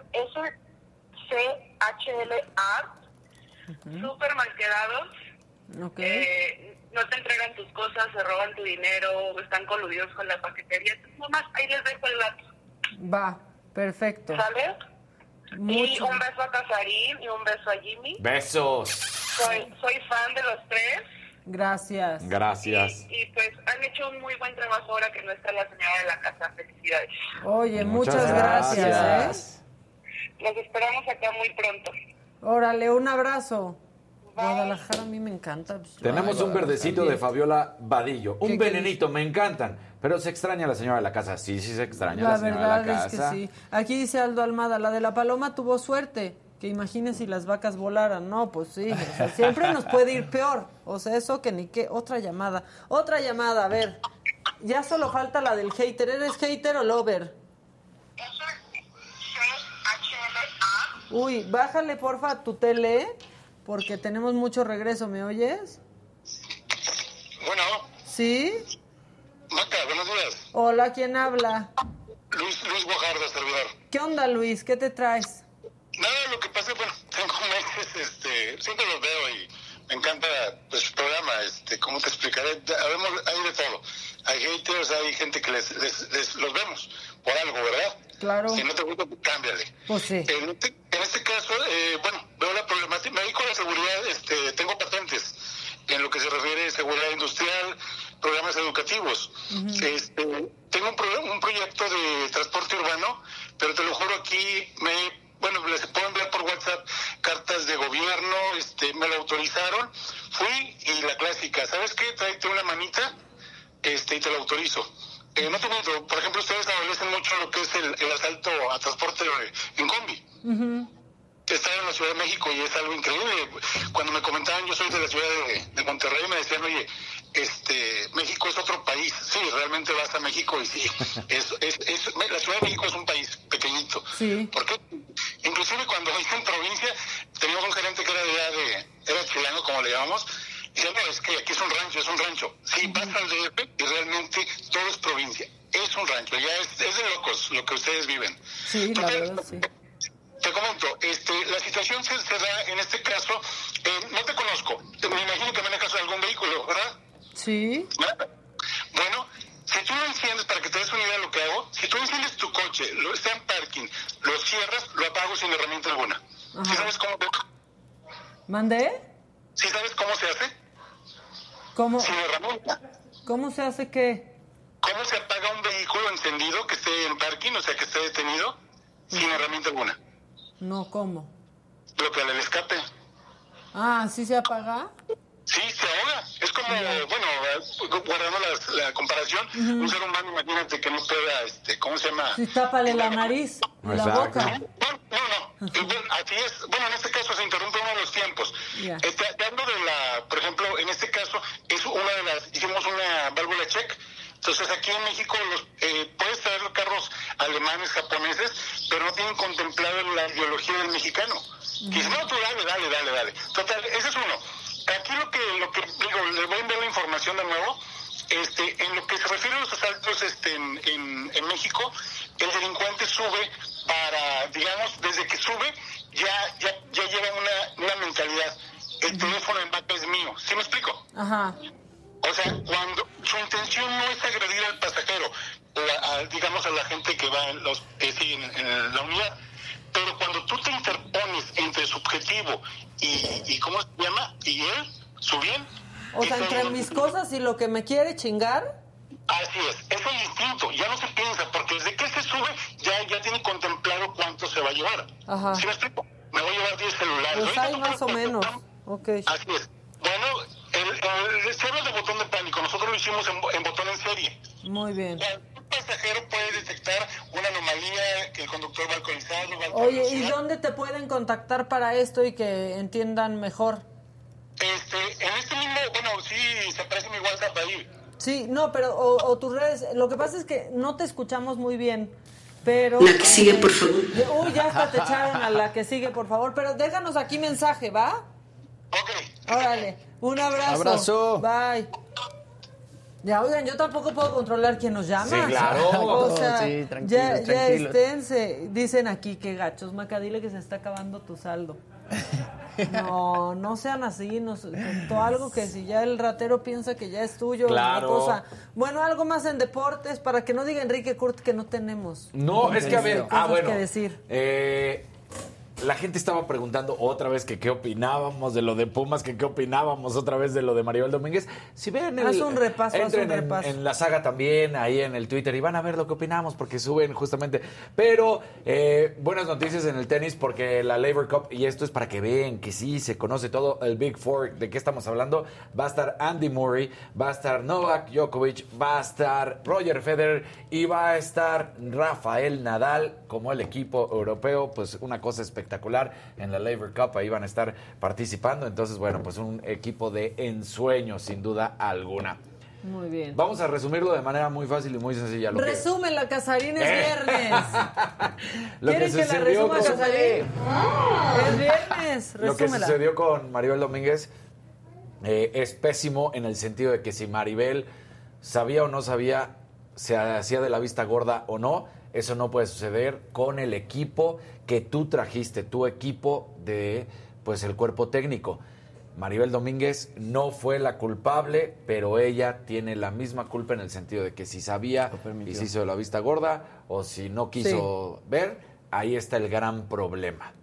S-C-H-L-A. Súper mal quedados. Ok. Eh, no te entregan tus cosas, se roban tu dinero, están coludidos con la paquetería. Entonces, nomás ahí les dejo el dato. Va, perfecto. ¿Sale? Y un beso a Casarín y un beso a Jimmy. Besos. Soy, soy fan de los tres Gracias. Gracias. y pues han hecho un muy buen trabajo ahora que no está la señora de la casa. Felicidades. Oye, muchas, Muchas gracias. gracias. ¿eh? Los esperamos acá muy pronto. Órale, un abrazo. Guadalajara a mí me encanta. pues, Tenemos ay, un verdecito también. de Fabiola Vadillo. ¿Qué- Un venenito, me encantan. Pero se extraña la señora de la casa. Sí, sí se extraña La la señora verdad de la es que casa. sí. Aquí dice Aldo Almada, la de la paloma tuvo suerte. Que imagine si las vacas volaran. No, pues sí. o sea, siempre nos puede ir peor. O sea, eso que ni qué. Otra llamada. Otra llamada, a ver. Ya solo falta la del hater. ¿Eres hater o lover? Uy, bájale porfa tu tele. Porque tenemos mucho regreso. ¿Me oyes? Bueno, ¿Sí? Maca, buenos días. Hola, ¿quién habla? Luis, Luis Guajardo, servidor. ¿Qué onda, Luis? ¿Qué te traes? Nada, lo que pasa, bueno, tengo meses, este, siempre los veo y me encanta pues, su programa, este, ¿cómo te explicaré? Habemos, hay de todo. Hay haters, hay gente que les, les- les- los vemos por algo, ¿verdad? Claro. Si no te gusta, cámbiale. Pues sí. En este, en este caso, eh, bueno, veo la problemática, me dedico a la seguridad, este, tengo patentes en lo que se refiere a seguridad industrial, programas educativos. Este, tengo un, pro- un proyecto de transporte urbano, pero te lo juro aquí, me, bueno, les puedo enviar por WhatsApp cartas de gobierno, este, me lo autorizaron, fui y la clásica, ¿sabes qué? Tráete una manita este, y te lo autorizo. Eh, no te miento, por ejemplo, ustedes adolecen mucho lo que es el, el asalto a transporte en combi. Estaba en la Ciudad de México y es algo increíble. Cuando me comentaban, yo soy de la ciudad de, de Monterrey, me decían, oye, este, México es otro país. Sí, realmente vas a México y sí, es, es, es- la Ciudad de México es un país pequeñito. Sí. Porque inclusive cuando hice en provincia, teníamos un gerente que era de, de era chileno, como le llamamos, decía, no, es que aquí es un rancho, es un rancho. Sí, vas al DF y realmente todo es provincia. Es un rancho, ya es, es de locos lo que ustedes viven. Sí, la verdad, sí. Te comento, este, la situación se, se da en este caso, eh, no te conozco, me imagino que manejas algún vehículo, ¿verdad? Sí. Bueno, si tú enciendes, para que te des una idea de lo que hago, si tú enciendes tu coche, lo está en parking, lo cierras, lo apago sin herramienta alguna. ¿Sí sabes cómo, ¿Mandé? ¿Sí sabes cómo se hace? ¿Cómo, Sin herramienta. ¿Cómo se hace qué? ¿Cómo se apaga un vehículo encendido que esté en parking, o sea, que esté detenido, sin herramienta alguna? No, ¿cómo? Bloquear el escape. Ah, ¿sí se apaga? Sí, se ahoga. Es como, bueno, guardando la, comparación, un ser humano, imagínate que no pueda, este, ¿cómo se llama? Sí, tápale la nariz la Exacto. boca. No, no, bueno, así es. Bueno, en este caso se interrumpe uno de los tiempos. Ya. Eh, te- te hablo de la, por ejemplo, en este caso, es una de las, hicimos una válvula check. Entonces aquí en México los, eh, puedes traer los carros alemanes, japoneses, pero no tienen contemplado la ideología del mexicano. Y dicen, no, tú dale, dale, dale, dale. Total, ese es uno. Aquí lo que, lo que digo, les voy a enviar la información de nuevo. Este, en lo que se refiere a los asaltos este, en, en, en México, el delincuente sube para, digamos, desde que sube, ya, ya, ya lleva una, una mentalidad. El teléfono en vaca es mío. ¿Sí me explico? Ajá. O sea, cuando su intención no es agredir al pasajero, la- a- digamos a la gente que va en, los, eh, sí, en, en la unidad. Pero cuando tú te interpones entre su objetivo y, y ¿cómo se llama? Y él, su bien. O sea, entre mis cosas y lo que me quiere chingar. Así es, es el instinto, ya no se piensa, porque desde que se sube ya, ya tiene contemplado cuánto se va a llevar. Ajá. ¿Sí me explico? Me voy a llevar 10 celulares. Pues hay más o menos. Ok. Así es. Bueno, el, el, se habla de botón de pánico, nosotros lo hicimos en, en botón en serie. Muy bien. Un pasajero puede detectar una anomalía, que el conductor va alcoholizado, va Oye, ¿y dónde te pueden contactar para esto y que entiendan mejor? Este, en este mismo, bueno, sí, se aparece mi WhatsApp ahí. Sí, no, pero o, o tus redes. Lo que pasa es que no te escuchamos muy bien, pero. La que sigue, por favor. Uy, ya hasta te echaron a la que sigue, por favor. Pero déjanos aquí mensaje, ¿va? Ok. Órale, un abrazo. Abrazo. Bye. Ya, oigan, yo tampoco puedo controlar quién nos llama. Sí, claro. O sea, Sí, tranquilos, ya, ya tranquilos. esténse. Dicen aquí que gachos, Maca, dile que se está acabando tu saldo. No, no sean así, nos contó algo que si ya el ratero piensa que ya es tuyo, Claro. una cosa. Bueno, algo más en deportes para que no diga Enrique Kurt que no tenemos. No, es que a ver, ah, bueno. que decir. eh, la gente estaba preguntando otra vez que qué opinábamos de lo de Pumas, que qué opinábamos otra vez de lo de Maribel Domínguez. Si ven el, Haz un repaso, haz un en- repaso. En, la saga también, ahí en el Twitter, y van a ver lo que opinamos, porque suben justamente. Pero eh, buenas noticias en el tenis, porque la Labor Cup, y esto es para que vean que sí se conoce todo el Big Four, de qué estamos hablando. Va a estar Andy Murray, va a estar Novak Djokovic, va a estar Roger Federer y va a estar Rafael Nadal como el equipo europeo. Pues una cosa espectacular en la Labor Cup, ahí van a estar participando. Entonces, bueno, pues un equipo de ensueño, sin duda alguna. Muy bien. Vamos a resumirlo de manera muy fácil y muy sencilla. Lo que, Resume la Casarín, es Eh. viernes. lo que ¿Quieren que la sucedió resuma con- Casarín? Es viernes, Lo que resúmela. sucedió con Maribel Domínguez eh, es pésimo en el sentido de que si Maribel sabía o no sabía, se hacía de la vista gorda o no, eso no puede suceder con el equipo que tú trajiste, tu equipo de pues el cuerpo técnico. Maribel Domínguez no fue la culpable, pero ella tiene la misma culpa en el sentido de que si sabía y se hizo de la vista gorda o si no quiso ver, ahí está el gran problema.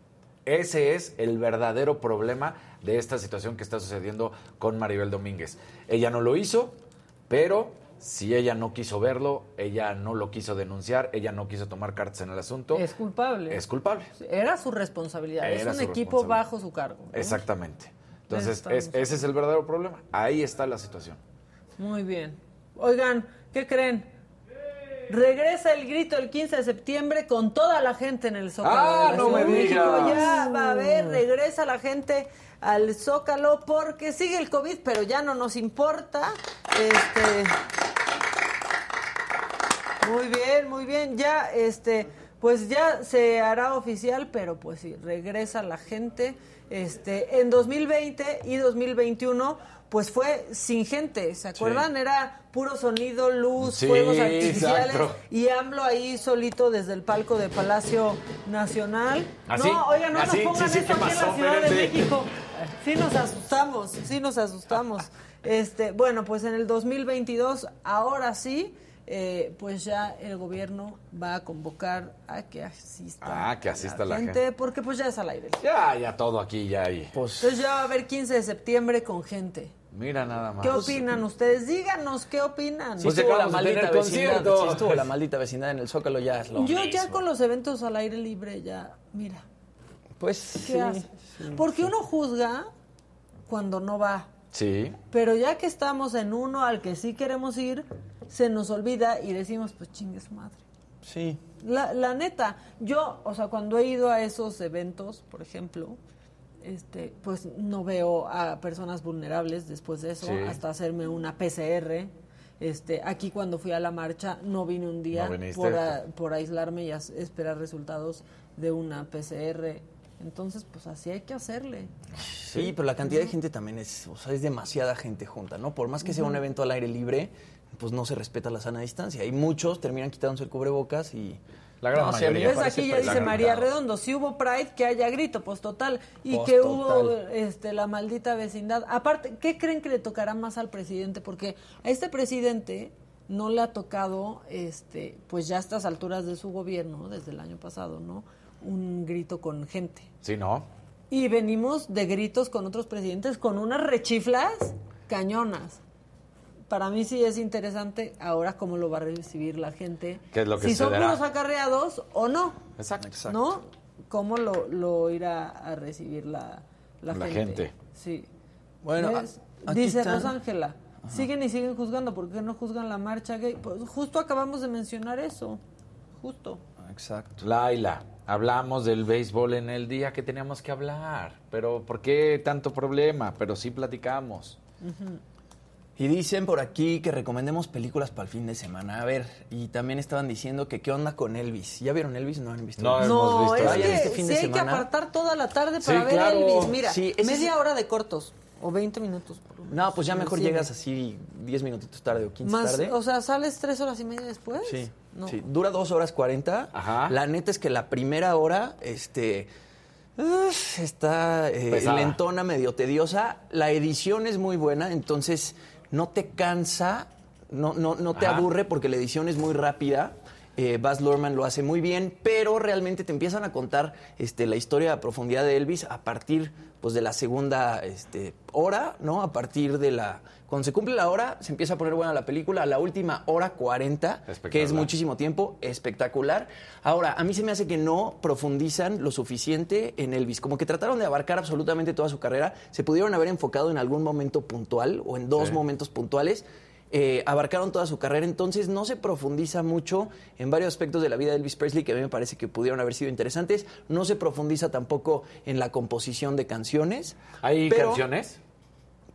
Ese es el verdadero problema de esta situación que está sucediendo con Maribel Domínguez. Ella no lo hizo, pero si ella no quiso verlo, ella no lo quiso denunciar, ella no quiso tomar cartas en el asunto, Es culpable. es culpable. Era su responsabilidad. es Era un su equipo bajo su cargo. ¿no? Exactamente. Entonces, es- ese es el verdadero problema. Ahí está la situación. Muy bien. Oigan, ¿qué creen? Regresa el grito el 15 de septiembre con toda la gente en el Zócalo. Ah, no me digas. Ya va a haber, regresa la gente al Zócalo porque sigue el COVID, pero ya no nos importa. Este. Muy bien, muy bien. Ya, este, pues ya se hará oficial, pero pues sí, regresa la gente. Este, en 2020 y 2021, pues fue sin gente, ¿se acuerdan? Era puro sonido, luz, Sí, fuegos artificiales exacto. y AMLO ahí solito desde el palco de Palacio Nacional. ¿Así? No, oigan, no ¿Así? nos pongan Sí, ¿qué aquí en la Ciudad de. México. Sí nos asustamos, sí nos asustamos. Este, bueno, pues en el 2022, ahora sí, eh, pues ya el gobierno va a convocar a que asista Ah, que asista la gente, gente. porque pues ya es al aire. Ya, ya todo aquí, ya ahí. Entonces ya va a haber 15 de septiembre con gente. Mira nada más. ¿Qué opinan ustedes? Díganos, ¿qué opinan? Si estuvo la maldita vecindad, si estuvo la maldita vecindad en el Zócalo, ya es lo Yo ya con los eventos al aire libre, ya, mira, Pues ¿qué sí, Porque sí. uno juzga cuando no va. Sí. Pero ya que estamos en uno al que sí queremos ir, se nos olvida y decimos, pues chingue su madre. Sí. La, la neta, yo, o sea, cuando he ido a esos eventos, por ejemplo, este, pues no veo a personas vulnerables después de eso, Sí. hasta hacerme una PCR. Este, aquí cuando fui a la marcha no vine un día No por, a- por aislarme y esperar resultados de una PCR. Entonces, pues así hay que hacerle. Sí, pero la cantidad de gente también es, o sea, es demasiada gente junta, ¿no? Por más que sea un evento al aire libre, pues no se respeta la sana distancia. Y muchos terminan quitándose el cubrebocas y... La gran No, sí, a mí me ¿Ves? parece Aquí ya dice. María Redondo, si hubo Pride, que haya grito, pues total. Y Pues que total. hubo este, la maldita vecindad. Aparte, ¿qué creen que le tocará más al presidente? Porque a este presidente no le ha tocado, este, pues ya a estas alturas de su gobierno, desde el año pasado, ¿no? Un grito con gente. Sí, ¿no? Y venimos de gritos con otros presidentes con unas rechiflas cañonas. Para mí sí es interesante ahora cómo lo va a recibir la gente. ¿Qué es lo que si son puros acarreados o no. Exacto. ¿No? ¿Cómo lo, lo irá a recibir la, la, La gente? gente. Sí. Bueno, Dice Rosángela, siguen y siguen juzgando. ¿Por qué no juzgan la marcha gay? Pues justo acabamos de mencionar eso. Justo. Exacto. Laila, hablamos del béisbol en el día que teníamos que hablar. Pero ¿por qué tanto problema? Pero sí platicamos. Y dicen por aquí que recomendemos películas para el fin de semana. A ver, y también estaban diciendo que qué onda con Elvis. ¿Ya vieron Elvis? No han visto No Elvis? hemos No, visto. es que este fin sí de hay que semana. apartar toda la tarde Sí, para ver claro. Elvis. Mira, Sí, media hora de cortos o 20 minutos. por lo menos, No, pues ya mejor llegas así 10 minutitos tarde o 15 Más, tarde. O sea, sales tres horas y media después. Sí, No. sí, dura dos horas 40. La neta es que la primera hora, este, está eh, lentona, medio tediosa. La edición es muy buena, entonces no te cansa, no, no, no te Ajá. aburre porque la edición es muy rápida. Eh, Baz Luhrmann lo hace muy bien, pero realmente te empiezan a contar este, la historia a profundidad de Elvis a partir pues, de la segunda este, hora, ¿no? A partir de la... Cuando se cumple la hora, se empieza a poner buena la película. A la última hora 40, que es muchísimo tiempo, espectacular. Ahora, a mí se me hace que no profundizan lo suficiente en Elvis. Como que trataron de abarcar absolutamente toda su carrera. Se pudieron haber enfocado en algún momento puntual o en dos Sí. momentos puntuales. Eh, abarcaron toda su carrera, entonces no se profundiza mucho en varios aspectos de la vida de Elvis Presley que a mí me parece que pudieron haber sido interesantes. No se profundiza tampoco en la composición de canciones. ¿Hay pero- canciones?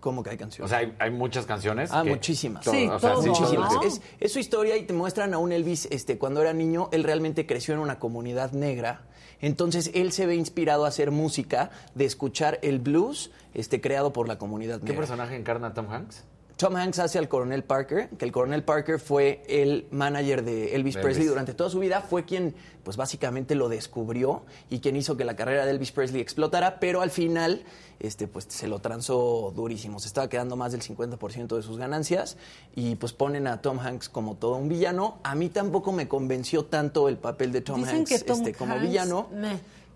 ¿Cómo que hay O canciones? sea, hay, hay muchas canciones. Ah, que- muchísimas. o sea, sí, muchísimas. Es, es su historia y te muestran a un Elvis, este, cuando era niño, él realmente creció en una comunidad negra. Entonces él se ve inspirado a hacer música de escuchar el blues, este, creado por la comunidad ¿Qué negra. personaje encarna Tom Hanks? Tom Hanks hace al coronel Parker, que el coronel Parker fue el manager de Elvis Presley durante toda su vida, fue quien pues básicamente lo descubrió y quien hizo que la carrera de Elvis Presley explotara, pero al final este pues se lo transó durísimo, se estaba quedando más del 50% de sus ganancias y pues ponen a Tom Hanks como todo un villano. A mí tampoco me convenció tanto el papel de Tom Dicen Hanks que Tom este, como Hanks, villano.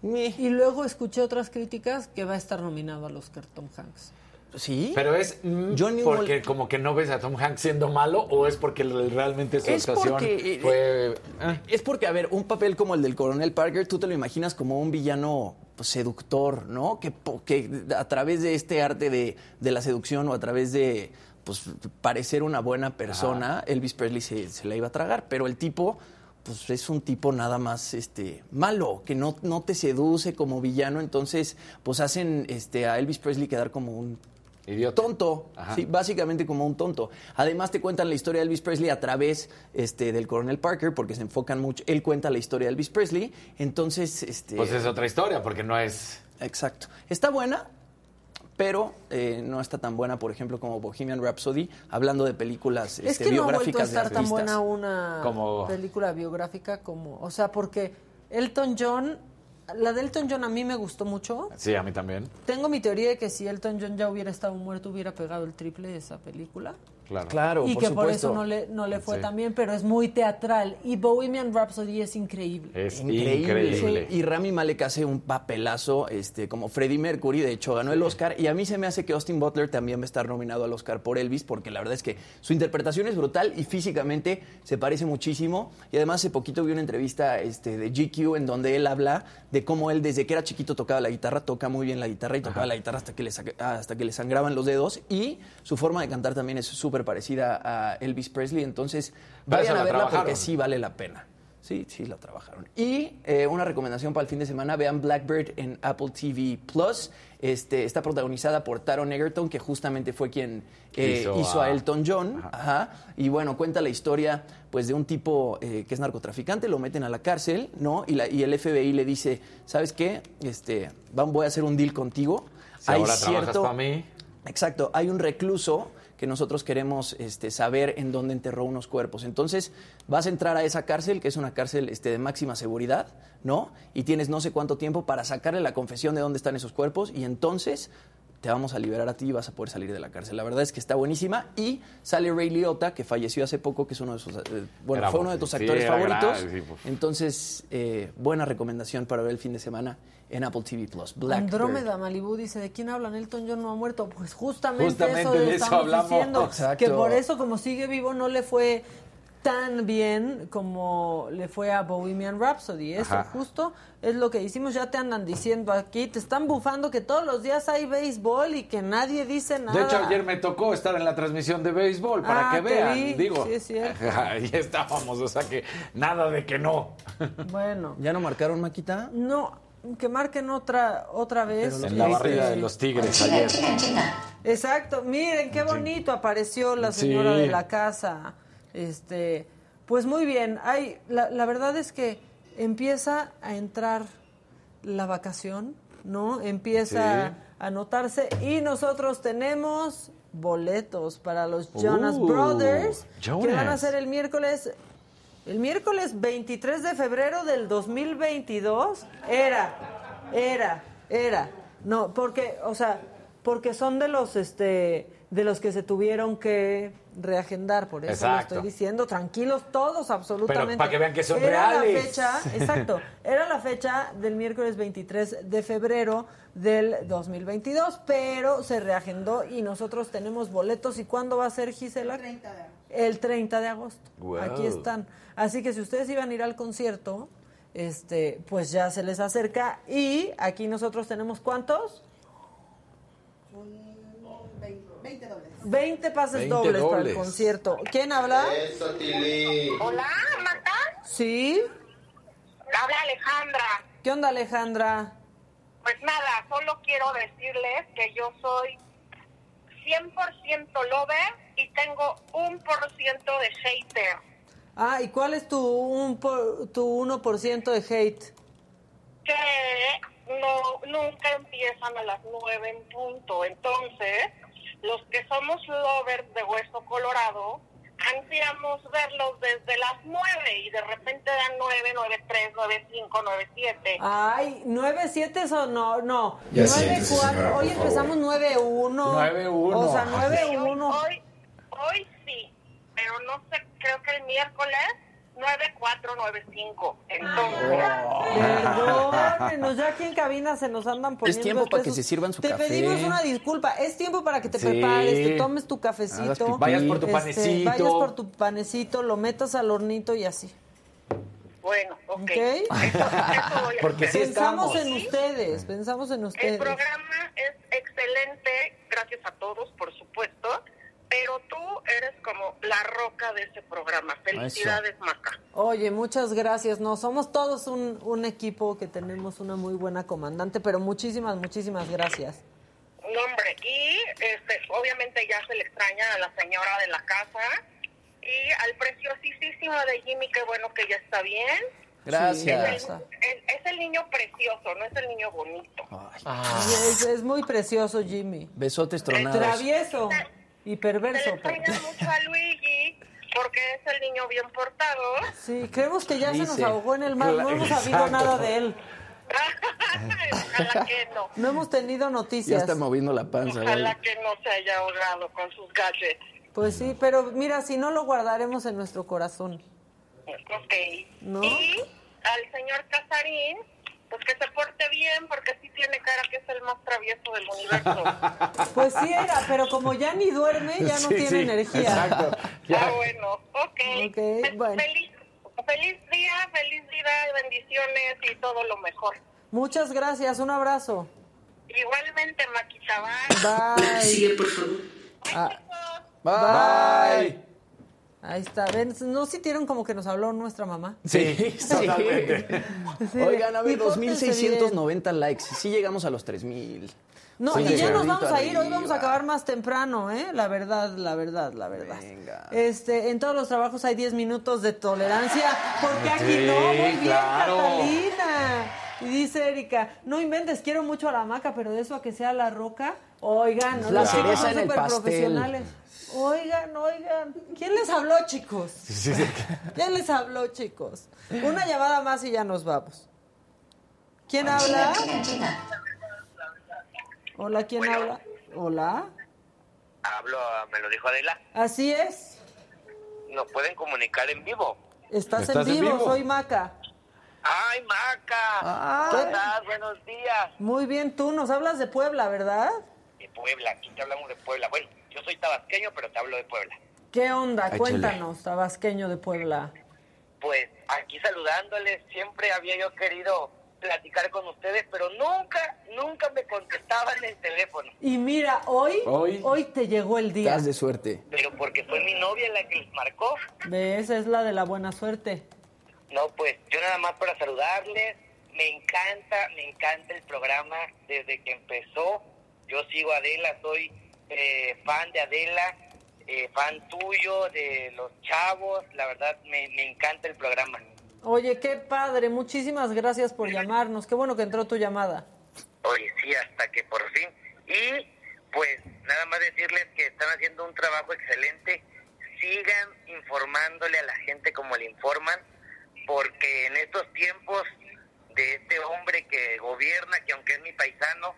Y luego escuché otras críticas que va a estar nominado al Oscar Tom Hanks. Sí. Pero es mm, Johnny porque como que no ves a Tom Hanks siendo malo o es porque realmente su Es actuación porque, eh, fue... ah, Es porque, a ver, un papel como el del coronel Parker, tú te lo imaginas como un villano pues, seductor, ¿no? Que, que a través de este arte de, de la seducción o a través de pues, parecer una buena persona, Elvis Presley se, se la iba a tragar. Pero el tipo, pues es un tipo nada más este, malo, que no, no te seduce como villano. Entonces, pues hacen este, a Elvis Presley quedar como un Idiota. tonto, Ajá. sí, básicamente como un tonto. Además te cuentan la historia de Elvis Presley a través este, del coronel Parker, porque se enfocan mucho. Él cuenta la historia de Elvis Presley, entonces, este, Pues es otra historia porque no es... exacto. Está buena, pero eh, no está tan buena, por ejemplo, como Bohemian Rhapsody, hablando de películas Es este, que no ha vuelto a biográficas de estar tan buena una Como- película biográfica como, o sea, porque Elton John, la de Elton John a mí me gustó mucho. Sí, a mí también. Tengo mi teoría de que si Elton John ya hubiera estado muerto hubiera pegado el triple de esa película. Claro. Claro, y por que por eso no le, no le fue Sí. tan bien, pero es muy teatral. Y Bohemian Rhapsody es increíble. Es Increíble. increíble. Y Rami Malek hace un papelazo este, como Freddie Mercury, de hecho ganó el Oscar. Y a mí se me hace que Austin Butler también va a estar nominado al Oscar por Elvis, porque la verdad es que su interpretación es brutal y físicamente se parece muchísimo. Y además hace poquito vi una entrevista este, de GQ en donde él habla de cómo él desde que era chiquito tocaba la guitarra, toca muy bien la guitarra y tocaba la guitarra hasta que le, hasta que le sangraban los dedos. Y su forma de cantar también es súper parecida a Elvis Presley. Entonces vayan a la verla porque sí vale la pena. Sí, sí, la trabajaron. Y eh, una recomendación para el fin de semana, vean Blackbird en Apple TV Plus. Este, está protagonizada por Taron Egerton, que justamente fue quien eh, Hizo hizo, a... a- Elton John. Ajá. Y bueno, cuenta la historia pues, de un tipo eh, que es narcotraficante, lo meten a la cárcel, ¿no? Y, la- y el FBI le dice, ¿sabes qué? Este, vam- voy a hacer un deal contigo. Si ahora trabajas pa' mí. Exacto, hay un recluso que nosotros queremos este, saber en dónde enterró unos cuerpos. Entonces, vas a entrar a esa cárcel, que es una cárcel este, de máxima seguridad, ¿no? Y tienes no sé cuánto tiempo para sacarle la confesión de dónde están esos cuerpos y entonces te vamos a liberar a ti y vas a poder salir de la cárcel. La verdad es que está buenísima y sale Ray Liotta, que falleció hace poco, que es uno de sus, eh, bueno, Era fue uno de tus sí, actores favoritos. sí, pues. Entonces, eh, buena recomendación para ver el fin de semana en Apple TV Plus. Andrómeda Malibu dice, ¿de quién hablan? Elton John no ha muerto. Pues justamente, Justamente eso de eso estamos hablamos. diciendo. Exacto. Que por eso, como sigue vivo, no le fue tan bien como le fue a Bohemian Rhapsody. Eso Ajá. justo es lo que hicimos. Ya te andan diciendo aquí, te están bufando que todos los días hay béisbol y que nadie dice nada. De hecho, ayer me tocó estar en la transmisión de béisbol para Ah, que vean. vi. Digo, Sí, es cierto. ahí estábamos, o sea que nada de que no. Bueno, ¿Ya no marcaron, Maquita? no, que marquen otra, otra vez. En la Este, barrida de los Tigres ayer. Exacto, miren qué bonito apareció la señora Sí. de la casa. Este, pues muy bien. Hay, la, la verdad es que empieza a entrar la vacación, ¿no? Empieza Sí. a notarse y nosotros tenemos boletos para los Jonas Uh, Brothers que van a ser el miércoles el miércoles 23 de febrero del 2022 era, era, era. No, porque, o sea, porque son de los, este, de los que se tuvieron que reagendar, por eso lo Exacto. estoy diciendo. Tranquilos todos, absolutamente. Pero para que vean que son era reales. La fecha, exacto, era la fecha del miércoles 23 de febrero del 2022, pero se reagendó y nosotros tenemos boletos. ¿Y cuándo va a ser, Gisela? El 30 de agosto. Wow. Aquí están. Así que si ustedes iban a ir al concierto, este, pues ya se les acerca. Y aquí nosotros tenemos cuántos? 20 pases 20 dobles, para el concierto. ¿Quién habla? Hola, Marta. Sí. Habla Alejandra. ¿Qué onda, Alejandra? Pues nada, solo quiero decirles que yo soy 100% lover y tengo un por ciento de hater. Ah, ¿y cuál es tu, un por- tu 1% de hate? que no nunca empiezan a las nueve en punto. Entonces, los que somos lovers de Hueso Colorado, ansiamos verlos desde las nueve y de repente dan nueve, nueve tres, nueve cinco, nueve siete. Ay, 9-7 o no, no. Ya 9-4. siéntese, señora, Hoy empezamos 9-1. 9-1. O sea, Hoy, 9-1. hoy, hoy sí, pero no sé, creo que el miércoles nueve cuatro, nueve cinco. Entonces, Perdónenos, ya aquí en cabina se nos andan poniendo tiempo para que se sirvan su te café. pedimos una disculpa. Es tiempo para que te Sí. prepares, te tomes tu cafecito. pipí. Vayas por tu este, panecito. vayas por tu panecito, lo metas al hornito y así. bueno, ok. ¿Ok? Porque sí pensamos estamos. en ustedes, pensamos en El ustedes. programa es excelente, gracias a todos, por supuesto, pero tú eres como la roca de ese programa. Felicidades, Maca. Oye, muchas gracias. No, somos todos un, un equipo que tenemos una muy buena comandante, pero muchísimas, muchísimas gracias. No, hombre, y este, obviamente ya se le extraña a la señora de la casa y al preciosísimo de Jimmy, qué bueno que ya está bien. Gracias. Es el, es- es el niño precioso, no es el niño bonito. Es, es muy precioso, Jimmy. Besotes tronados. Travieso y Se le perverso. pero- extraña mucho a Luigi porque es el niño bien portado. Sí, creemos que ya se nos Dice. ahogó en el mar. No hemos sabido nada de él. Ojalá que no. No hemos tenido Ya noticias. está moviendo la panza. Ojalá güey. que no se haya ahogado con sus gadgets. Pues sí, pero mira, si no lo guardaremos en nuestro corazón. Ok. ¿No? Y al señor Casarín, pues que se porte bien, porque sí tiene cara que es el más travieso del universo. Pues sí era, pero como ya ni duerme, ya no Sí, tiene sí, energía. Exacto. Ya. Ah, bueno, ok. Ok, Fe- bueno. Feliz, feliz día, feliz vida, bendiciones y todo lo mejor. Muchas gracias, un abrazo. Igualmente, Maquita, bye. Bye. Sigue, por favor. Ah, Bye. Ahí está. ¿Ven? ¿No sintieron como que nos habló nuestra mamá? Sí, totalmente. Sí. Oigan, a ver, Y pórtense 2.690 likes. Sí llegamos a los 3.000. No, Sí, y ya nos vamos a ir, hoy vamos a acabar más temprano, ¿eh? La verdad, la verdad, la verdad. Venga. Este, en todos los trabajos hay 10 minutos de tolerancia, porque aquí Sí, no, muy bien, claro. Catalina. Y dice Erika, no inventes, quiero mucho a la maca, pero de eso a que sea la roca. Oigan, no, La los chicos cereza son en el pastel. profesionales. Oigan, oigan. ¿Quién les habló, chicos? ¿Quién les habló, chicos? Una llamada más y ya nos vamos. ¿Quién habla? Hola, ¿quién habla? Hola. Hablo, me lo dijo Adela. Así es. Nos pueden comunicar en vivo. Estás, ¿Estás en, en vivo, soy Maca. ¡Ay, Maca! Ah. ¿Cómo estás? Buenos días. Muy bien, tú nos hablas de Puebla, ¿verdad? De Puebla, aquí te hablamos de Puebla. Bueno, yo soy tabasqueño, pero te hablo de Puebla. ¿Qué onda? Échale. Cuéntanos, tabasqueño de Puebla. Pues aquí saludándoles, siempre había yo querido platicar con ustedes, pero nunca, nunca me contestaban el teléfono. Y mira, hoy, Hoy. hoy, te llegó el día. Estás de suerte. Pero porque fue mi novia la que les marcó. ¿Ves? Es la de la buena suerte. No, pues yo nada más para saludarles. Me encanta, me encanta el programa desde que empezó. Yo sigo a Adela, soy eh, fan de Adela, eh, fan tuyo, de los chavos. La verdad, me, me encanta el programa. Oye, qué padre, muchísimas gracias por llamarnos. Qué bueno que entró tu llamada. Oye, sí, hasta que por fin. Y pues nada más decirles que están haciendo un trabajo excelente. Sigan informándole a la gente como le informan, porque en estos tiempos de este hombre que gobierna, que aunque es mi paisano,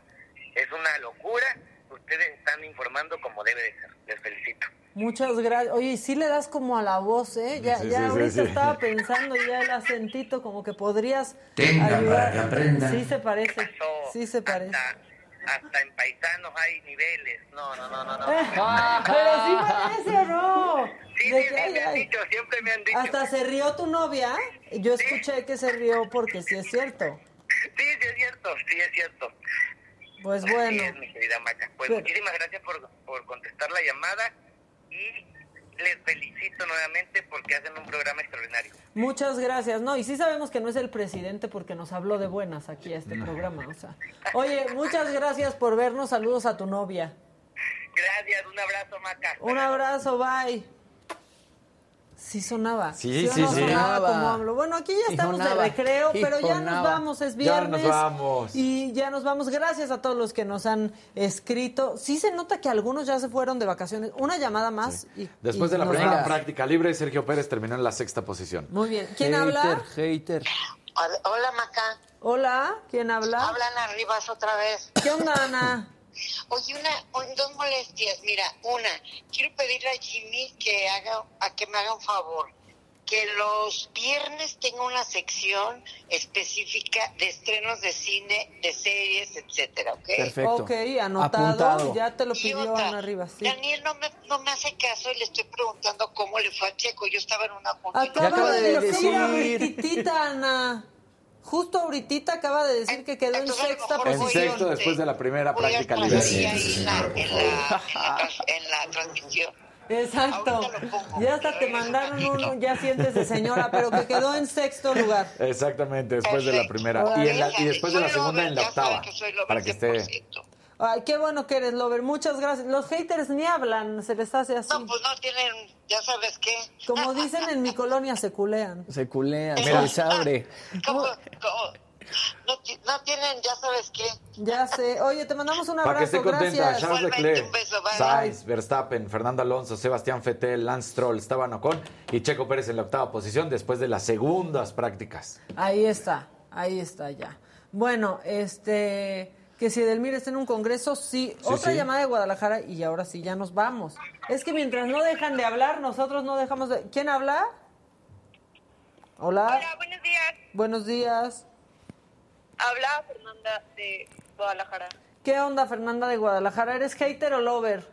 es una locura, ustedes están informando como debe de ser. Les felicito. Muchas gracias. Oye, sí le das como a la voz, ¿eh? Ya, Sí, ya sí, ahorita sí. estaba pensando ya el acentito, como que podrías Tenga ayudar. para que aprenda. Sí se parece, sí se parece. Hasta en paisanos hay niveles. No, no, no, no. no. Pero sí parece no. Sí, sí, me han dicho, siempre me han dicho. Hasta se rió tu novia. Yo escuché que se rió porque sí es cierto. Sí, sí es cierto, sí es cierto. Pues Así bueno. es, mi querida Maca. Pues Pero- muchísimas gracias por, por contestar la llamada y les felicito nuevamente porque hacen un programa extraordinario. Muchas gracias. No, y sí sabemos que no es el presidente porque nos habló de buenas aquí a este programa. O sea. Oye, muchas gracias por vernos. Saludos a tu novia. Gracias, un abrazo, Maca. Un abrazo, bye. Sí sonaba. Sí, sí, no sí. sonaba Sonaba. como hablo. Bueno, aquí ya estamos de recreo, pero ya nos vamos, es Ya viernes. nos vamos. Y ya nos vamos. Gracias a todos los que nos han escrito. Sí se nota que algunos ya se fueron de vacaciones. Una llamada más y Después y de la primera práctica libre, Sergio Pérez terminó en la sexta posición. Muy bien. ¿Quién habla? Hater. Hola, hola, Maca. Hola, ¿quién habla? Hablan arribas otra vez. ¿Qué onda, Ana? Oye, una, un- dos molestias. Mira, una, quiero pedirle a Jimmy que haga, a que me haga un favor. Que los viernes tenga una sección específica de estrenos de cine, de series, etcétera, ¿ok? Perfecto. Ok, anotado. Apuntado. Ya te lo pidió Ana Rivas. Sí. Daniel no me, no me hace caso y le estoy preguntando cómo le fue a Checo. Yo estaba en una junta. Acaba pude de decir. Ana. Justo ahorita acaba de decir que quedó en sexta En posición. sexto, después de la primera práctica libre. en la, en la, en la transmisión. Exacto. Ya hasta te mandaron uno, ya siéntese señora, pero que quedó en sexto lugar. Exactamente, después de la primera. Y, en la- y después de la segunda en la octava. Para que esté. Ay, qué bueno que eres, Lover. Muchas gracias. Los haters ni hablan, se les hace así. No, pues no tienen, ya sabes qué. Como dicen en mi colonia, se culean. Se culean, se les abre. ¿Cómo, cómo? No, ti- no tienen, ya sabes qué. Ya sé. Oye, te mandamos un Para que esté abrazo. contenta, Gracias. Charles Leclerc, un beso, bye. Sainz, Verstappen, Fernando Alonso, Sebastián Vettel, Lance Stroll, Esteban Ocon y Checo Pérez en la octava posición después de las segundas prácticas. Ahí está, ahí está ya. Bueno, este, que si Edelmir está en un congreso, sí. Sí, Otra sí. llamada de Guadalajara y ahora sí, ya nos vamos. Es que mientras no dejan de hablar, nosotros no dejamos de... ¿Quién habla? Hola. Hola, buenos días. Buenos días. Habla Fernanda de Guadalajara. ¿Qué onda, Fernanda de Guadalajara? ¿Eres hater o lover?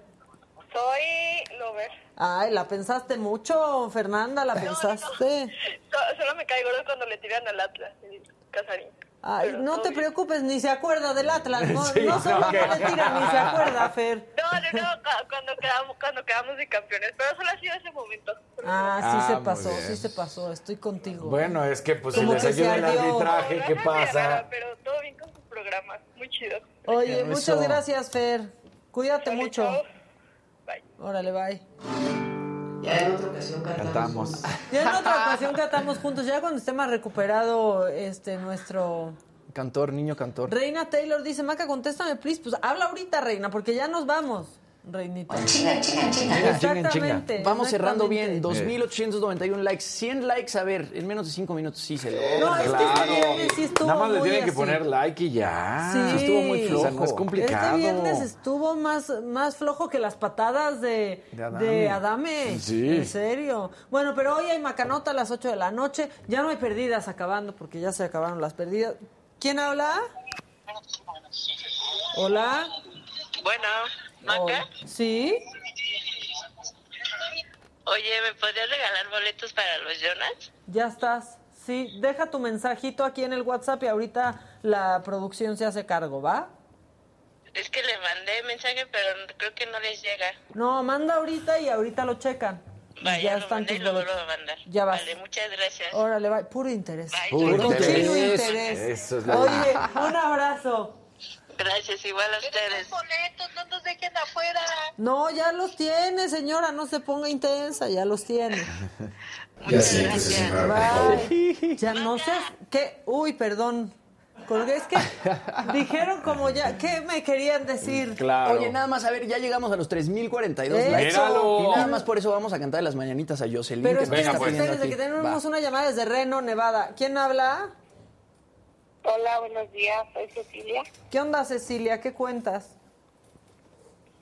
Soy Lover. Ay, ¿la pensaste mucho, Fernanda? ¿La pensaste? So- solo me caigo gordo cuando le tiran al Atlas, el Casarín. Ay, Pero no te bien. preocupes, ni se acuerda del Atlas. No, Sí, no solo no, no le tira, ni se acuerda, Fer. No, no, no, cu- cuando quedamos, cuando quedamos de campeones, pero solo ha sido ese momento. Ah, sí Ah, se pasó, bien. sí se pasó. Estoy contigo. Bueno, es que pues si les ayuda el arbitraje, ¿qué Programa pasa? Pero todo bien con sus programas, muy chido. Oye, Eso. muchas gracias, Fer. Cuídate mucho. Órale, bye. Ya en otra ocasión Cantamos. Ya en otra ocasión catamos juntos, ya cuando esté más recuperado este nuestro Cantor, niño cantor. Reina Taylor dice, Maca, contéstame, please. Pues habla ahorita, Reina, porque ya nos vamos, Reinita. Chinga, chinga, chinga. Exactamente. Vamos cerrando bien. exactamente. 2.891 likes. 100 likes, a ver, en menos de 5 minutos sí se lo. No, es que este viernes sí estuvo Nada más le tienen que poner like y ya. Sí. estuvo muy O sea, no es flojo. complicado. Este viernes estuvo más, más flojo que las patadas de, De Adame. de Adame. Sí. En serio. Bueno, pero hoy hay macanota a las 8 de la noche. Ya no hay perdidas acabando porque ya se acabaron las perdidas. ¿Quién habla? Hola. Bueno, Maca. ¿Sí? Oye, ¿me podrías regalar boletos para los Jonas? Ya estás. Sí, deja tu mensajito aquí en el WhatsApp y ahorita la producción se hace cargo, ¿va? Es que le mandé mensaje, pero creo que no les llega. No, manda ahorita y ahorita lo checan. Vaya, ya lo están tus lo vuelvo boletos. a mandar. Ya vas. Vale, muchas gracias. Órale, va. Puro interés. Puro interés. Eso es la Oye, un abrazo. Gracias, igual a ustedes. boletos, no nos dejen afuera. No, ya los tiene, señora. No se ponga intensa, ya los tiene. Ya siéntese, señora. Ya no sé. ¿Qué? Uy, perdón. Colgué. Es que dijeron como ya. ¿Qué me querían decir? Claro. Oye, nada más, a ver, ya llegamos a los 3.042 Eso. likes. Y nada más por eso vamos a cantar las mañanitas a Jocelyn. Pero que está pidiendo espérense, aquí. que tenemos Va. una llamada desde Reno, Nevada. ¿Quién habla? Hola, buenos días, soy Cecilia. ¿Qué onda, Cecilia? ¿Qué cuentas?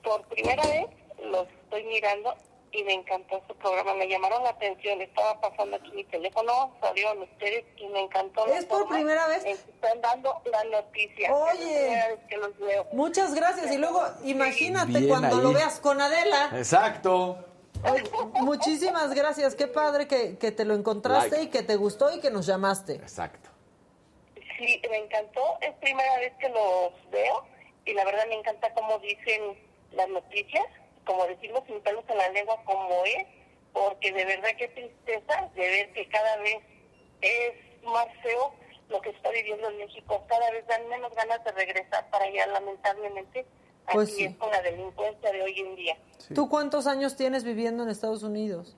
Por primera vez los estoy mirando y me encantó su programa. Me llamaron la atención. Estaba pasando aquí mi teléfono, salieron ustedes y me encantó. la ¿Es por primera vez? están dando la noticia. Oye. Es la primera vez que los veo. Muchas gracias. Y luego, imagínate Bien cuando ahí. lo veas con Adela. Exacto. Oye, muchísimas gracias. Qué padre que, que te lo encontraste Like. y que te gustó y que nos llamaste. Exacto. Sí, me encantó. Es primera vez que los veo y la verdad me encanta cómo dicen las noticias, como decimos sin pelos en la lengua como es, porque de verdad qué tristeza de ver que cada vez es más feo lo que está viviendo en México. Cada vez dan menos ganas de regresar para allá, lamentablemente. Pues Así sí. es con la delincuencia de hoy en día. ¿Tú cuántos años tienes viviendo en Estados Unidos?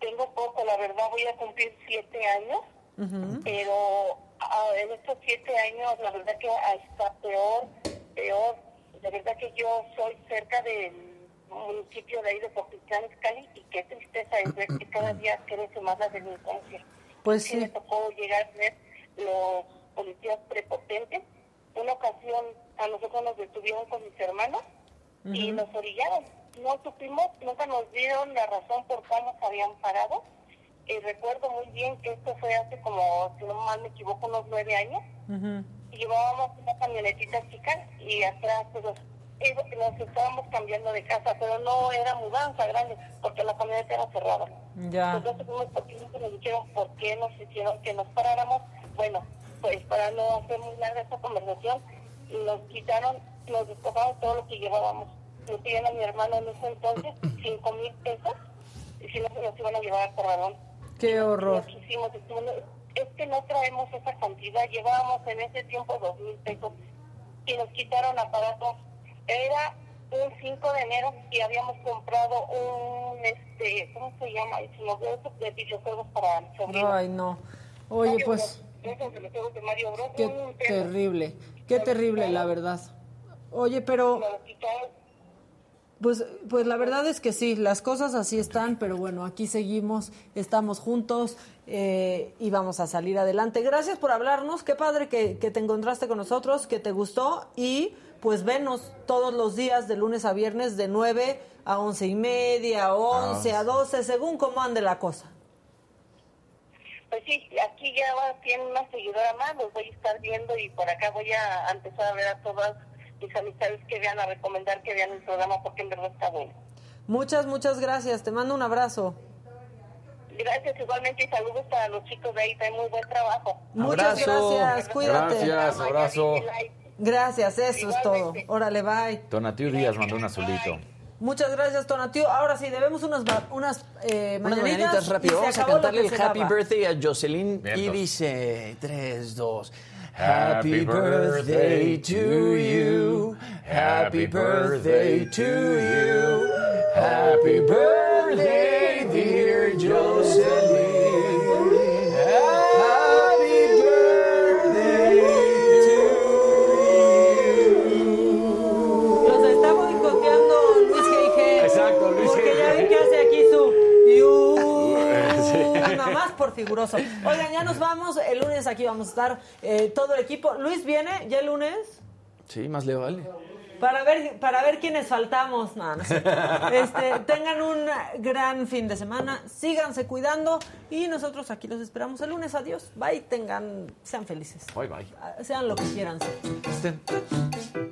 Tengo poco, la verdad, voy a cumplir siete años. Pero ah, en estos siete años la verdad que está peor, peor. De verdad que yo soy cerca del municipio de ahí de Coquitlán, Cali, y qué tristeza es ver que cada día crece más la delincuencia. Pues sí. me tocó llegar a ver los policías prepotentes. Una ocasión a nosotros nos detuvieron con mis hermanos y nos orillaron. No supimos, nunca nos dieron la razón por cómo se habían parado. Y recuerdo muy bien que esto fue hace como, si no mal me equivoco, unos nueve años. Y llevábamos una camionetita chica y atrás pues, nos, eh, nos estábamos cambiando de casa, pero no era mudanza grande porque la camioneta era cerrada. Ya. Entonces fuimos porque nos dijeron por qué nos hicieron que nos paráramos. Bueno, pues para no hacer muy larga esta conversación, nos quitaron, nos despojaron todo lo que llevábamos. Me pidieron a mi hermano en ese entonces cinco mil pesos y si no se nos iban a llevar a Corralón. Qué horror. Lo que hicimos, dijimos, "No, es que no traemos esa cantidad, llevábamos en ese tiempo dos mil pesos y nos quitaron aparatos. Era un 5 de enero y habíamos comprado un, este, ¿cómo se llama? De videojuegos para mi sobrino. Ay, no. Oye, Mario pues, Bros. Esos videojuegos de Mario Bros. qué terrible. Qué terrible, la verdad. Oye, pero, pues, pues la verdad es que sí, las cosas así están, pero bueno, aquí seguimos, estamos juntos eh, y vamos a salir adelante. Gracias por hablarnos, qué padre que, que te encontraste con nosotros, que te gustó y pues venos todos los días de lunes a viernes de 9 a once y media, a 11, a 12, según cómo ande la cosa. Pues sí, aquí ya va, tiene una seguidora más, los voy a estar viendo y por acá voy a empezar a ver a todas mis amistades que vean, a recomendar que vean el programa porque en verdad está bueno. Muchas, muchas gracias, te mando un abrazo. Gracias igualmente y saludos para los chicos de ahí, traen muy buen trabajo. Muchas gracias, cuídate. Gracias, abrazo. Gracias, eso es todo. Órale, bye. Tonatiu Díaz mandó un azulito. Muchas gracias, Tonatiu. Ahora sí, debemos unas, unas, eh, Unas mañanitas. mañanitas rápido. Vamos a cantarle el Happy. Birthday a Jocelyn. Y dice 3, 2. Happy birthday to you. Happy birthday to you. Happy birthday, dear Jocelyn. Riguroso. Oigan, ya nos vamos. El lunes aquí vamos a estar eh, todo el equipo. Luis viene ya el lunes Sí, más le vale. para ver para ver quiénes faltamos. No, no sé. Este, tengan un gran fin de semana. Síganse cuidando y nosotros aquí los esperamos el lunes. Adiós. Bye. Tengan sean felices. Bye, bye. Ah, Sean lo que quieran ser.